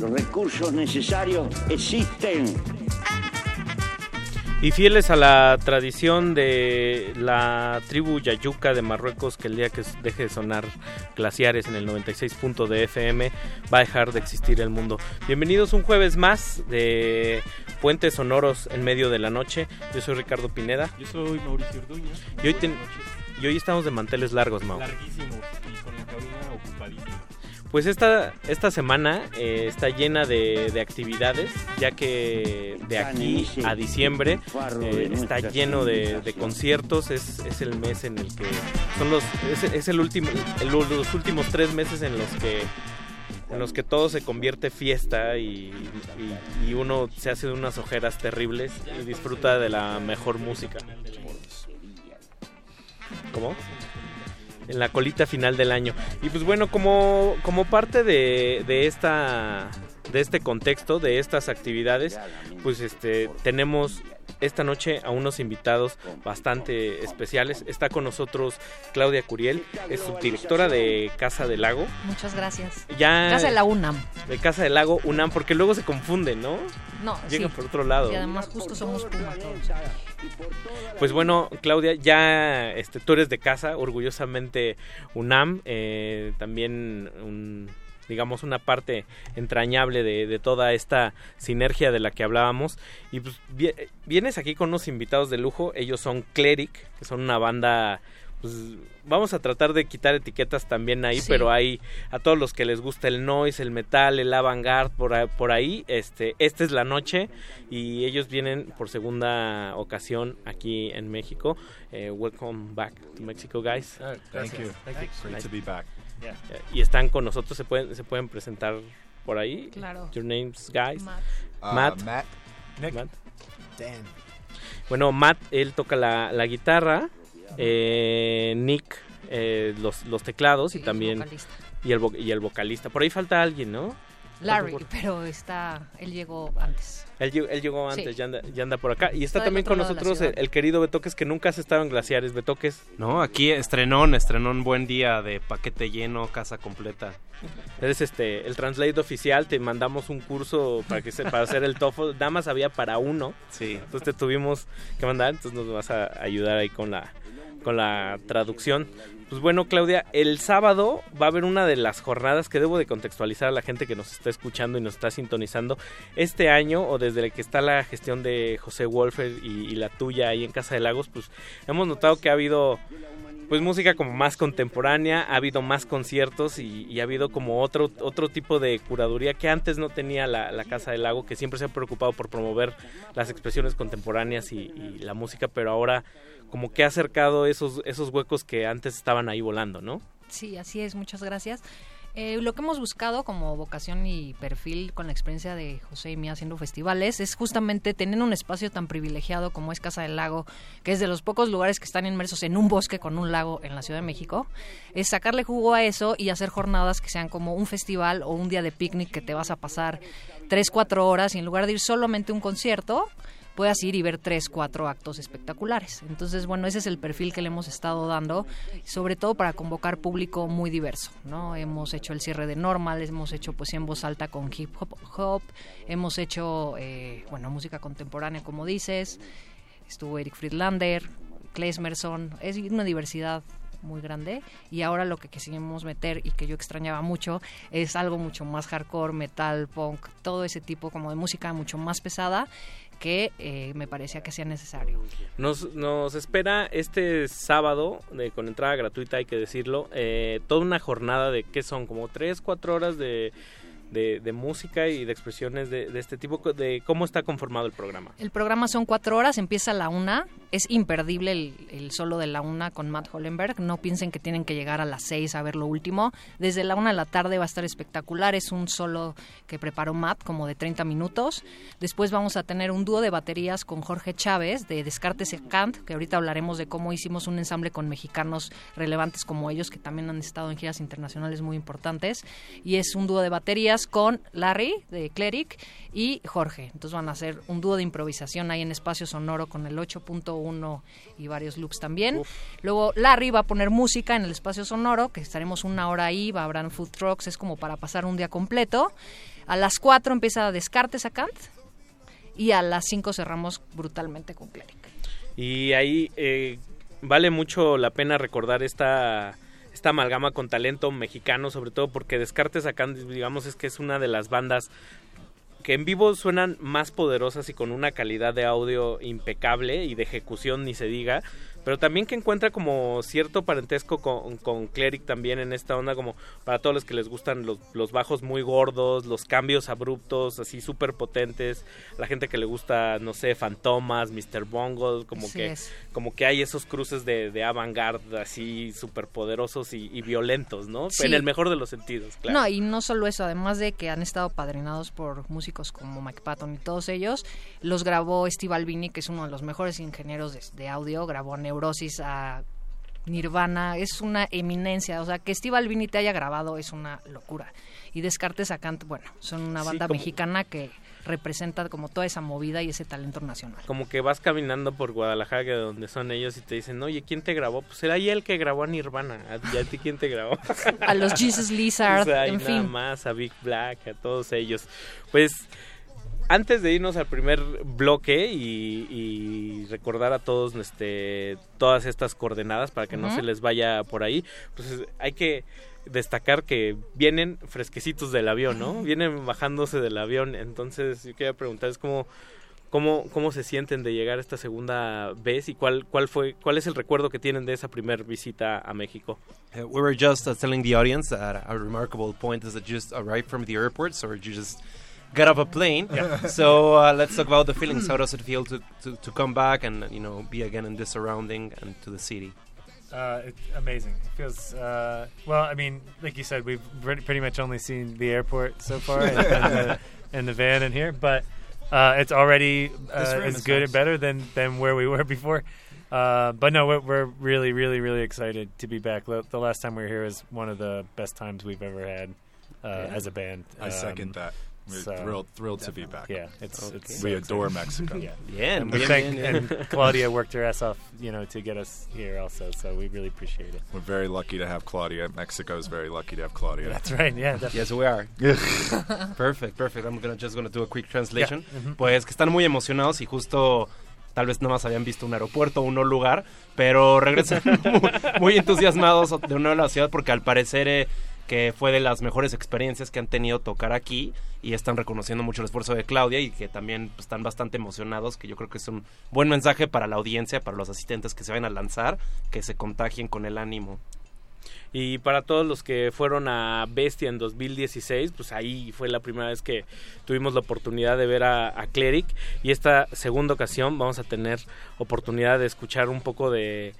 Los recursos necesarios existen. Y fieles a la tradición de la tribu Yayuca de Marruecos, que el día que deje de sonar glaciares en el 96 punto de FM va a dejar de existir el mundo. Bienvenidos un jueves más de Puentes Sonoros en medio de la noche. Yo soy Ricardo Pineda. Yo soy Mauricio Orduña. Y hoy, ten- y hoy estamos de manteles largos, Mau. Larguísimos y con la cabina ocupadísima. Pues esta, esta semana eh, está llena de, de actividades, ya que de aquí a diciembre eh, está lleno de, de conciertos, es, es el mes en el que son los es, es el último el- los últimos tres meses en los que en los que todo se convierte fiesta y, y- y uno se hace de unas ojeras terribles y disfruta de la mejor música. ¿Cómo? En la colita final del año. Y pues bueno, como, como parte de, de esta de este contexto, de estas actividades, pues este tenemos esta noche a unos invitados bastante especiales. Está con nosotros Claudia Curiel, es subdirectora de Casa del Lago. Muchas gracias. Ya Casa de la UNAM. De Casa del Lago UNAM, porque luego se confunden, ¿no? No, Llega sí. por otro lado. Y además justo somos Puma. Pues bueno, Claudia, ya este, tú eres de casa, orgullosamente UNAM, eh, también un, digamos una parte entrañable de, de toda esta sinergia de la que hablábamos. Y pues vi- vienes aquí con unos invitados de lujo, ellos son Cleric, que son una banda... Pues vamos a tratar de quitar etiquetas también ahí, Sí. pero hay a todos los que les gusta el noise, el metal, el avant-garde, por, ahí- por ahí, este, esta es la noche y ellos vienen por segunda ocasión aquí en México. Eh, welcome back to Mexico, guys. thank you. Great to be back. Yeah. Eh, Y están con nosotros, se pueden, se pueden presentar por ahí. Claro. Your names, guys. Matt. Uh, Matt. Matt. Nick. Matt. Dan. Bueno, Matt, él toca la, la guitarra. eh, Nick, eh, los, los teclados y también... Y el, y el vocalista. Por ahí falta alguien, ¿no? Larry, por- pero está, él llegó antes. Él, llegó- él llegó Sí. antes, ya, anda, ya anda por acá. Y está también con nosotros el querido Betoques, que nunca has estado en Glaciares. Betoques. No, aquí estrenón, estrenón buen día de paquete lleno, casa completa. Eres este, el translate oficial, te mandamos un curso para que se, para hacer el TOEFL. Nada más había para uno. Sí. Entonces te tuvimos que mandar, entonces nos vas a ayudar ahí con la, con la traducción. Pues bueno, Claudia, el sábado va a haber una de las jornadas que debo de contextualizar a la gente que nos está escuchando y nos está sintonizando. Este año, o desde que está la gestión de José Wolfer y, la tuya ahí en Casa de Lagos, pues hemos notado que ha habido pues música como más contemporánea, ha habido más conciertos y, y ha habido como otro, otro tipo de curaduría que antes no tenía la, Casa del Lago, que siempre se ha preocupado por promover las expresiones contemporáneas y la música, pero ahora como que ha acercado esos, esos huecos que antes estaban ahí volando, ¿no? Sí, así es, muchas gracias. Eh, lo que hemos buscado como vocación y perfil con la experiencia de José y mía haciendo festivales es justamente tener un espacio tan privilegiado como es Casa del Lago, que es de los pocos lugares que están inmersos en un bosque con un lago en la Ciudad de México, es sacarle jugo a eso y hacer jornadas que sean como un festival o un día de picnic que te vas a pasar tres, cuatro horas y en lugar de ir solamente a un concierto, puedas ir y ver tres, cuatro actos espectaculares. Entonces, bueno, ese es el perfil que le hemos estado dando, sobre todo para convocar público muy diverso, ¿no? Hemos hecho el cierre de Normal, hemos hecho poesía en voz alta con hip hop, hemos hecho, eh, bueno, música contemporánea, como dices, estuvo Eric Friedlander, Klesmerson, es una diversidad muy grande y ahora lo que quisimos meter y que yo extrañaba mucho es algo mucho más hardcore, metal, punk, todo ese tipo como de música mucho más pesada que eh, me parecía que sea necesario. Nos, nos espera este sábado, de, con entrada gratuita hay que decirlo, eh, toda una jornada de, ¿qué son? Como tres, cuatro horas de, de, de música y de expresiones de, de este tipo, de cómo está conformado el programa. El programa son cuatro horas, empieza a la una. Es imperdible el, el solo de la una con Matt Hollenberg. No piensen que tienen que llegar a las seis a ver lo último. Desde la una de la tarde va a estar espectacular. Es un solo que preparó Matt, como de 30 minutos. Después vamos a tener un dúo de baterías con Jorge Chávez de Descartes Kant, que ahorita hablaremos de cómo hicimos un ensamble con mexicanos relevantes como ellos, que también han estado en giras internacionales muy importantes. Y es un dúo de baterías con Larry de Cleric y Jorge. Entonces van a hacer un dúo de improvisación ahí en espacio sonoro con el 8.1 y varios loops también. Luego Larry va a poner música en el espacio sonoro, que estaremos una hora ahí, va a haber food trucks, es como para pasar un día completo. A las 4 empieza Descartes a Kant y a las 5 cerramos brutalmente con Cleric. Y ahí eh, vale mucho la pena recordar esta esta amalgama con talento mexicano, sobre todo porque Descartes acá, digamos, es que es una de las bandas que en vivo suenan más poderosas y con una calidad de audio impecable y de ejecución ni se diga, pero también que encuentra como cierto parentesco con, con Cleric también en esta onda, como para todos los que les gustan los, los bajos muy gordos, los cambios abruptos, así súper potentes, la gente que le gusta, no sé, Fantomas, Mr. Bungle, como Así que es. como que hay esos cruces de, de avant-garde así súper poderosos y, y violentos, ¿no? Sí. En el mejor de los sentidos, claro. No, y no solo eso, además de que han estado padrinados por músicos como Mike Patton y todos ellos, los grabó Steve Albini, que es uno de los mejores ingenieros de, de audio, grabó a Neurosis, a Nirvana, es una eminencia. O sea, que Steve Albini te haya grabado es una locura. Y Descartes a Kant, bueno, son una Sí, banda como- mexicana que representa como toda esa movida y ese talento nacional. Como que vas caminando por Guadalajara, que de donde son ellos, y te dicen, oye, ¿quién te grabó? Pues era ahí el que grabó a Nirvana. ¿A, y a ti quién te grabó? A los Jesus Lizard, O sea, en nada fin. más, a Big Black, a todos ellos. Pues antes de irnos al primer bloque y, y recordar a todos este, todas estas coordenadas para que no se les vaya por ahí, pues hay que destacar que vienen fresquecitos del avión, ¿no? Vienen bajándose del avión, entonces yo quería preguntarles cómo, cómo, cómo se sienten de llegar esta segunda vez y cuál, cuál, fue, cuál es el recuerdo que tienen de esa primera visita a México. Uh, we were just uh, telling the audience that a remarkable point is that you just arrived from the airport, so you just got off a plane. Yeah. So uh, let's talk about the feelings. How does it feel to, to, to come back and you know be again in this surrounding and to the city? Uh, it's amazing. It feels uh, well. I mean, like you said, we've pre- pretty much only seen the airport so far and, and, the, and the van in here, but uh, it's already uh, as good nice. and better than than where we were before. Uh, but no, we're, we're really, really, really excited to be back. The the last time we were here was one of the best times we've ever had uh, Yeah. as a band. I second that. We're so- thrilled, thrilled to be back. Yeah, it's, it's we so adore exciting. Mexico. Yeah, Yeah, and, we yeah, thank, yeah, yeah. and Claudia worked her ass off, you know, to get us here also. So we really appreciate it. We're very lucky to have Claudia. Mexico is very lucky to have Claudia. That's right, yeah, definitely. Yes, we are. perfect, perfect. I'm gonna just gonna do a quick translation. Yeah, mhm. Pues que están muy emocionados y justo tal vez nada más habían visto un aeropuerto o un lugar, pero regresan muy, muy entusiasmados de una nueva ciudad porque al parecer eh, que fue de las mejores experiencias que han tenido tocar aquí y están reconociendo mucho el esfuerzo de Claudia y que también pues, están bastante emocionados, que yo creo que es un buen mensaje para la audiencia, para los asistentes que se vayan a lanzar, que se contagien con el ánimo. Y para todos los que fueron a Bestia en 2016, pues ahí fue la primera vez que tuvimos la oportunidad de ver a, a Cleric. Y esta segunda ocasión vamos a tener oportunidad de escuchar un poco de,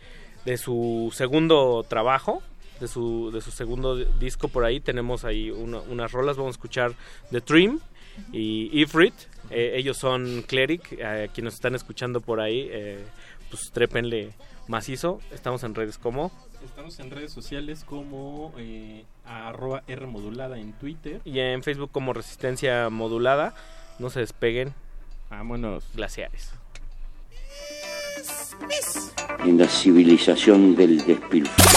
de su segundo trabajo, de su, de su segundo disco por ahí. Tenemos ahí una- unas rolas, vamos a escuchar The Dream y Ifrit. Eh, ellos son Cleric, eh, quienes están escuchando por ahí, eh, pues trépenle macizo. Estamos en redes como... Estamos en redes sociales como eh, arroba R modulada en Twitter. y en Facebook como Resistencia Modulada. No se despeguen. Vámonos. Glaciares. En la civilización del despilfarro.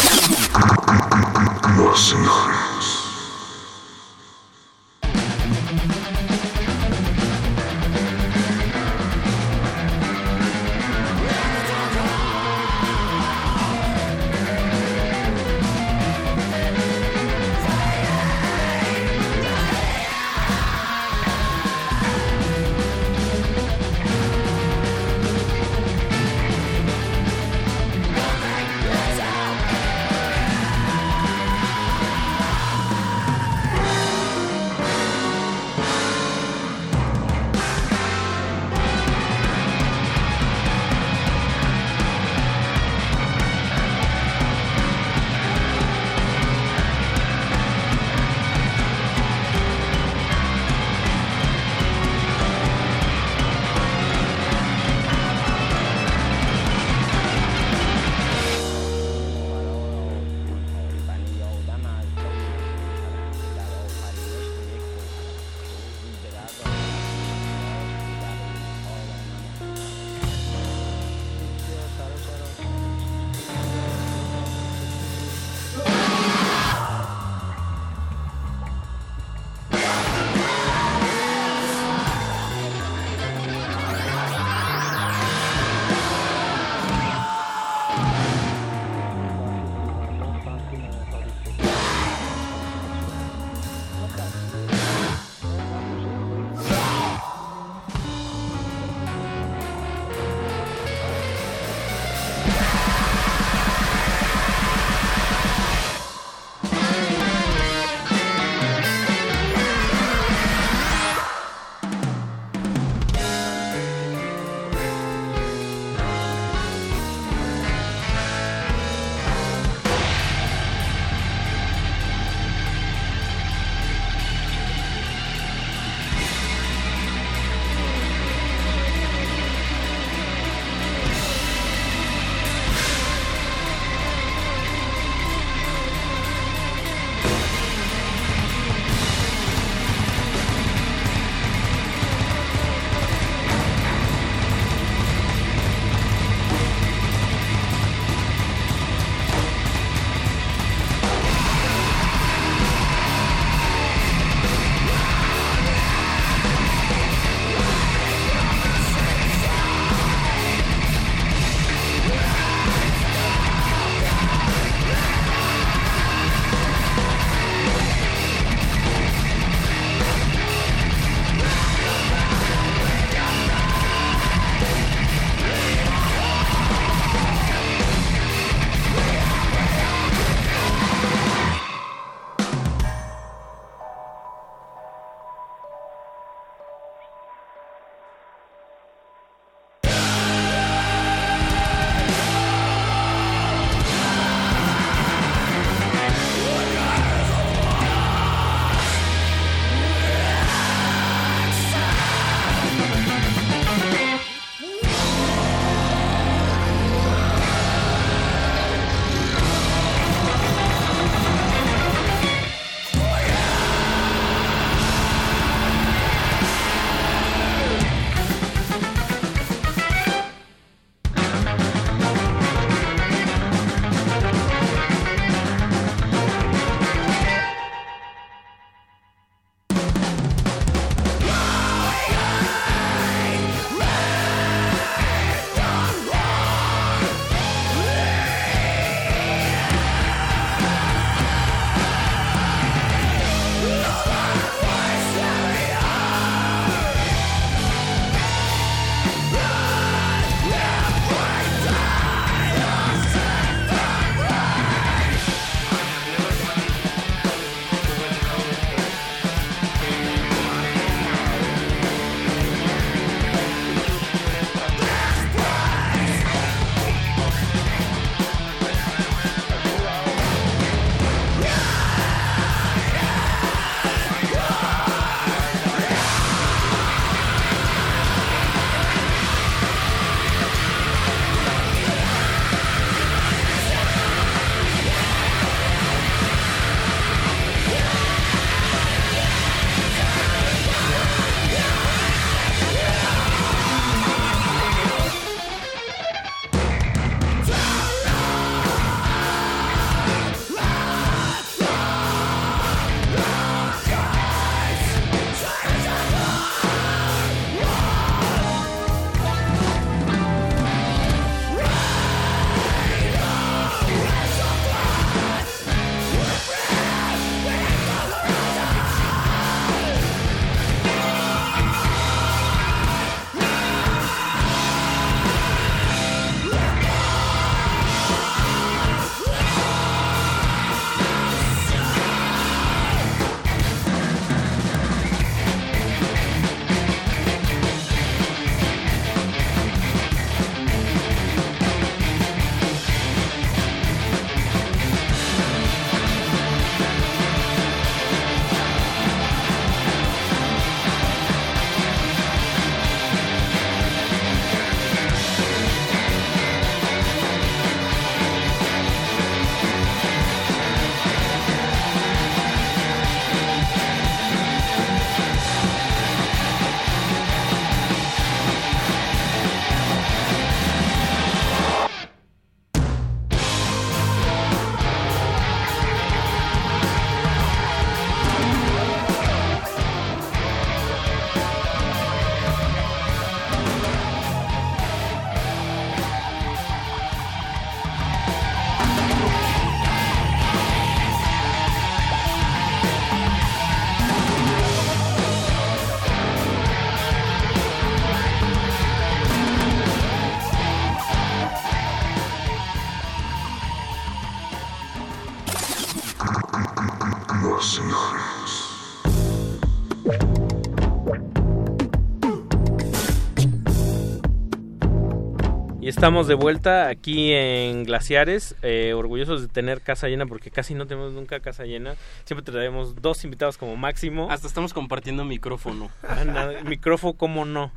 Estamos de vuelta aquí en Glaciares, eh, orgullosos de tener casa llena porque casi no tenemos nunca casa llena. Siempre traemos dos invitados como máximo. Hasta estamos compartiendo micrófono. Ah, micrófono, cómo no.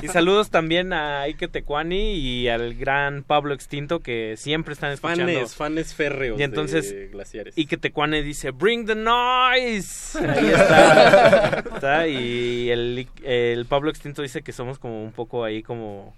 Y saludos también a Ike Tecuani y al gran Pablo Extinto que siempre están escuchando. Fanes, fanes férreos Y entonces de Glaciares. Ike Tecuani dice, bring the noise. Ahí está. Está, Y el, el Pablo Extinto dice que somos como un poco ahí como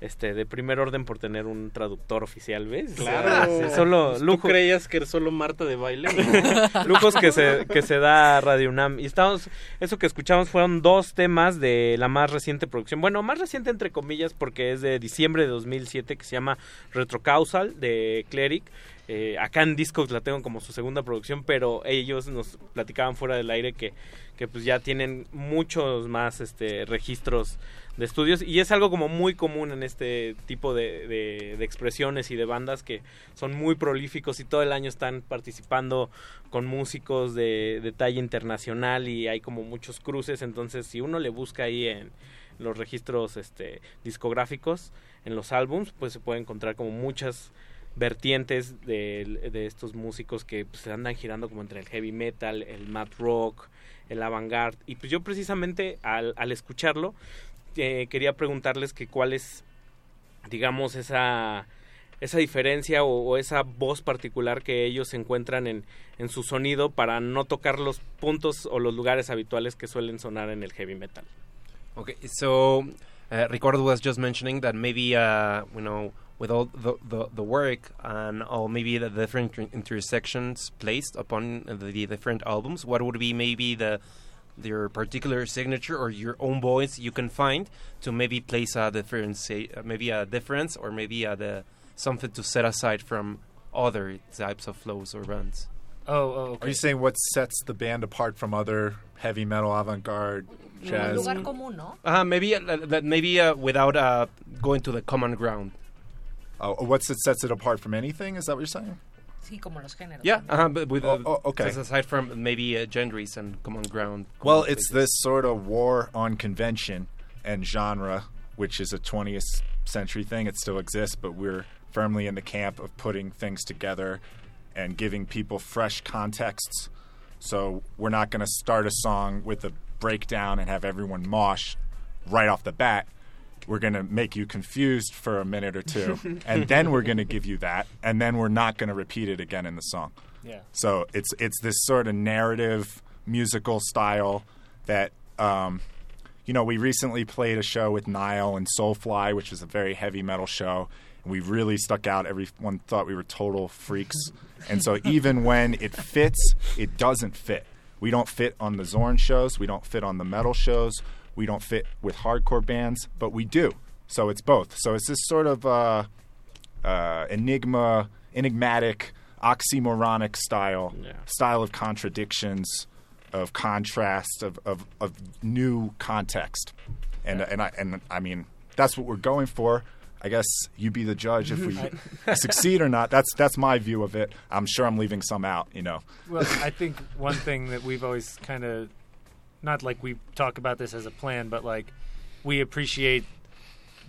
este de primer orden por tener un traductor oficial, ¿ves? Claro. Solo ¿Tú lujo. creías que eres solo Marta de baile? lujos que se, que se da Radio UNAM. Y estamos, eso que escuchamos fueron dos temas de la más reciente producción. Bueno, más reciente entre comillas porque es de diciembre de 2007 que se llama Retrocausal de Cleric. Eh, acá en Discogs la tengo como su segunda producción, pero ellos nos platicaban fuera del aire que, que pues ya tienen muchos más este registros de estudios. Y es algo como muy común en este tipo de, de- de expresiones y de bandas que son muy prolíficos y todo el año están participando con músicos de, talla internacional y hay como muchos cruces. Entonces si uno le busca ahí en los registros este discográficos en los álbums pues se puede encontrar como muchas vertientes de, de estos músicos que pues, se andan girando como entre el heavy metal, el math rock, el avant-garde. Y pues yo precisamente al, al escucharlo eh, quería preguntarles que cuál es, digamos, esa, esa diferencia o, esa voz particular que ellos encuentran en, en su sonido para no tocar los puntos o los lugares habituales que suelen sonar en el heavy metal. Okay, so uh, Ricardo was just mentioning that maybe uh, you know with all the, the, the work and all maybe the different intersections placed upon the different albums, what would be maybe the your particular signature or your own voice you can find to maybe place a difference, uh, maybe a difference or maybe uh, the something to set aside from other types of flows or runs. Oh, oh, okay. Are you saying what sets the band apart from other heavy metal, avant-garde, jazz? lugar común. Uh, maybe uh, maybe uh, without uh, going to the common ground. What's it sets it apart from anything? Is that what you're saying? Sí, como los géneros. Yeah, uh-huh, but with uh, oh, okay. aside from maybe uh, genres and common ground. Well, it's places. this sort of war on convention and genre, which is a 20th century thing. It still exists, but we're firmly in the camp of putting things together and giving people fresh contexts. So we're not going to start a song with a breakdown and have everyone mosh right off the bat. We're going to make you confused for a minute or two, and then we're going to give you that, and then we're not going to repeat it again in the song. Yeah. So it's it's this sort of narrative musical style that um, you know we recently played a show with Nile and Soulfly, which was a very heavy metal show, and we really stuck out. Everyone thought we were total freaks, and so even when it fits, it doesn't fit. We don't fit on the Zorn shows. We don't fit on the metal shows. We don't fit with hardcore bands, but we do. So it's both. So it's this sort of uh, uh, enigma, enigmatic, oxymoronic style, style of contradictions, of contrast, of, of, of new context, and and I and I mean that's what we're going for. I guess you be the judge if we succeed or not. That's that's my view of it. I'm sure I'm leaving some out. You know. Well, I think one thing that we've always kind of, not like we talk about this as a plan, but like we appreciate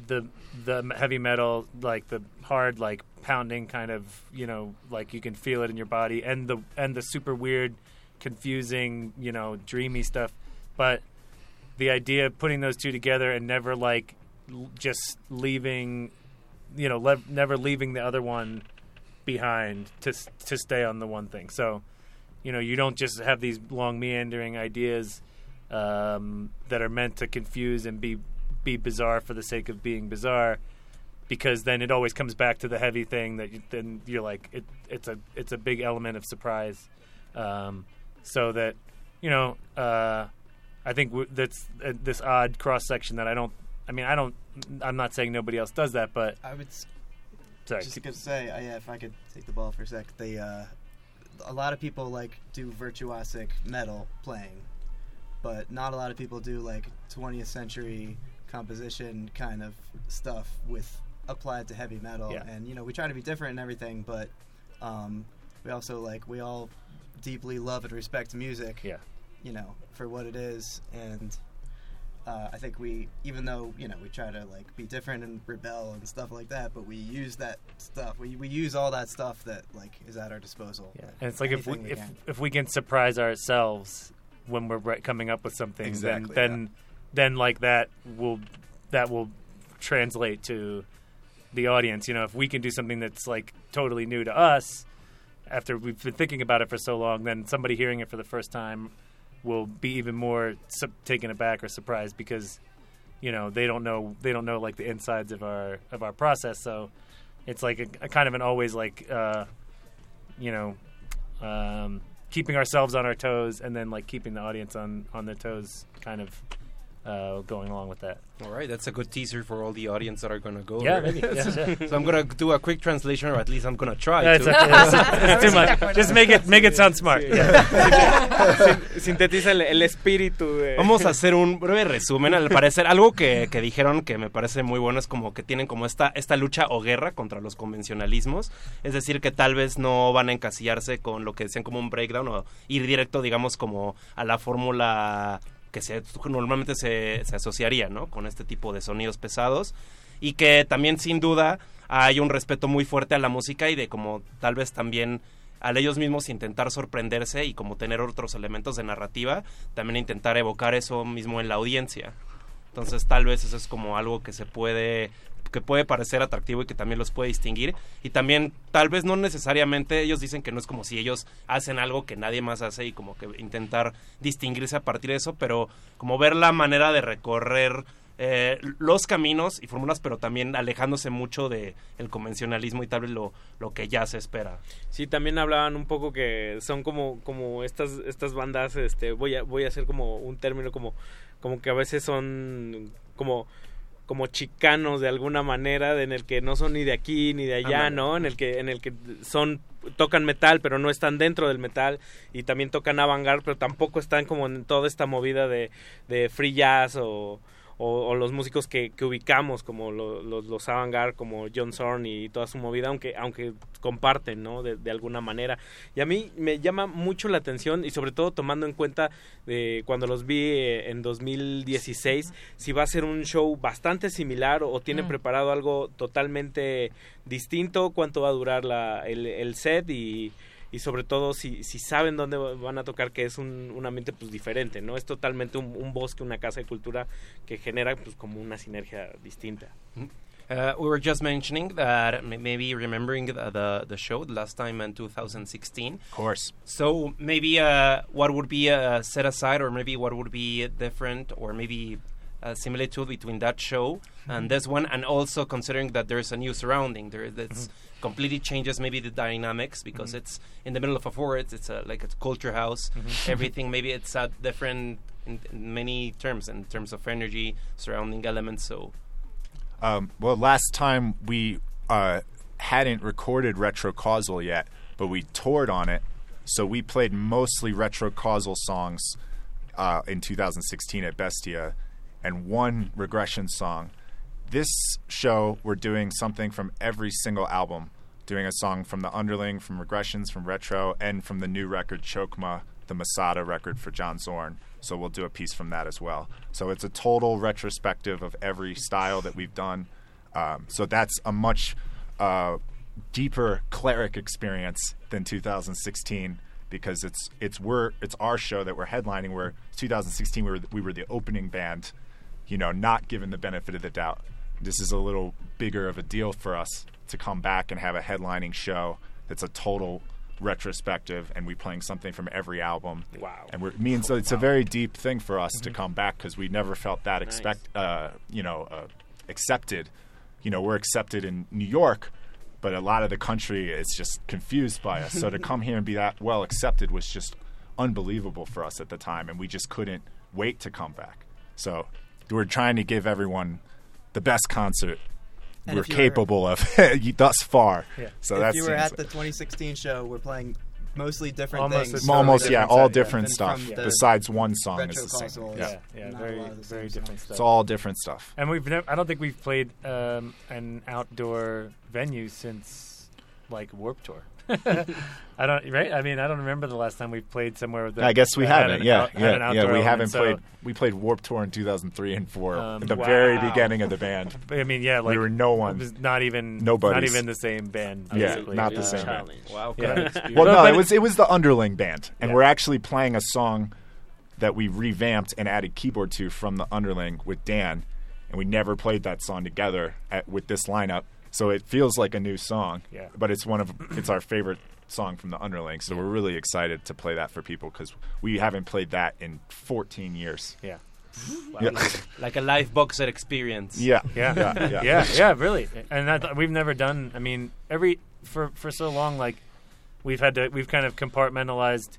the the heavy metal, like the hard, like pounding kind of, you know, like you can feel it in your body, and the and the super weird, confusing, you know, dreamy stuff. But the idea of putting those two together and never like l- just leaving, you know, lev- never leaving the other one behind to to stay on the one thing. So, you know, you don't just have these long meandering ideas um, that are meant to confuse and be be bizarre for the sake of being bizarre, because then it always comes back to the heavy thing that you, then you're like it, it's a it's a big element of surprise, um, so that you know uh, I think w- that's uh, this odd cross section that I don't. I mean, I don't. I'm not saying nobody else does that, but I would s- sorry. just to say, uh, yeah, if I could take the ball for a sec, they uh, a lot of people like do virtuosic metal playing, but not a lot of people do like 20th century composition kind of stuff with applied to heavy metal. Yeah. And you know, we try to be different and everything, but um, we also like we all deeply love and respect music. Yeah. You know, for what it is, and uh, I think we, even though you know we try to like be different and rebel and stuff like that, but we use that stuff. We, we use all that stuff that like is at our disposal. Yeah. And it's like if we, Anything if can. if we can surprise ourselves when we're coming up with something, Exactly, then then then like that will that will translate to the audience. You know, if we can do something that's like totally new to us after we've been thinking about it for so long, then somebody hearing it for the first time will be even more su- taken aback or surprised because you know they don't know they don't know like the insides of our of our process. So it's like a, a kind of an always like uh, you know um, keeping ourselves on our toes and then like keeping the audience on on their toes, kind of uh, going along with that. All right, that's a good teaser for all the audience that are going to go. Yeah, maybe. Yeah, yeah. so I'm going to do a quick translation, or at least I'm going to try. Yeah, to. it's- too much. Just make it- make it sound smart. Sintetiza el, el espíritu de... Vamos a hacer un breve resumen. Al parecer, algo que, que dijeron que me parece muy bueno es como que tienen como esta, esta lucha o guerra contra los convencionalismos. Es decir, que tal vez no van a encasillarse con lo que decían como un breakdown o ir directo, digamos, como a la fórmula que normalmente se, se asociaría, ¿no? Con este tipo de sonidos pesados. Y que también, sin duda, hay un respeto muy fuerte a la música y de como tal vez también al ellos mismos intentar sorprenderse y como tener otros elementos de narrativa, también intentar evocar eso mismo en la audiencia. Entonces tal vez eso es como algo que se puede que puede parecer atractivo y que también los puede distinguir y también tal vez no necesariamente ellos dicen que no es como si ellos hacen algo que nadie más hace y como que intentar distinguirse a partir de eso, pero como ver la manera de recorrer eh, los caminos y fórmulas, pero también alejándose mucho de convencionalismo y tal vez lo, lo que ya se espera. Sí, también hablaban un poco que son como como estas estas bandas este voy a voy a hacer como un término como como que a veces son como como chicanos de alguna manera en el que no son ni de aquí ni de allá. ¿no? En el que en el que son tocan metal pero no están dentro del metal y también tocan avant pero tampoco están como en toda esta movida de, de free jazz o, o, o los músicos que, que ubicamos como lo- los, los avant como John Zorn y toda su movida aunque aunque comparten no de, de alguna manera y a mí me llama mucho la atención y sobre todo tomando en cuenta de cuando los vi eh, en 2016 si va a ser un show bastante similar o tienen Mm. preparado algo totalmente distinto cuánto va a durar la, el, el set y y sobre todo si, si saben dónde van a tocar que es un, un ambiente pues diferente no? Es totalmente un, un bosque una casa de cultura que genera pues como una sinergia distinta. Uh, we were just mentioning that maybe remembering the, the the show the last time in 2016. Of course. So maybe uh, what would be uh, set aside, or maybe what would be different, or maybe a similitude between that show and this one, and also considering that there's a new surrounding there that's completely changes maybe the dynamics because Mhm. it's in the middle of a forest. It's a like a culture house. Mhm. Everything maybe it's a different in, in many terms in terms of energy, surrounding elements. So. Um, well, last time we uh, hadn't recorded Retro Causal yet, but we toured on it. So we played mostly Retro Causal songs uh, in 2016 at Bestia and one regression song. This show, we're doing something from every single album. Doing a song from The Underling, from Regressions, from Retro, and from the new record Chokma, the Masada record for John Zorn. So we'll do a piece from that as well. So it's a total retrospective of every style that we've done. Um, so that's a much uh, deeper cleric experience than 2016 because it's it's we're it's our show that we're headlining. Where 2016 we were we were the opening band, you know, not given the benefit of the doubt. This is a little bigger of a deal for us to come back and have a headlining show that's a total retrospective and we're playing something from every album. Wow. And we're, means so it's a very deep thing for us to come back because we never felt that expect uh, you know uh, accepted. You know, we're accepted in New York, but a lot of the country is just confused by us. so to come here and be that well accepted was just unbelievable for us at the time, and we just couldn't wait to come back. So we're trying to give everyone the best concert And we're if you were- capable of thus far. So if that's you were at the 2016 show, we're playing mostly different Almost things. the almost totally yeah, all different than stuff from besides one song is the same. consoles. Yeah. yeah, very lot of the very different stuff. stuff. It's all different stuff. And we've never. I don't think we've played um, an outdoor venue since like Warp Tour. I don't right. I mean, I don't remember the last time we played somewhere with. The, I guess we that haven't. an Yeah, out- yeah, yeah. We haven't so- played. We played Warp Tour in 2003 and 4 Um, at the very beginning of the band. I mean, yeah, like we were no one. It was not even Nobody. Not even the same band. Yeah, basically. not the Uh, same band. Wow, Yeah. Well, no, it was it was the underling band, and Yeah. we're actually playing a song that we revamped and added keyboard to from the underling with Dan, and we never played that song together at, with this lineup, so it feels like a new song. Yeah. But it's one of it's our favorite song from the underling, so we're really excited to play that for people because we haven't played that in 14 years. Yeah. Wow, Yeah. like, like a live boxer experience. Yeah. yeah, Yeah, yeah. yeah, yeah, really. And that, we've never done. I mean, every for for so long, like we've had to, we've kind of compartmentalized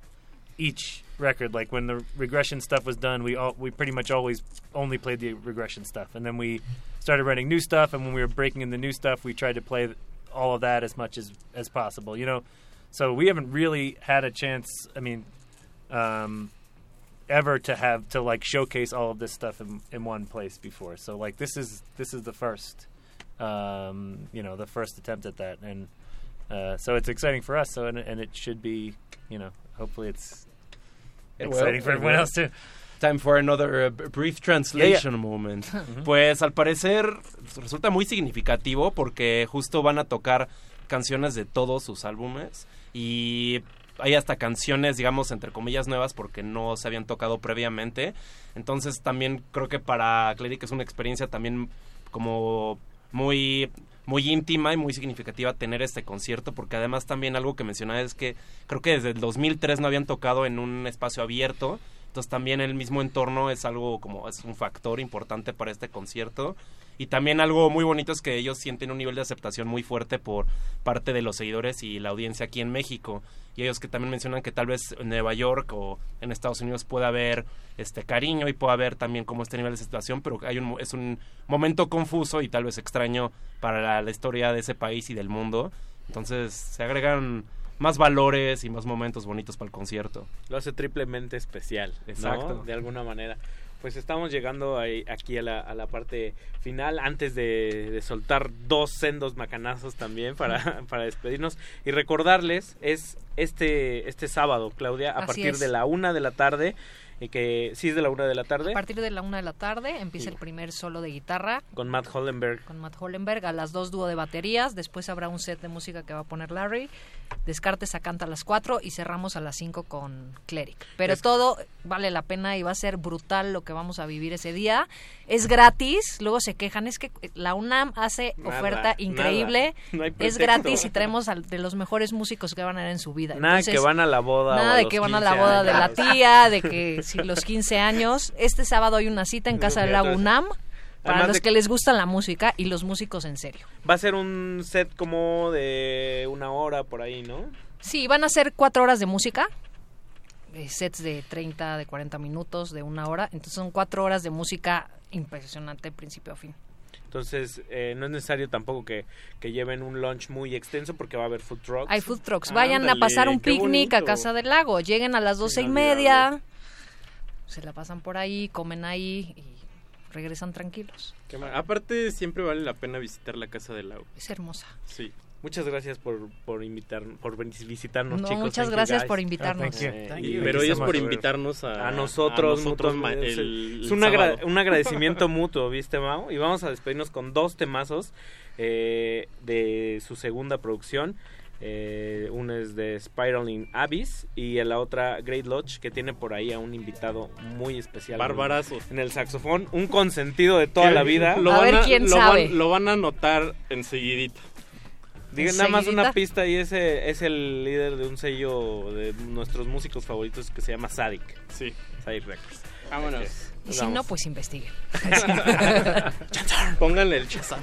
each record. Like when the regression stuff was done, we all we pretty much always only played the regression stuff, and then we started writing new stuff. And when we were breaking in the new stuff, we tried to play all of that as much as as possible. You know, so we haven't really had a chance. I mean. Um, ever to have to like showcase all of this stuff in, in one place before. So like this is this is the first, um, you know, the first attempt at that, and uh, so it's exciting for us. So and, and it should be, you know, hopefully it's Exciting for everyone else too. Time for another uh, brief translation moment. Pues al parecer resulta muy significativo porque justo van a tocar canciones de todos sus álbumes y hay hasta canciones, digamos, entre comillas nuevas porque no se habían tocado previamente. Entonces también creo que para Cleric es una experiencia también como muy muy íntima y muy significativa tener este concierto porque además también algo que mencionaba es que creo que desde el 2003 no habían tocado en un espacio abierto. Entonces también el mismo entorno es algo como es un factor importante para este concierto y también algo muy bonito es que ellos sienten un nivel de aceptación muy fuerte por parte de los seguidores y la audiencia aquí en México y ellos que también mencionan que tal vez en Nueva York o en Estados Unidos pueda haber este cariño y pueda haber también como este nivel de situación pero hay un es un momento confuso y tal vez extraño para la, la historia de ese país y del mundo entonces se agregan más valores y más momentos bonitos para el concierto Lo hace triplemente especial, ¿no? Exacto. De alguna manera. Pues estamos llegando ahí- aquí a la, a la parte final, antes de, de soltar dos sendos macanazos también para, para despedirnos. Y recordarles, es este, este sábado, Claudia, a Así partir es. de la una de la tarde, y que sí es de la una de la tarde, A partir de la una de la tarde empieza el primer solo de guitarra con Matt Hollenberg. con Matt Hollenberg, a las dos dúo de baterías, después habrá un set de música que va a poner Larry, Descartes a canta a las 4 y cerramos a las 5 con Cleric. Pero Es- todo vale la pena y va a ser brutal lo que vamos a vivir ese día. Es gratis, luego se quejan, es que la UNAM hace Nada, oferta increíble. No es gratis y traemos al- de los mejores músicos que van a ver en su vida. Nada Entonces, que van a la boda. Nada de que van a 15 la boda de la tía, de que si los 15 años. Este sábado hay una cita en Casa del Lago UNAM para Además los de- que les gusta la música y los músicos en serio. Va a ser un set como de una hora por ahí, ¿no? Sí, van a ser cuatro horas de música, eh, sets de 30, de 40 minutos, de una hora. Entonces son cuatro horas de música impresionante, principio a fin. Entonces, eh, no es necesario tampoco que, que lleven un lunch muy extenso porque va a haber food trucks. Hay food trucks. Vayan a Ándale, pasar un picnic a bonito. Casa del Lago. Lleguen a las doce y media. Se la pasan por ahí, comen ahí y regresan tranquilos. Qué mar- Aparte, siempre vale la pena visitar la Casa del Lago. Es hermosa. Sí. Muchas gracias por, por invitar, por visitarnos, No, chicos. muchas Thank you, gracias por invitarnos. Thank you. Eh, Thank y- you. pero ellos so por invitarnos a, a nosotros, a nosotros el- es un, agra- un agradecimiento mutuo, ¿viste, Mau? Y vamos a despedirnos con dos temazos eh, de su segunda producción. Eh, una es de Spiraling Abyss y la otra Great Lodge que tiene por ahí a un invitado muy especial Barbarazo. en el saxofón, un consentido de toda la vida. Lo A van ver quién lo sabe. Van, lo van a notar enseguidita. Digan nada más una pista y ese es el líder de un sello de nuestros músicos favoritos que se llama Sadik. Sí. Sadik Records. Vámonos. Y si no, pues investiguen. Pónganle el chazar.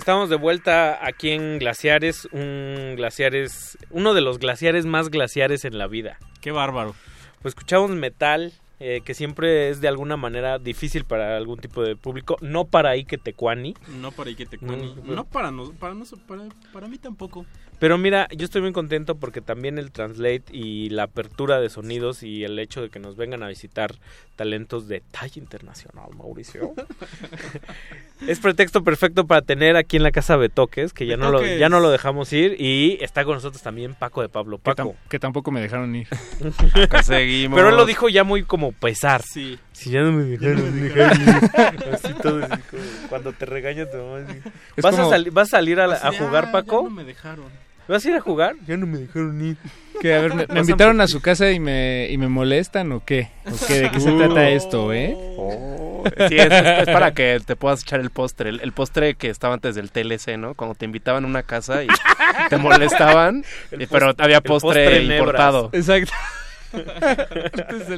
Estamos de vuelta aquí en Glaciares, un glaciares, uno de los glaciares más glaciares en la vida. Qué bárbaro. Pues escuchamos metal, eh, que siempre es de alguna manera difícil para algún tipo de público, no para Ike Tecuani. No para Ike No, Tecuani. no. No, para, no, para, no- para, para mí tampoco. Pero mira, yo estoy muy contento porque también el Translate y la apertura de sonidos y el hecho de que nos vengan a visitar talentos de talla internacional, Mauricio. es pretexto perfecto para tener aquí en la casa Betoques, que ya no, lo, ya no lo dejamos ir. Y está con nosotros también Paco de Pablo. Que, tam- Paco. que tampoco me dejaron ir. Acá seguimos. Pero él lo dijo ya muy como pesar. Sí. Si ya no me dejaron, me ir. Así todo así como cuando te regaña tu mamá. así. ¿Vas, como- a ¿Vas a salir a, la- a Así de, jugar, "Ah, Paco? Ya no me dejaron. ¿Vas a ir a jugar? Ya no me dejaron ir. Que, a ver, ¿me, invitaron a su casa y me, y me molestan o qué? ¿O qué? ¿De qué se trata esto, eh? Sí, es, es- es para que te puedas echar el postre. El, el postre que estaba antes del TLC, ¿no? Cuando te invitaban a una casa y te molestaban, El eh, pero había el postre, postre importado. Exacto.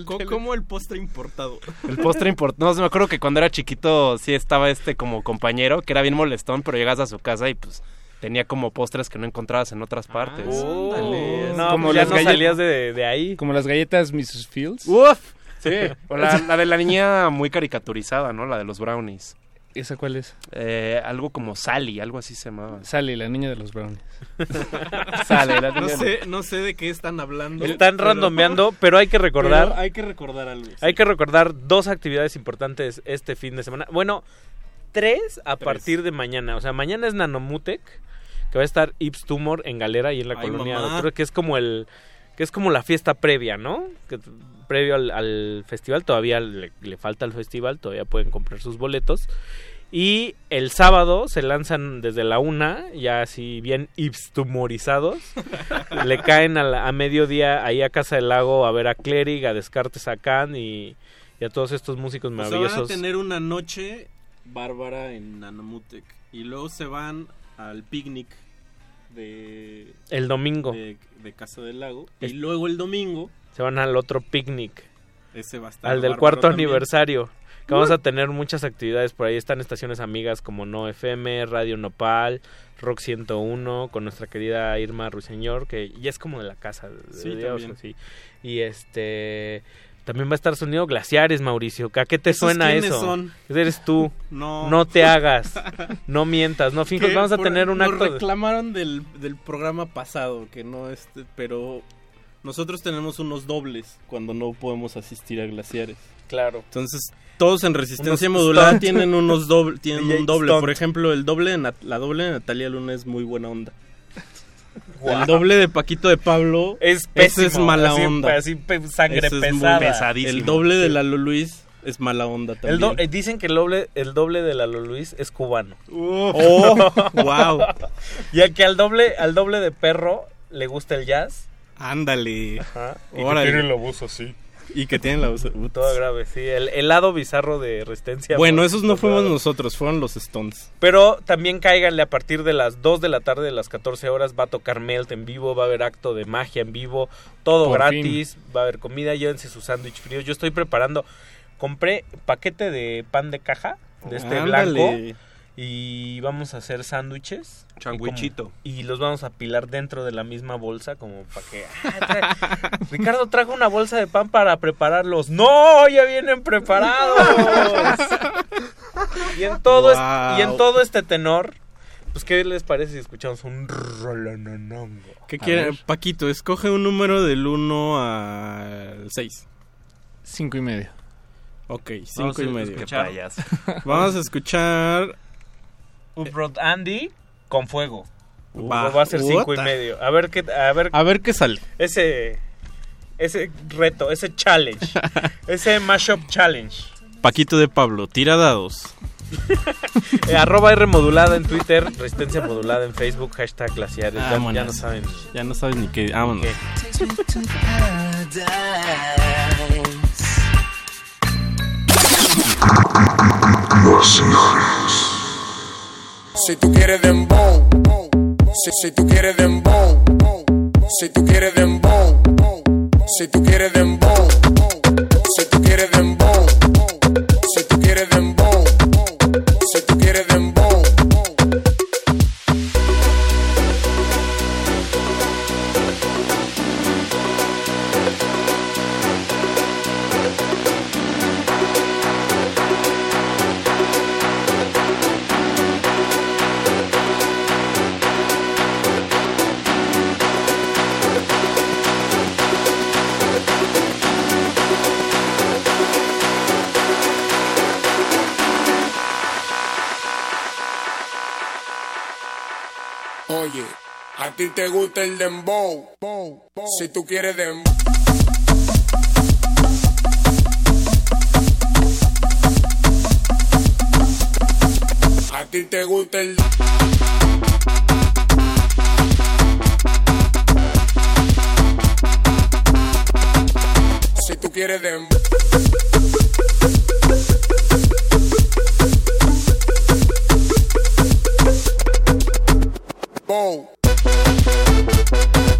Co- ¿Cómo el postre importado? El postre importado. No, me acuerdo que cuando era chiquito sí estaba este como compañero que era bien molestón, pero llegas a su casa y pues tenía como postres que no encontrabas en otras partes. Oh, no, Como pues ya las no salías de, de ahí. Como las galletas Mrs. Fields. ¡Uf! Sí, o la, la de la niña muy caricaturizada, ¿no? La de los brownies. ¿Esa cuál es? Eh, algo como Sally, algo así se llamaba. Sally, la niña de los brownies. Sally, la No niña sé, no sé de qué están hablando. Están pero- randomeando, pero hay que recordar. hay que recordar algo. sí. Hay que recordar dos actividades importantes este fin de semana. Bueno, tres a Tres. partir de mañana. O sea, mañana es Nanomutec, que va a estar Ips Tumor en Galera y en la Ay, colonia. mamá. Creo que es como el que es como la fiesta previa, ¿no? Que previo al, al festival, todavía le, le falta el festival, todavía pueden comprar sus boletos. Y el sábado se lanzan desde la una, ya así bien tumorizados. Le caen a, la- a mediodía ahí a Casa del Lago a ver a Cleric, a Descartes a Khan y, y a todos estos músicos O sea, van a maravillosos. tener una noche bárbara en Nanomutec. Y luego se van al picnic de... El domingo. De, de Casa del Lago. Y luego el domingo... Se van al otro picnic. Ese va a estar Al del cuarto también. aniversario. Que vamos a tener muchas actividades por ahí. Están estaciones amigas como No FM, Radio Nopal, Rock 101, con nuestra querida Irma Ruiseñor, que ya es como de la casa. de- Sí, sí. Y este. También va a estar Sonido Glaciares, Mauricio. ¿A qué te ¿Esos suena eso? son? Eres tú. No. No te hagas. No mientas. No finjas. Vamos a por- tener un nos acto. reclamaron del, del programa pasado, que no este, pero nosotros tenemos unos dobles cuando no podemos asistir a glaciares. Claro. Entonces, todos en resistencia Unos modulada stunt. tienen unos doble, tienen un doble. stunt. Por ejemplo, el doble la doble de Natalia Luna es muy buena onda. El doble de Paquito de Pablo Es ese es pésimo, mala así- onda. así sangre Ese es muy pesada. Pesadísimo. El doble de Lalo Luis es mala onda El también. do- eh, dicen que el doble, el doble de Lalo Luis es cubano. Oh, wow. Y a que al doble, al doble de perro le gusta el jazz. Ándale. Ajá. Y que Órale. tiene la voz así. Y que tienen la voz. Todo grave, sí. El, el lado bizarro de resistencia. Bueno, esos no fuimos lado. nosotros, fueron los Stones. Pero también cáiganle a partir de las 2 de la tarde, de las 14 horas. Va a tocar Melt en vivo, va a haber acto de magia en vivo. Todo Por gratis. Va a haber comida. Llévense su sándwich frío. Yo estoy preparando. Compré paquete de pan de caja de este Ándale. blanco. Y vamos a hacer sándwiches. y Changuichito. Y, los vamos a apilar dentro de la misma bolsa, como para que. ah, Ricardo trajo una bolsa de pan para prepararlos. ¡No! ¡Ya vienen preparados! y, en todo es- Wow. y en todo este tenor, pues, ¿qué les parece si escuchamos un rolononongo? ¿Qué A quiere? ver. Paquito, escoge un número del 1 al 6. Cinco y medio. Ok, Vamos 5 y medio. Vamos a escuchar. Uprod Andy con fuego. Va. Va, a ser cinco y medio. A ver qué, a ver, A ver qué sale. ese, ese reto, ese challenge, ese mashup challenge. Paquito de Pablo, tira dados. Eh, arroba R modulada en Twitter, resistencia modulada en Facebook, hashtag glaciares. Ya- no saben. Ya no sabes ni qué. Vámonos. Si tú quieres dembow, si, si tú quieres dembow, si tú quieres dembow, si tú quieres dembow, si tú quieres dembow, a ti te gusta el dembow. Si tú quieres dembow. A ti te gusta el Si tú quieres dembow. Bow. Oye.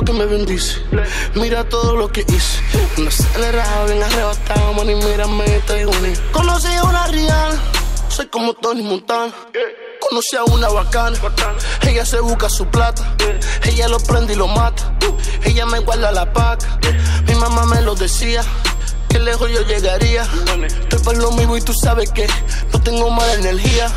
Que me bendice, mira todo lo que hice. No acelerado, bien arrebatado, man, y mírame, estoy bonito. Conoce a una Rihanna, soy como Tony Montana. Conocí a una bacana. Ella se busca su plata. Ella lo prende y lo mata. Ella me guarda la paca. Mi mamá me lo decía. Que lejos yo llegaría. Estoy por lo mismo y tú sabes que no tengo mala energía.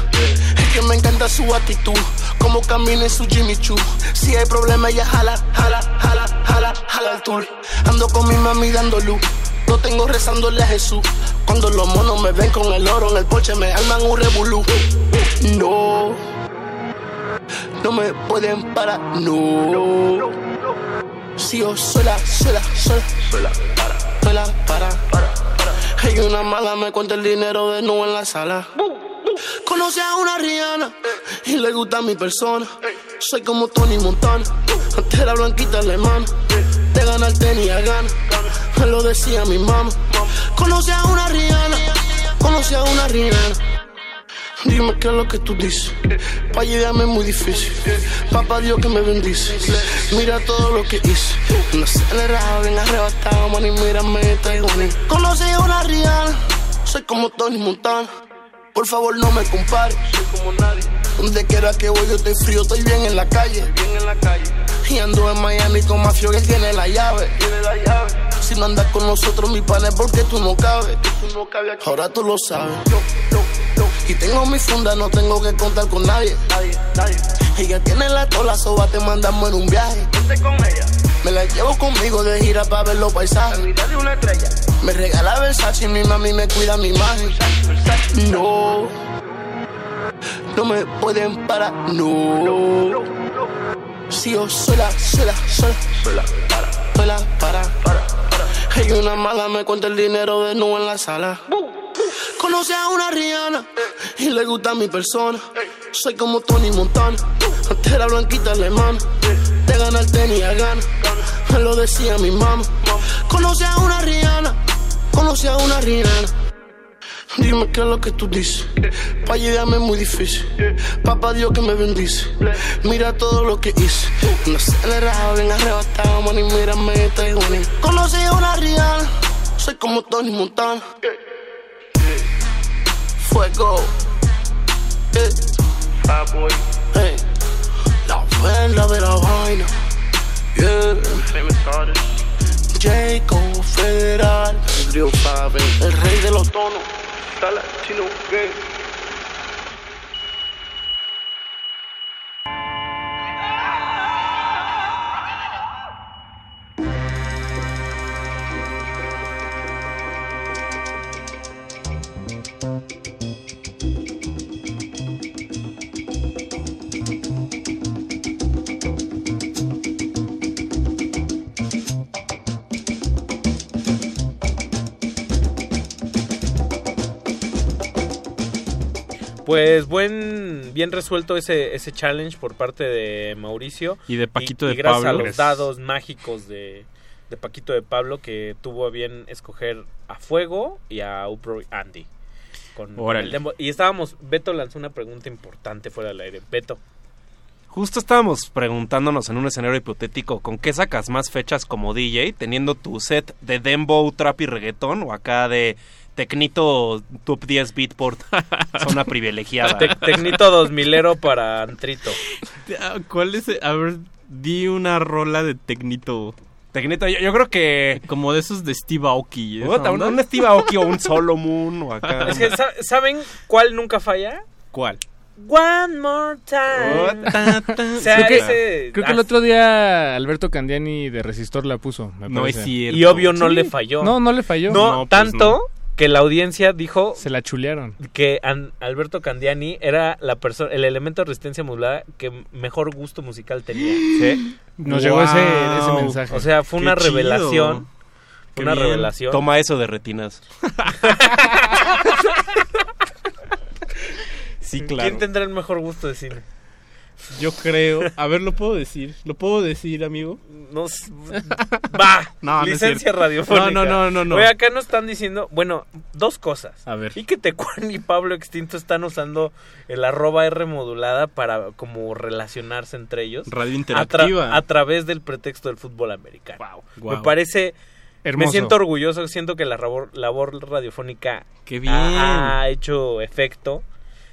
Es que me encanta su actitud. Como camina en su Jimmy Choo. Si hay problema, ella jala, jala, jala, jala, jala el tour. Ando con mi mami dando luz. No tengo rezándole a Jesús. Cuando los monos me ven con el oro en el porche, me arman un revolú. No, no me pueden parar, no. Si yo sola, sola, sola, sola, sola, para, para. Hay una mala, me cuenta el dinero de nuevo en la sala. Conoce a una Rihanna y le gusta mi persona. Soy como Tony Montana, entera blanquita alemana. Te gana el tenis a gana, me lo decía mi mamá. Conoce a una Rihanna, conoce a una Rihanna. Dime qué es lo que tú dices, pa' llegarme es muy difícil. Papá Dios que me bendice, mira todo lo que hice. No acelerado, bien arrebatado, man, y mírame. Conoce a una Rihanna, soy como Tony Montana. Por favor no me compares, soy como nadie. Donde quiera que voy yo estoy frío, estoy bien en la calle. Bien en la calle. Y ando en Miami con Mafio que tiene la llave. Tiene la llave. Si no andas con nosotros, mi pana, es porque tú no cabes. Ahora tú lo sabes. Y tengo mi funda, no tengo que contar con nadie. Nadie, nadie. Ella tiene la tola, soba, te mandamos en un viaje. Vente con ella. Me la llevo conmigo de gira para ver los paisajes. de una estrella. Me regala Versace y mi mami me cuida mi imagen. No, no me pueden parar, no. Si yo sola, sola, sola, sola, para, sola, para, para, para. Hay una mala, me cuenta el dinero de nuevo en la sala. Conoce a una Rihanna y le gusta mi persona. Soy como Tony Montana, entera blanquita alemana. Te gana el tenis a gana, me lo decía mi mamá. Conoce a una Rihanna, conoce a una Rihanna. Dime qué es lo que tú dices, pa' llegarme es muy difícil. Papá Dios que me bendice, mira todo lo que hice. No acelerado, bien arrebatado, man, y mírame, estoy. Conocí a una Rihanna, soy como Tony Montana. Fuego, Bad boy. Hey. La vela de la vaina. Yeah. Famous artist. Jacob Federal. El rey de los tonos. Está latino gay. Pues buen, bien resuelto ese, ese challenge por parte de Mauricio. Y de Paquito y, de y gracias Pablo. a los dados mágicos de, de Paquito de Pablo que tuvo a bien escoger a Fuego y a Upro Andy. Con, con el dembo. y estábamos, Beto lanzó una pregunta importante fuera del aire. Beto, Justo estábamos preguntándonos en un escenario hipotético, ¿con qué sacas más fechas como DJ? Teniendo tu set de dembow, trap y reggaetón o acá de Tecnito Top 10 Beatport, zona privilegiada. Tec- Tecnito 2000ero para Antrito. Ah, ¿Cuál es? A ver, di una rola de Tecnito. Tecnito, yo, yo creo que... Como de esos de Steve Aoki. ¿esa Puta, un, Steve Aoki o un Solomon o acá. Es que, sa- ¿saben cuál nunca falla? ¿Cuál? One more time. O sea, creo que, ese- creo que el otro día Alberto Candiani de Resistor la puso. me No es cierto. Y obvio no Sí. le falló. No, no le falló. No, No, pues tanto no. Que la audiencia dijo Se la chulearon. que An- Alberto Candiani era la persona, el elemento de resistencia modulada que mejor gusto musical tenía. Sí. Nos llegó ese, mensaje. O sea, fue Qué una chido. revelación. Qué una bien. revelación. Toma eso de retinas. Sí, ¿Quién claro. tendrá el mejor gusto de cine? Yo creo. A ver, ¿lo puedo decir? ¿Lo puedo decir, amigo? No, va, No, licencia radiofónica. No, no, no, no. Oye, acá nos están diciendo, bueno, dos cosas. A ver. Y que Tecuan y Pablo Extinto están usando el arroba R modulada para como relacionarse entre ellos. Radio a, tra- interactiva. a través del pretexto del fútbol americano. Guau. Me parece... Hermoso. Me siento orgulloso, siento que la labor, labor radiofónica Qué bien. ha, ha hecho efecto.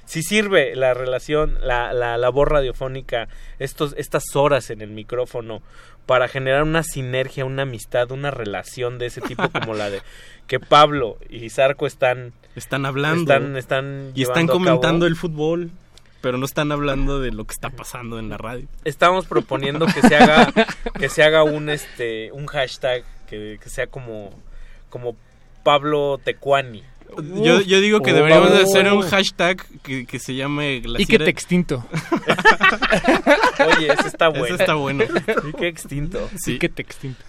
Si sirve la relación, la, la labor radiofónica, estos, estas horas en el micrófono, para generar una sinergia, una amistad, una relación de ese tipo como la de que Pablo y Zarco están Están hablando. están, están y están comentando el fútbol. Pero no están hablando de lo que está pasando en la radio. Estamos proponiendo que se haga que se haga un este un hashtag que, que sea como como Pablo Tecuani. Yo, yo digo que Oh, deberíamos de Pablo. hacer un hashtag que, que se llame Y que te extinto. Oye, ese está bueno. Ese está bueno. Y qué extinto. Sí. Y que te extinto.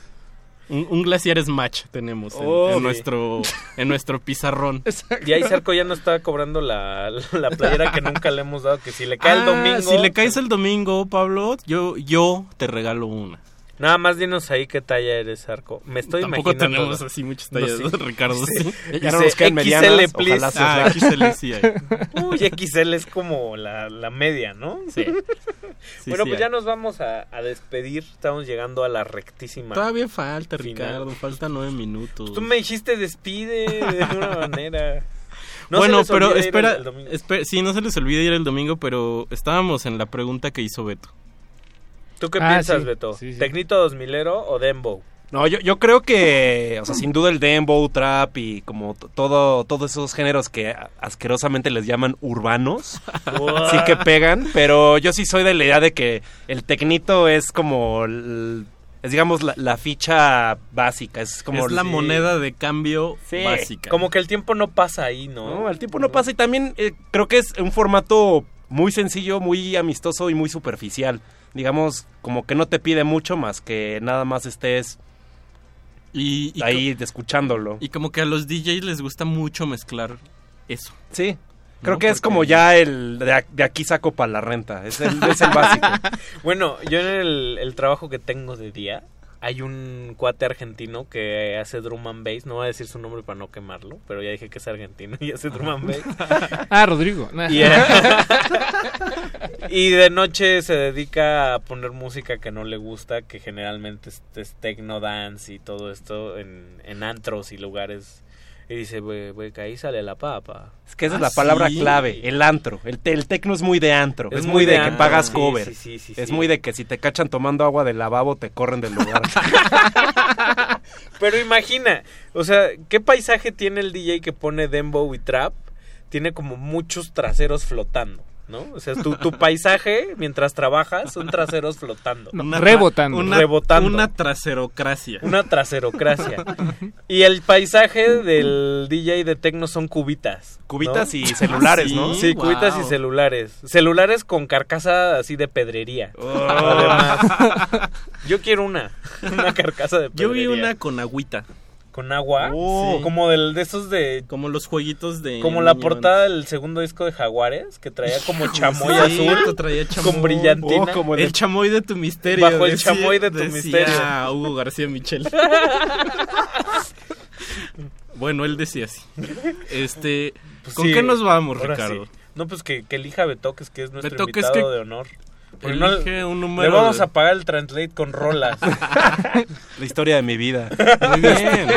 Un, un glaciar match tenemos en, Oh, en nuestro en nuestro pizarrón. Y ahí Zarco ya no está cobrando la, la playera que nunca le hemos dado, que si le cae el Ah, domingo... Si le caes el domingo, Pablo, yo, yo te regalo una. Nada más dinos ahí qué talla eres, Zarco. Me estoy Tampoco imaginando... tenemos así muchas tallas, No, sí. Ricardo. Sí. Ya no nos quedan medianas, please. ojalá Ah, XL sí hay. Uy, XL es como la, la media, ¿no? Sí. Sí, bueno, sí pues hay. ya nos vamos a, a despedir. Estamos llegando a la rectísima. Todavía falta, Final. Ricardo. Faltan nueve minutos. Tú me dijiste despide de alguna manera. No se bueno, pero espera, el- el domingo. espe- sí, no se les olvide ir el domingo, pero estábamos en la pregunta que hizo Beto. ¿Tú qué Ah, piensas, sí, Beto? sí, sí. ¿Tecnito 2000ero o Dembow? No, yo, yo creo que, o sea, sin duda el dembow, trap y como todo, todos esos géneros que asquerosamente les llaman urbanos, sí que pegan, pero yo sí soy de la idea de que el tecnito es como, el- es digamos la, la ficha básica, es como es la moneda de cambio Sí, básica. Como que el tiempo no pasa ahí, ¿no? No, el tiempo no pasa y también eh, creo que es un formato muy sencillo, muy amistoso y muy superficial. Digamos, como que no te pide mucho más que nada más estés y, y ahí escuchándolo. Y como que a los DJs les gusta mucho mezclar eso. Sí. Creo ¿no? que es como ya el de, aquí saco para la renta. Es el, es el básico. Bueno, yo en el, el trabajo que tengo de día, hay un cuate argentino que hace drum and bass. No voy a decir su nombre para no quemarlo, pero ya dije que es argentino y hace drum and bass. Ah, Rodrigo. Y, eh, y de noche se dedica a poner música que no le gusta, que generalmente es, es techno dance y todo esto en, en antros y lugares Y dice, güey, que ahí sale la papa. Es que esa es Ah, la palabra sí. clave, el antro. El, te- el tecno es muy de antro. Es Es, muy muy de de, que pagas sí, cover. sí, sí, sí, es muy de que si te cachan tomando agua del lavabo te corren del lugar. Pero imagina, o sea, ¿qué paisaje tiene el DJ que pone dembow y trap? Tiene como muchos traseros flotando, ¿no? O sea, tu, tu paisaje mientras trabajas son traseros flotando. Una- rebotando. Una, rebotando. Una traserocracia. Una traserocracia. y el paisaje del DJ de tecno son cubitas. ¿no? Cubitas y celulares, ¿no? Sí, Wow. cubitas y celulares. Celulares con carcasa así de pedrería. Oh. Además, yo quiero una. Una carcasa de Yo pedrería. vi una con agüita. ¿Con agua? Oh. Como del, de esos de... Como los jueguitos de... Como la portada del segundo disco de Jaguares, que traía como chamoy Sí, azul traía chamoy. con brillantina. Oh, como el, chamoy de tu misterio. Bajo el chamoy de tu decía misterio. Hugo García Michel. bueno, él decía así. Este, Pues ¿Con sí, qué nos vamos, Ricardo? sí. No, pues que, que elija Betoques, que es nuestro Betoques, invitado que de honor. Porque no- elige un número le vamos de- a pagar el translate con rolas. La historia de mi vida. Muy bien.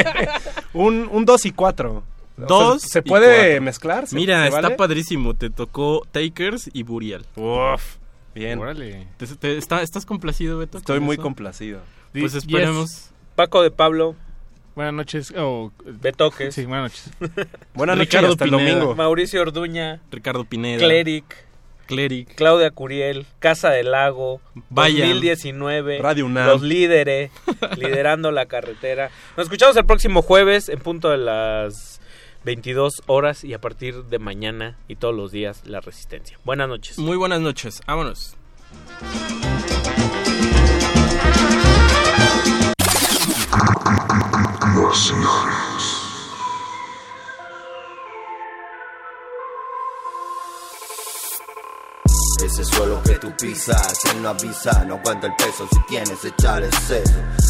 un, un 2 y 4. Dos. ¿Se puede cuatro. mezclar? ¿Se- Mira, se está vale? padrísimo. Te tocó Takers y Burial. Uf, bien. ¿Te- te- está- ¿Estás complacido, Beto? Estoy muy eso? complacido. Pues Yes. esperemos. Paco de Pablo. Buenas noches. Oh, Betoques. Sí, buenas noches. Buenas noches, Ricardo hasta el domingo. Mauricio Orduña. Ricardo Pineda. Cleric. Cleric. Claudia Curiel. Casa del Lago. Vayan. 2019. Radio UNAM. Los líderes. liderando la carretera. Nos escuchamos el próximo jueves en punto de las 22 horas y a partir de mañana y todos los días La Resistencia. Buenas noches. Muy buenas noches. Vámonos. Ese suelo que tú pisas, él no avisa, no aguanta el peso si tienes, echale eso,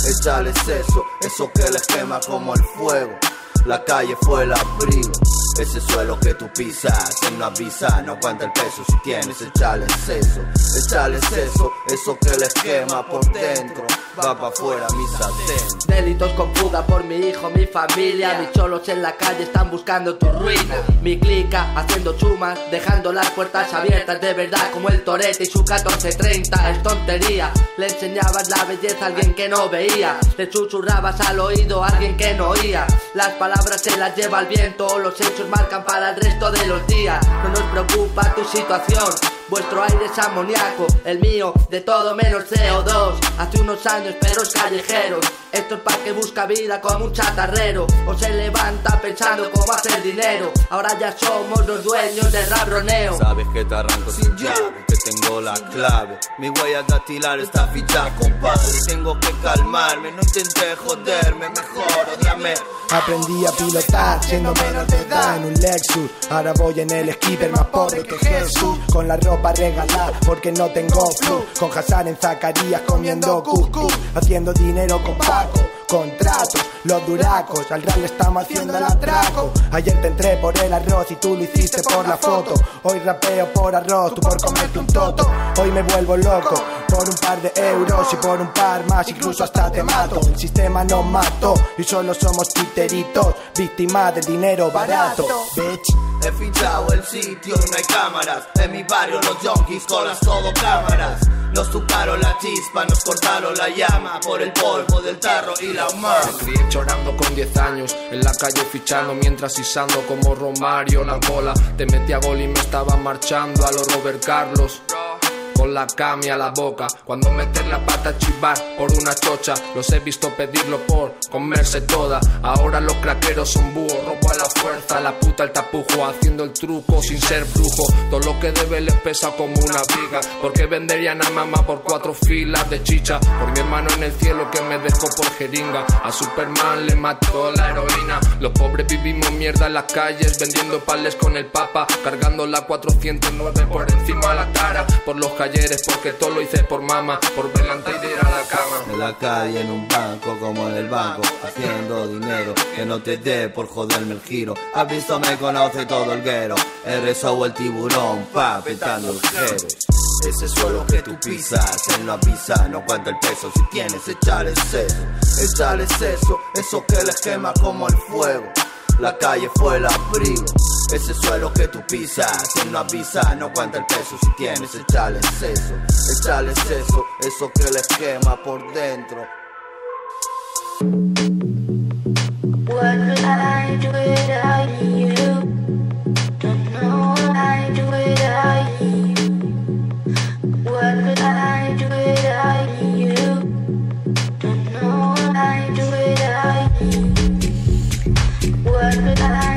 echale eso, eso que les quema como el fuego. La calle fue el abrigo, ese suelo que tú pisas, él no avisa, no aguanta el peso. Si tienes, echale eso, echale eso, eso que les quema por dentro, va pa' afuera mi sartén. Delitos con fuga por mi hijo, mi familia. Mis cholos en la calle están buscando tu ruina. Mi clica haciendo chumas, dejando las puertas abiertas. De verdad como el torete y su 1430 Es tontería, le enseñabas la belleza a alguien que no veía. Le susurrabas al oído a alguien que no oía. Las palabras se las lleva el viento. Los hechos marcan para el resto de los días. No nos preocupa tu situación Vuestro aire es amoníaco, el mío de todo menos CO2 Hace unos años perros callejeros Esto es para que busca vida como un chatarrero O se levanta pensando cómo hacer dinero Ahora ya somos los dueños del rabroneo Sabes que te arranco sin llave, que tengo la clave. Mi huella dactilar está fichada, compadre. Tengo que calmarme, no intenté joderme, mejor odiame. Aprendí a pilotar siendo menor de edad en un Lexus. Ahora voy en el skipper más pobre que Jesús. Con la ropa regalada porque no tengo flu. Con Hassan en Zacarías comiendo cucú. Haciendo dinero con Paco. Contratos, los duracos, al real le estamos haciendo el atraco. Ayer te entré por el arroz y tú lo hiciste por la foto. Hoy rapeo por arroz, tú por comerte un toto. Hoy me vuelvo loco por un par de euros y por un par más, incluso hasta te mato. El sistema nos mató y solo somos titeritos, víctimas del dinero barato. Bitch. He fichado el sitio, no hay cámaras. En mi barrio los junkies colas todo cámaras. Nos tocaron la chispa, nos cortaron la llama por el polvo del tarro y la humana. Me crié chorando con 10 años, en la calle fichando mientras isando como Romario la bola. Te metí a gol y me estaba marchando a los Robert Carlos. Con la cami a la boca, cuando meter la pata a chivar por una chocha, los he visto pedirlo por comerse toda. Ahora los craqueros son búhos, robo a la fuerza, la puta el tapujo, haciendo el truco sin ser brujo. Todo lo que debe les pesa como una viga, porque venderían a mamá por cuatro filas de chicha. Por mi hermano en el cielo que me dejó por jeringa, a Superman le mató la heroína. Los pobres vivimos mierda en las calles, vendiendo pales con el papa, cargando la 409 por encima de la cara. Por los porque todo lo hice por mama, por ver antes de ir a la cama. En la calle, en un banco, como en el banco, haciendo dinero. Que no te dé por joderme el giro. Has visto, me conoce todo el guero. Eres o el tiburón, pa, petando el jerez. Ese suelo que tú pisas, él no avisa, no aguanta el peso. Si tienes, echale eso, echale eso, eso que les quema como el fuego. La calle fue el abrigo. Ese suelo que tú pisas, sin no avisa, no cuenta el peso si tienes, echale eso, echale eso, eso que les quema por dentro. What would I do without you? Don't know what I do without you. What would I What would I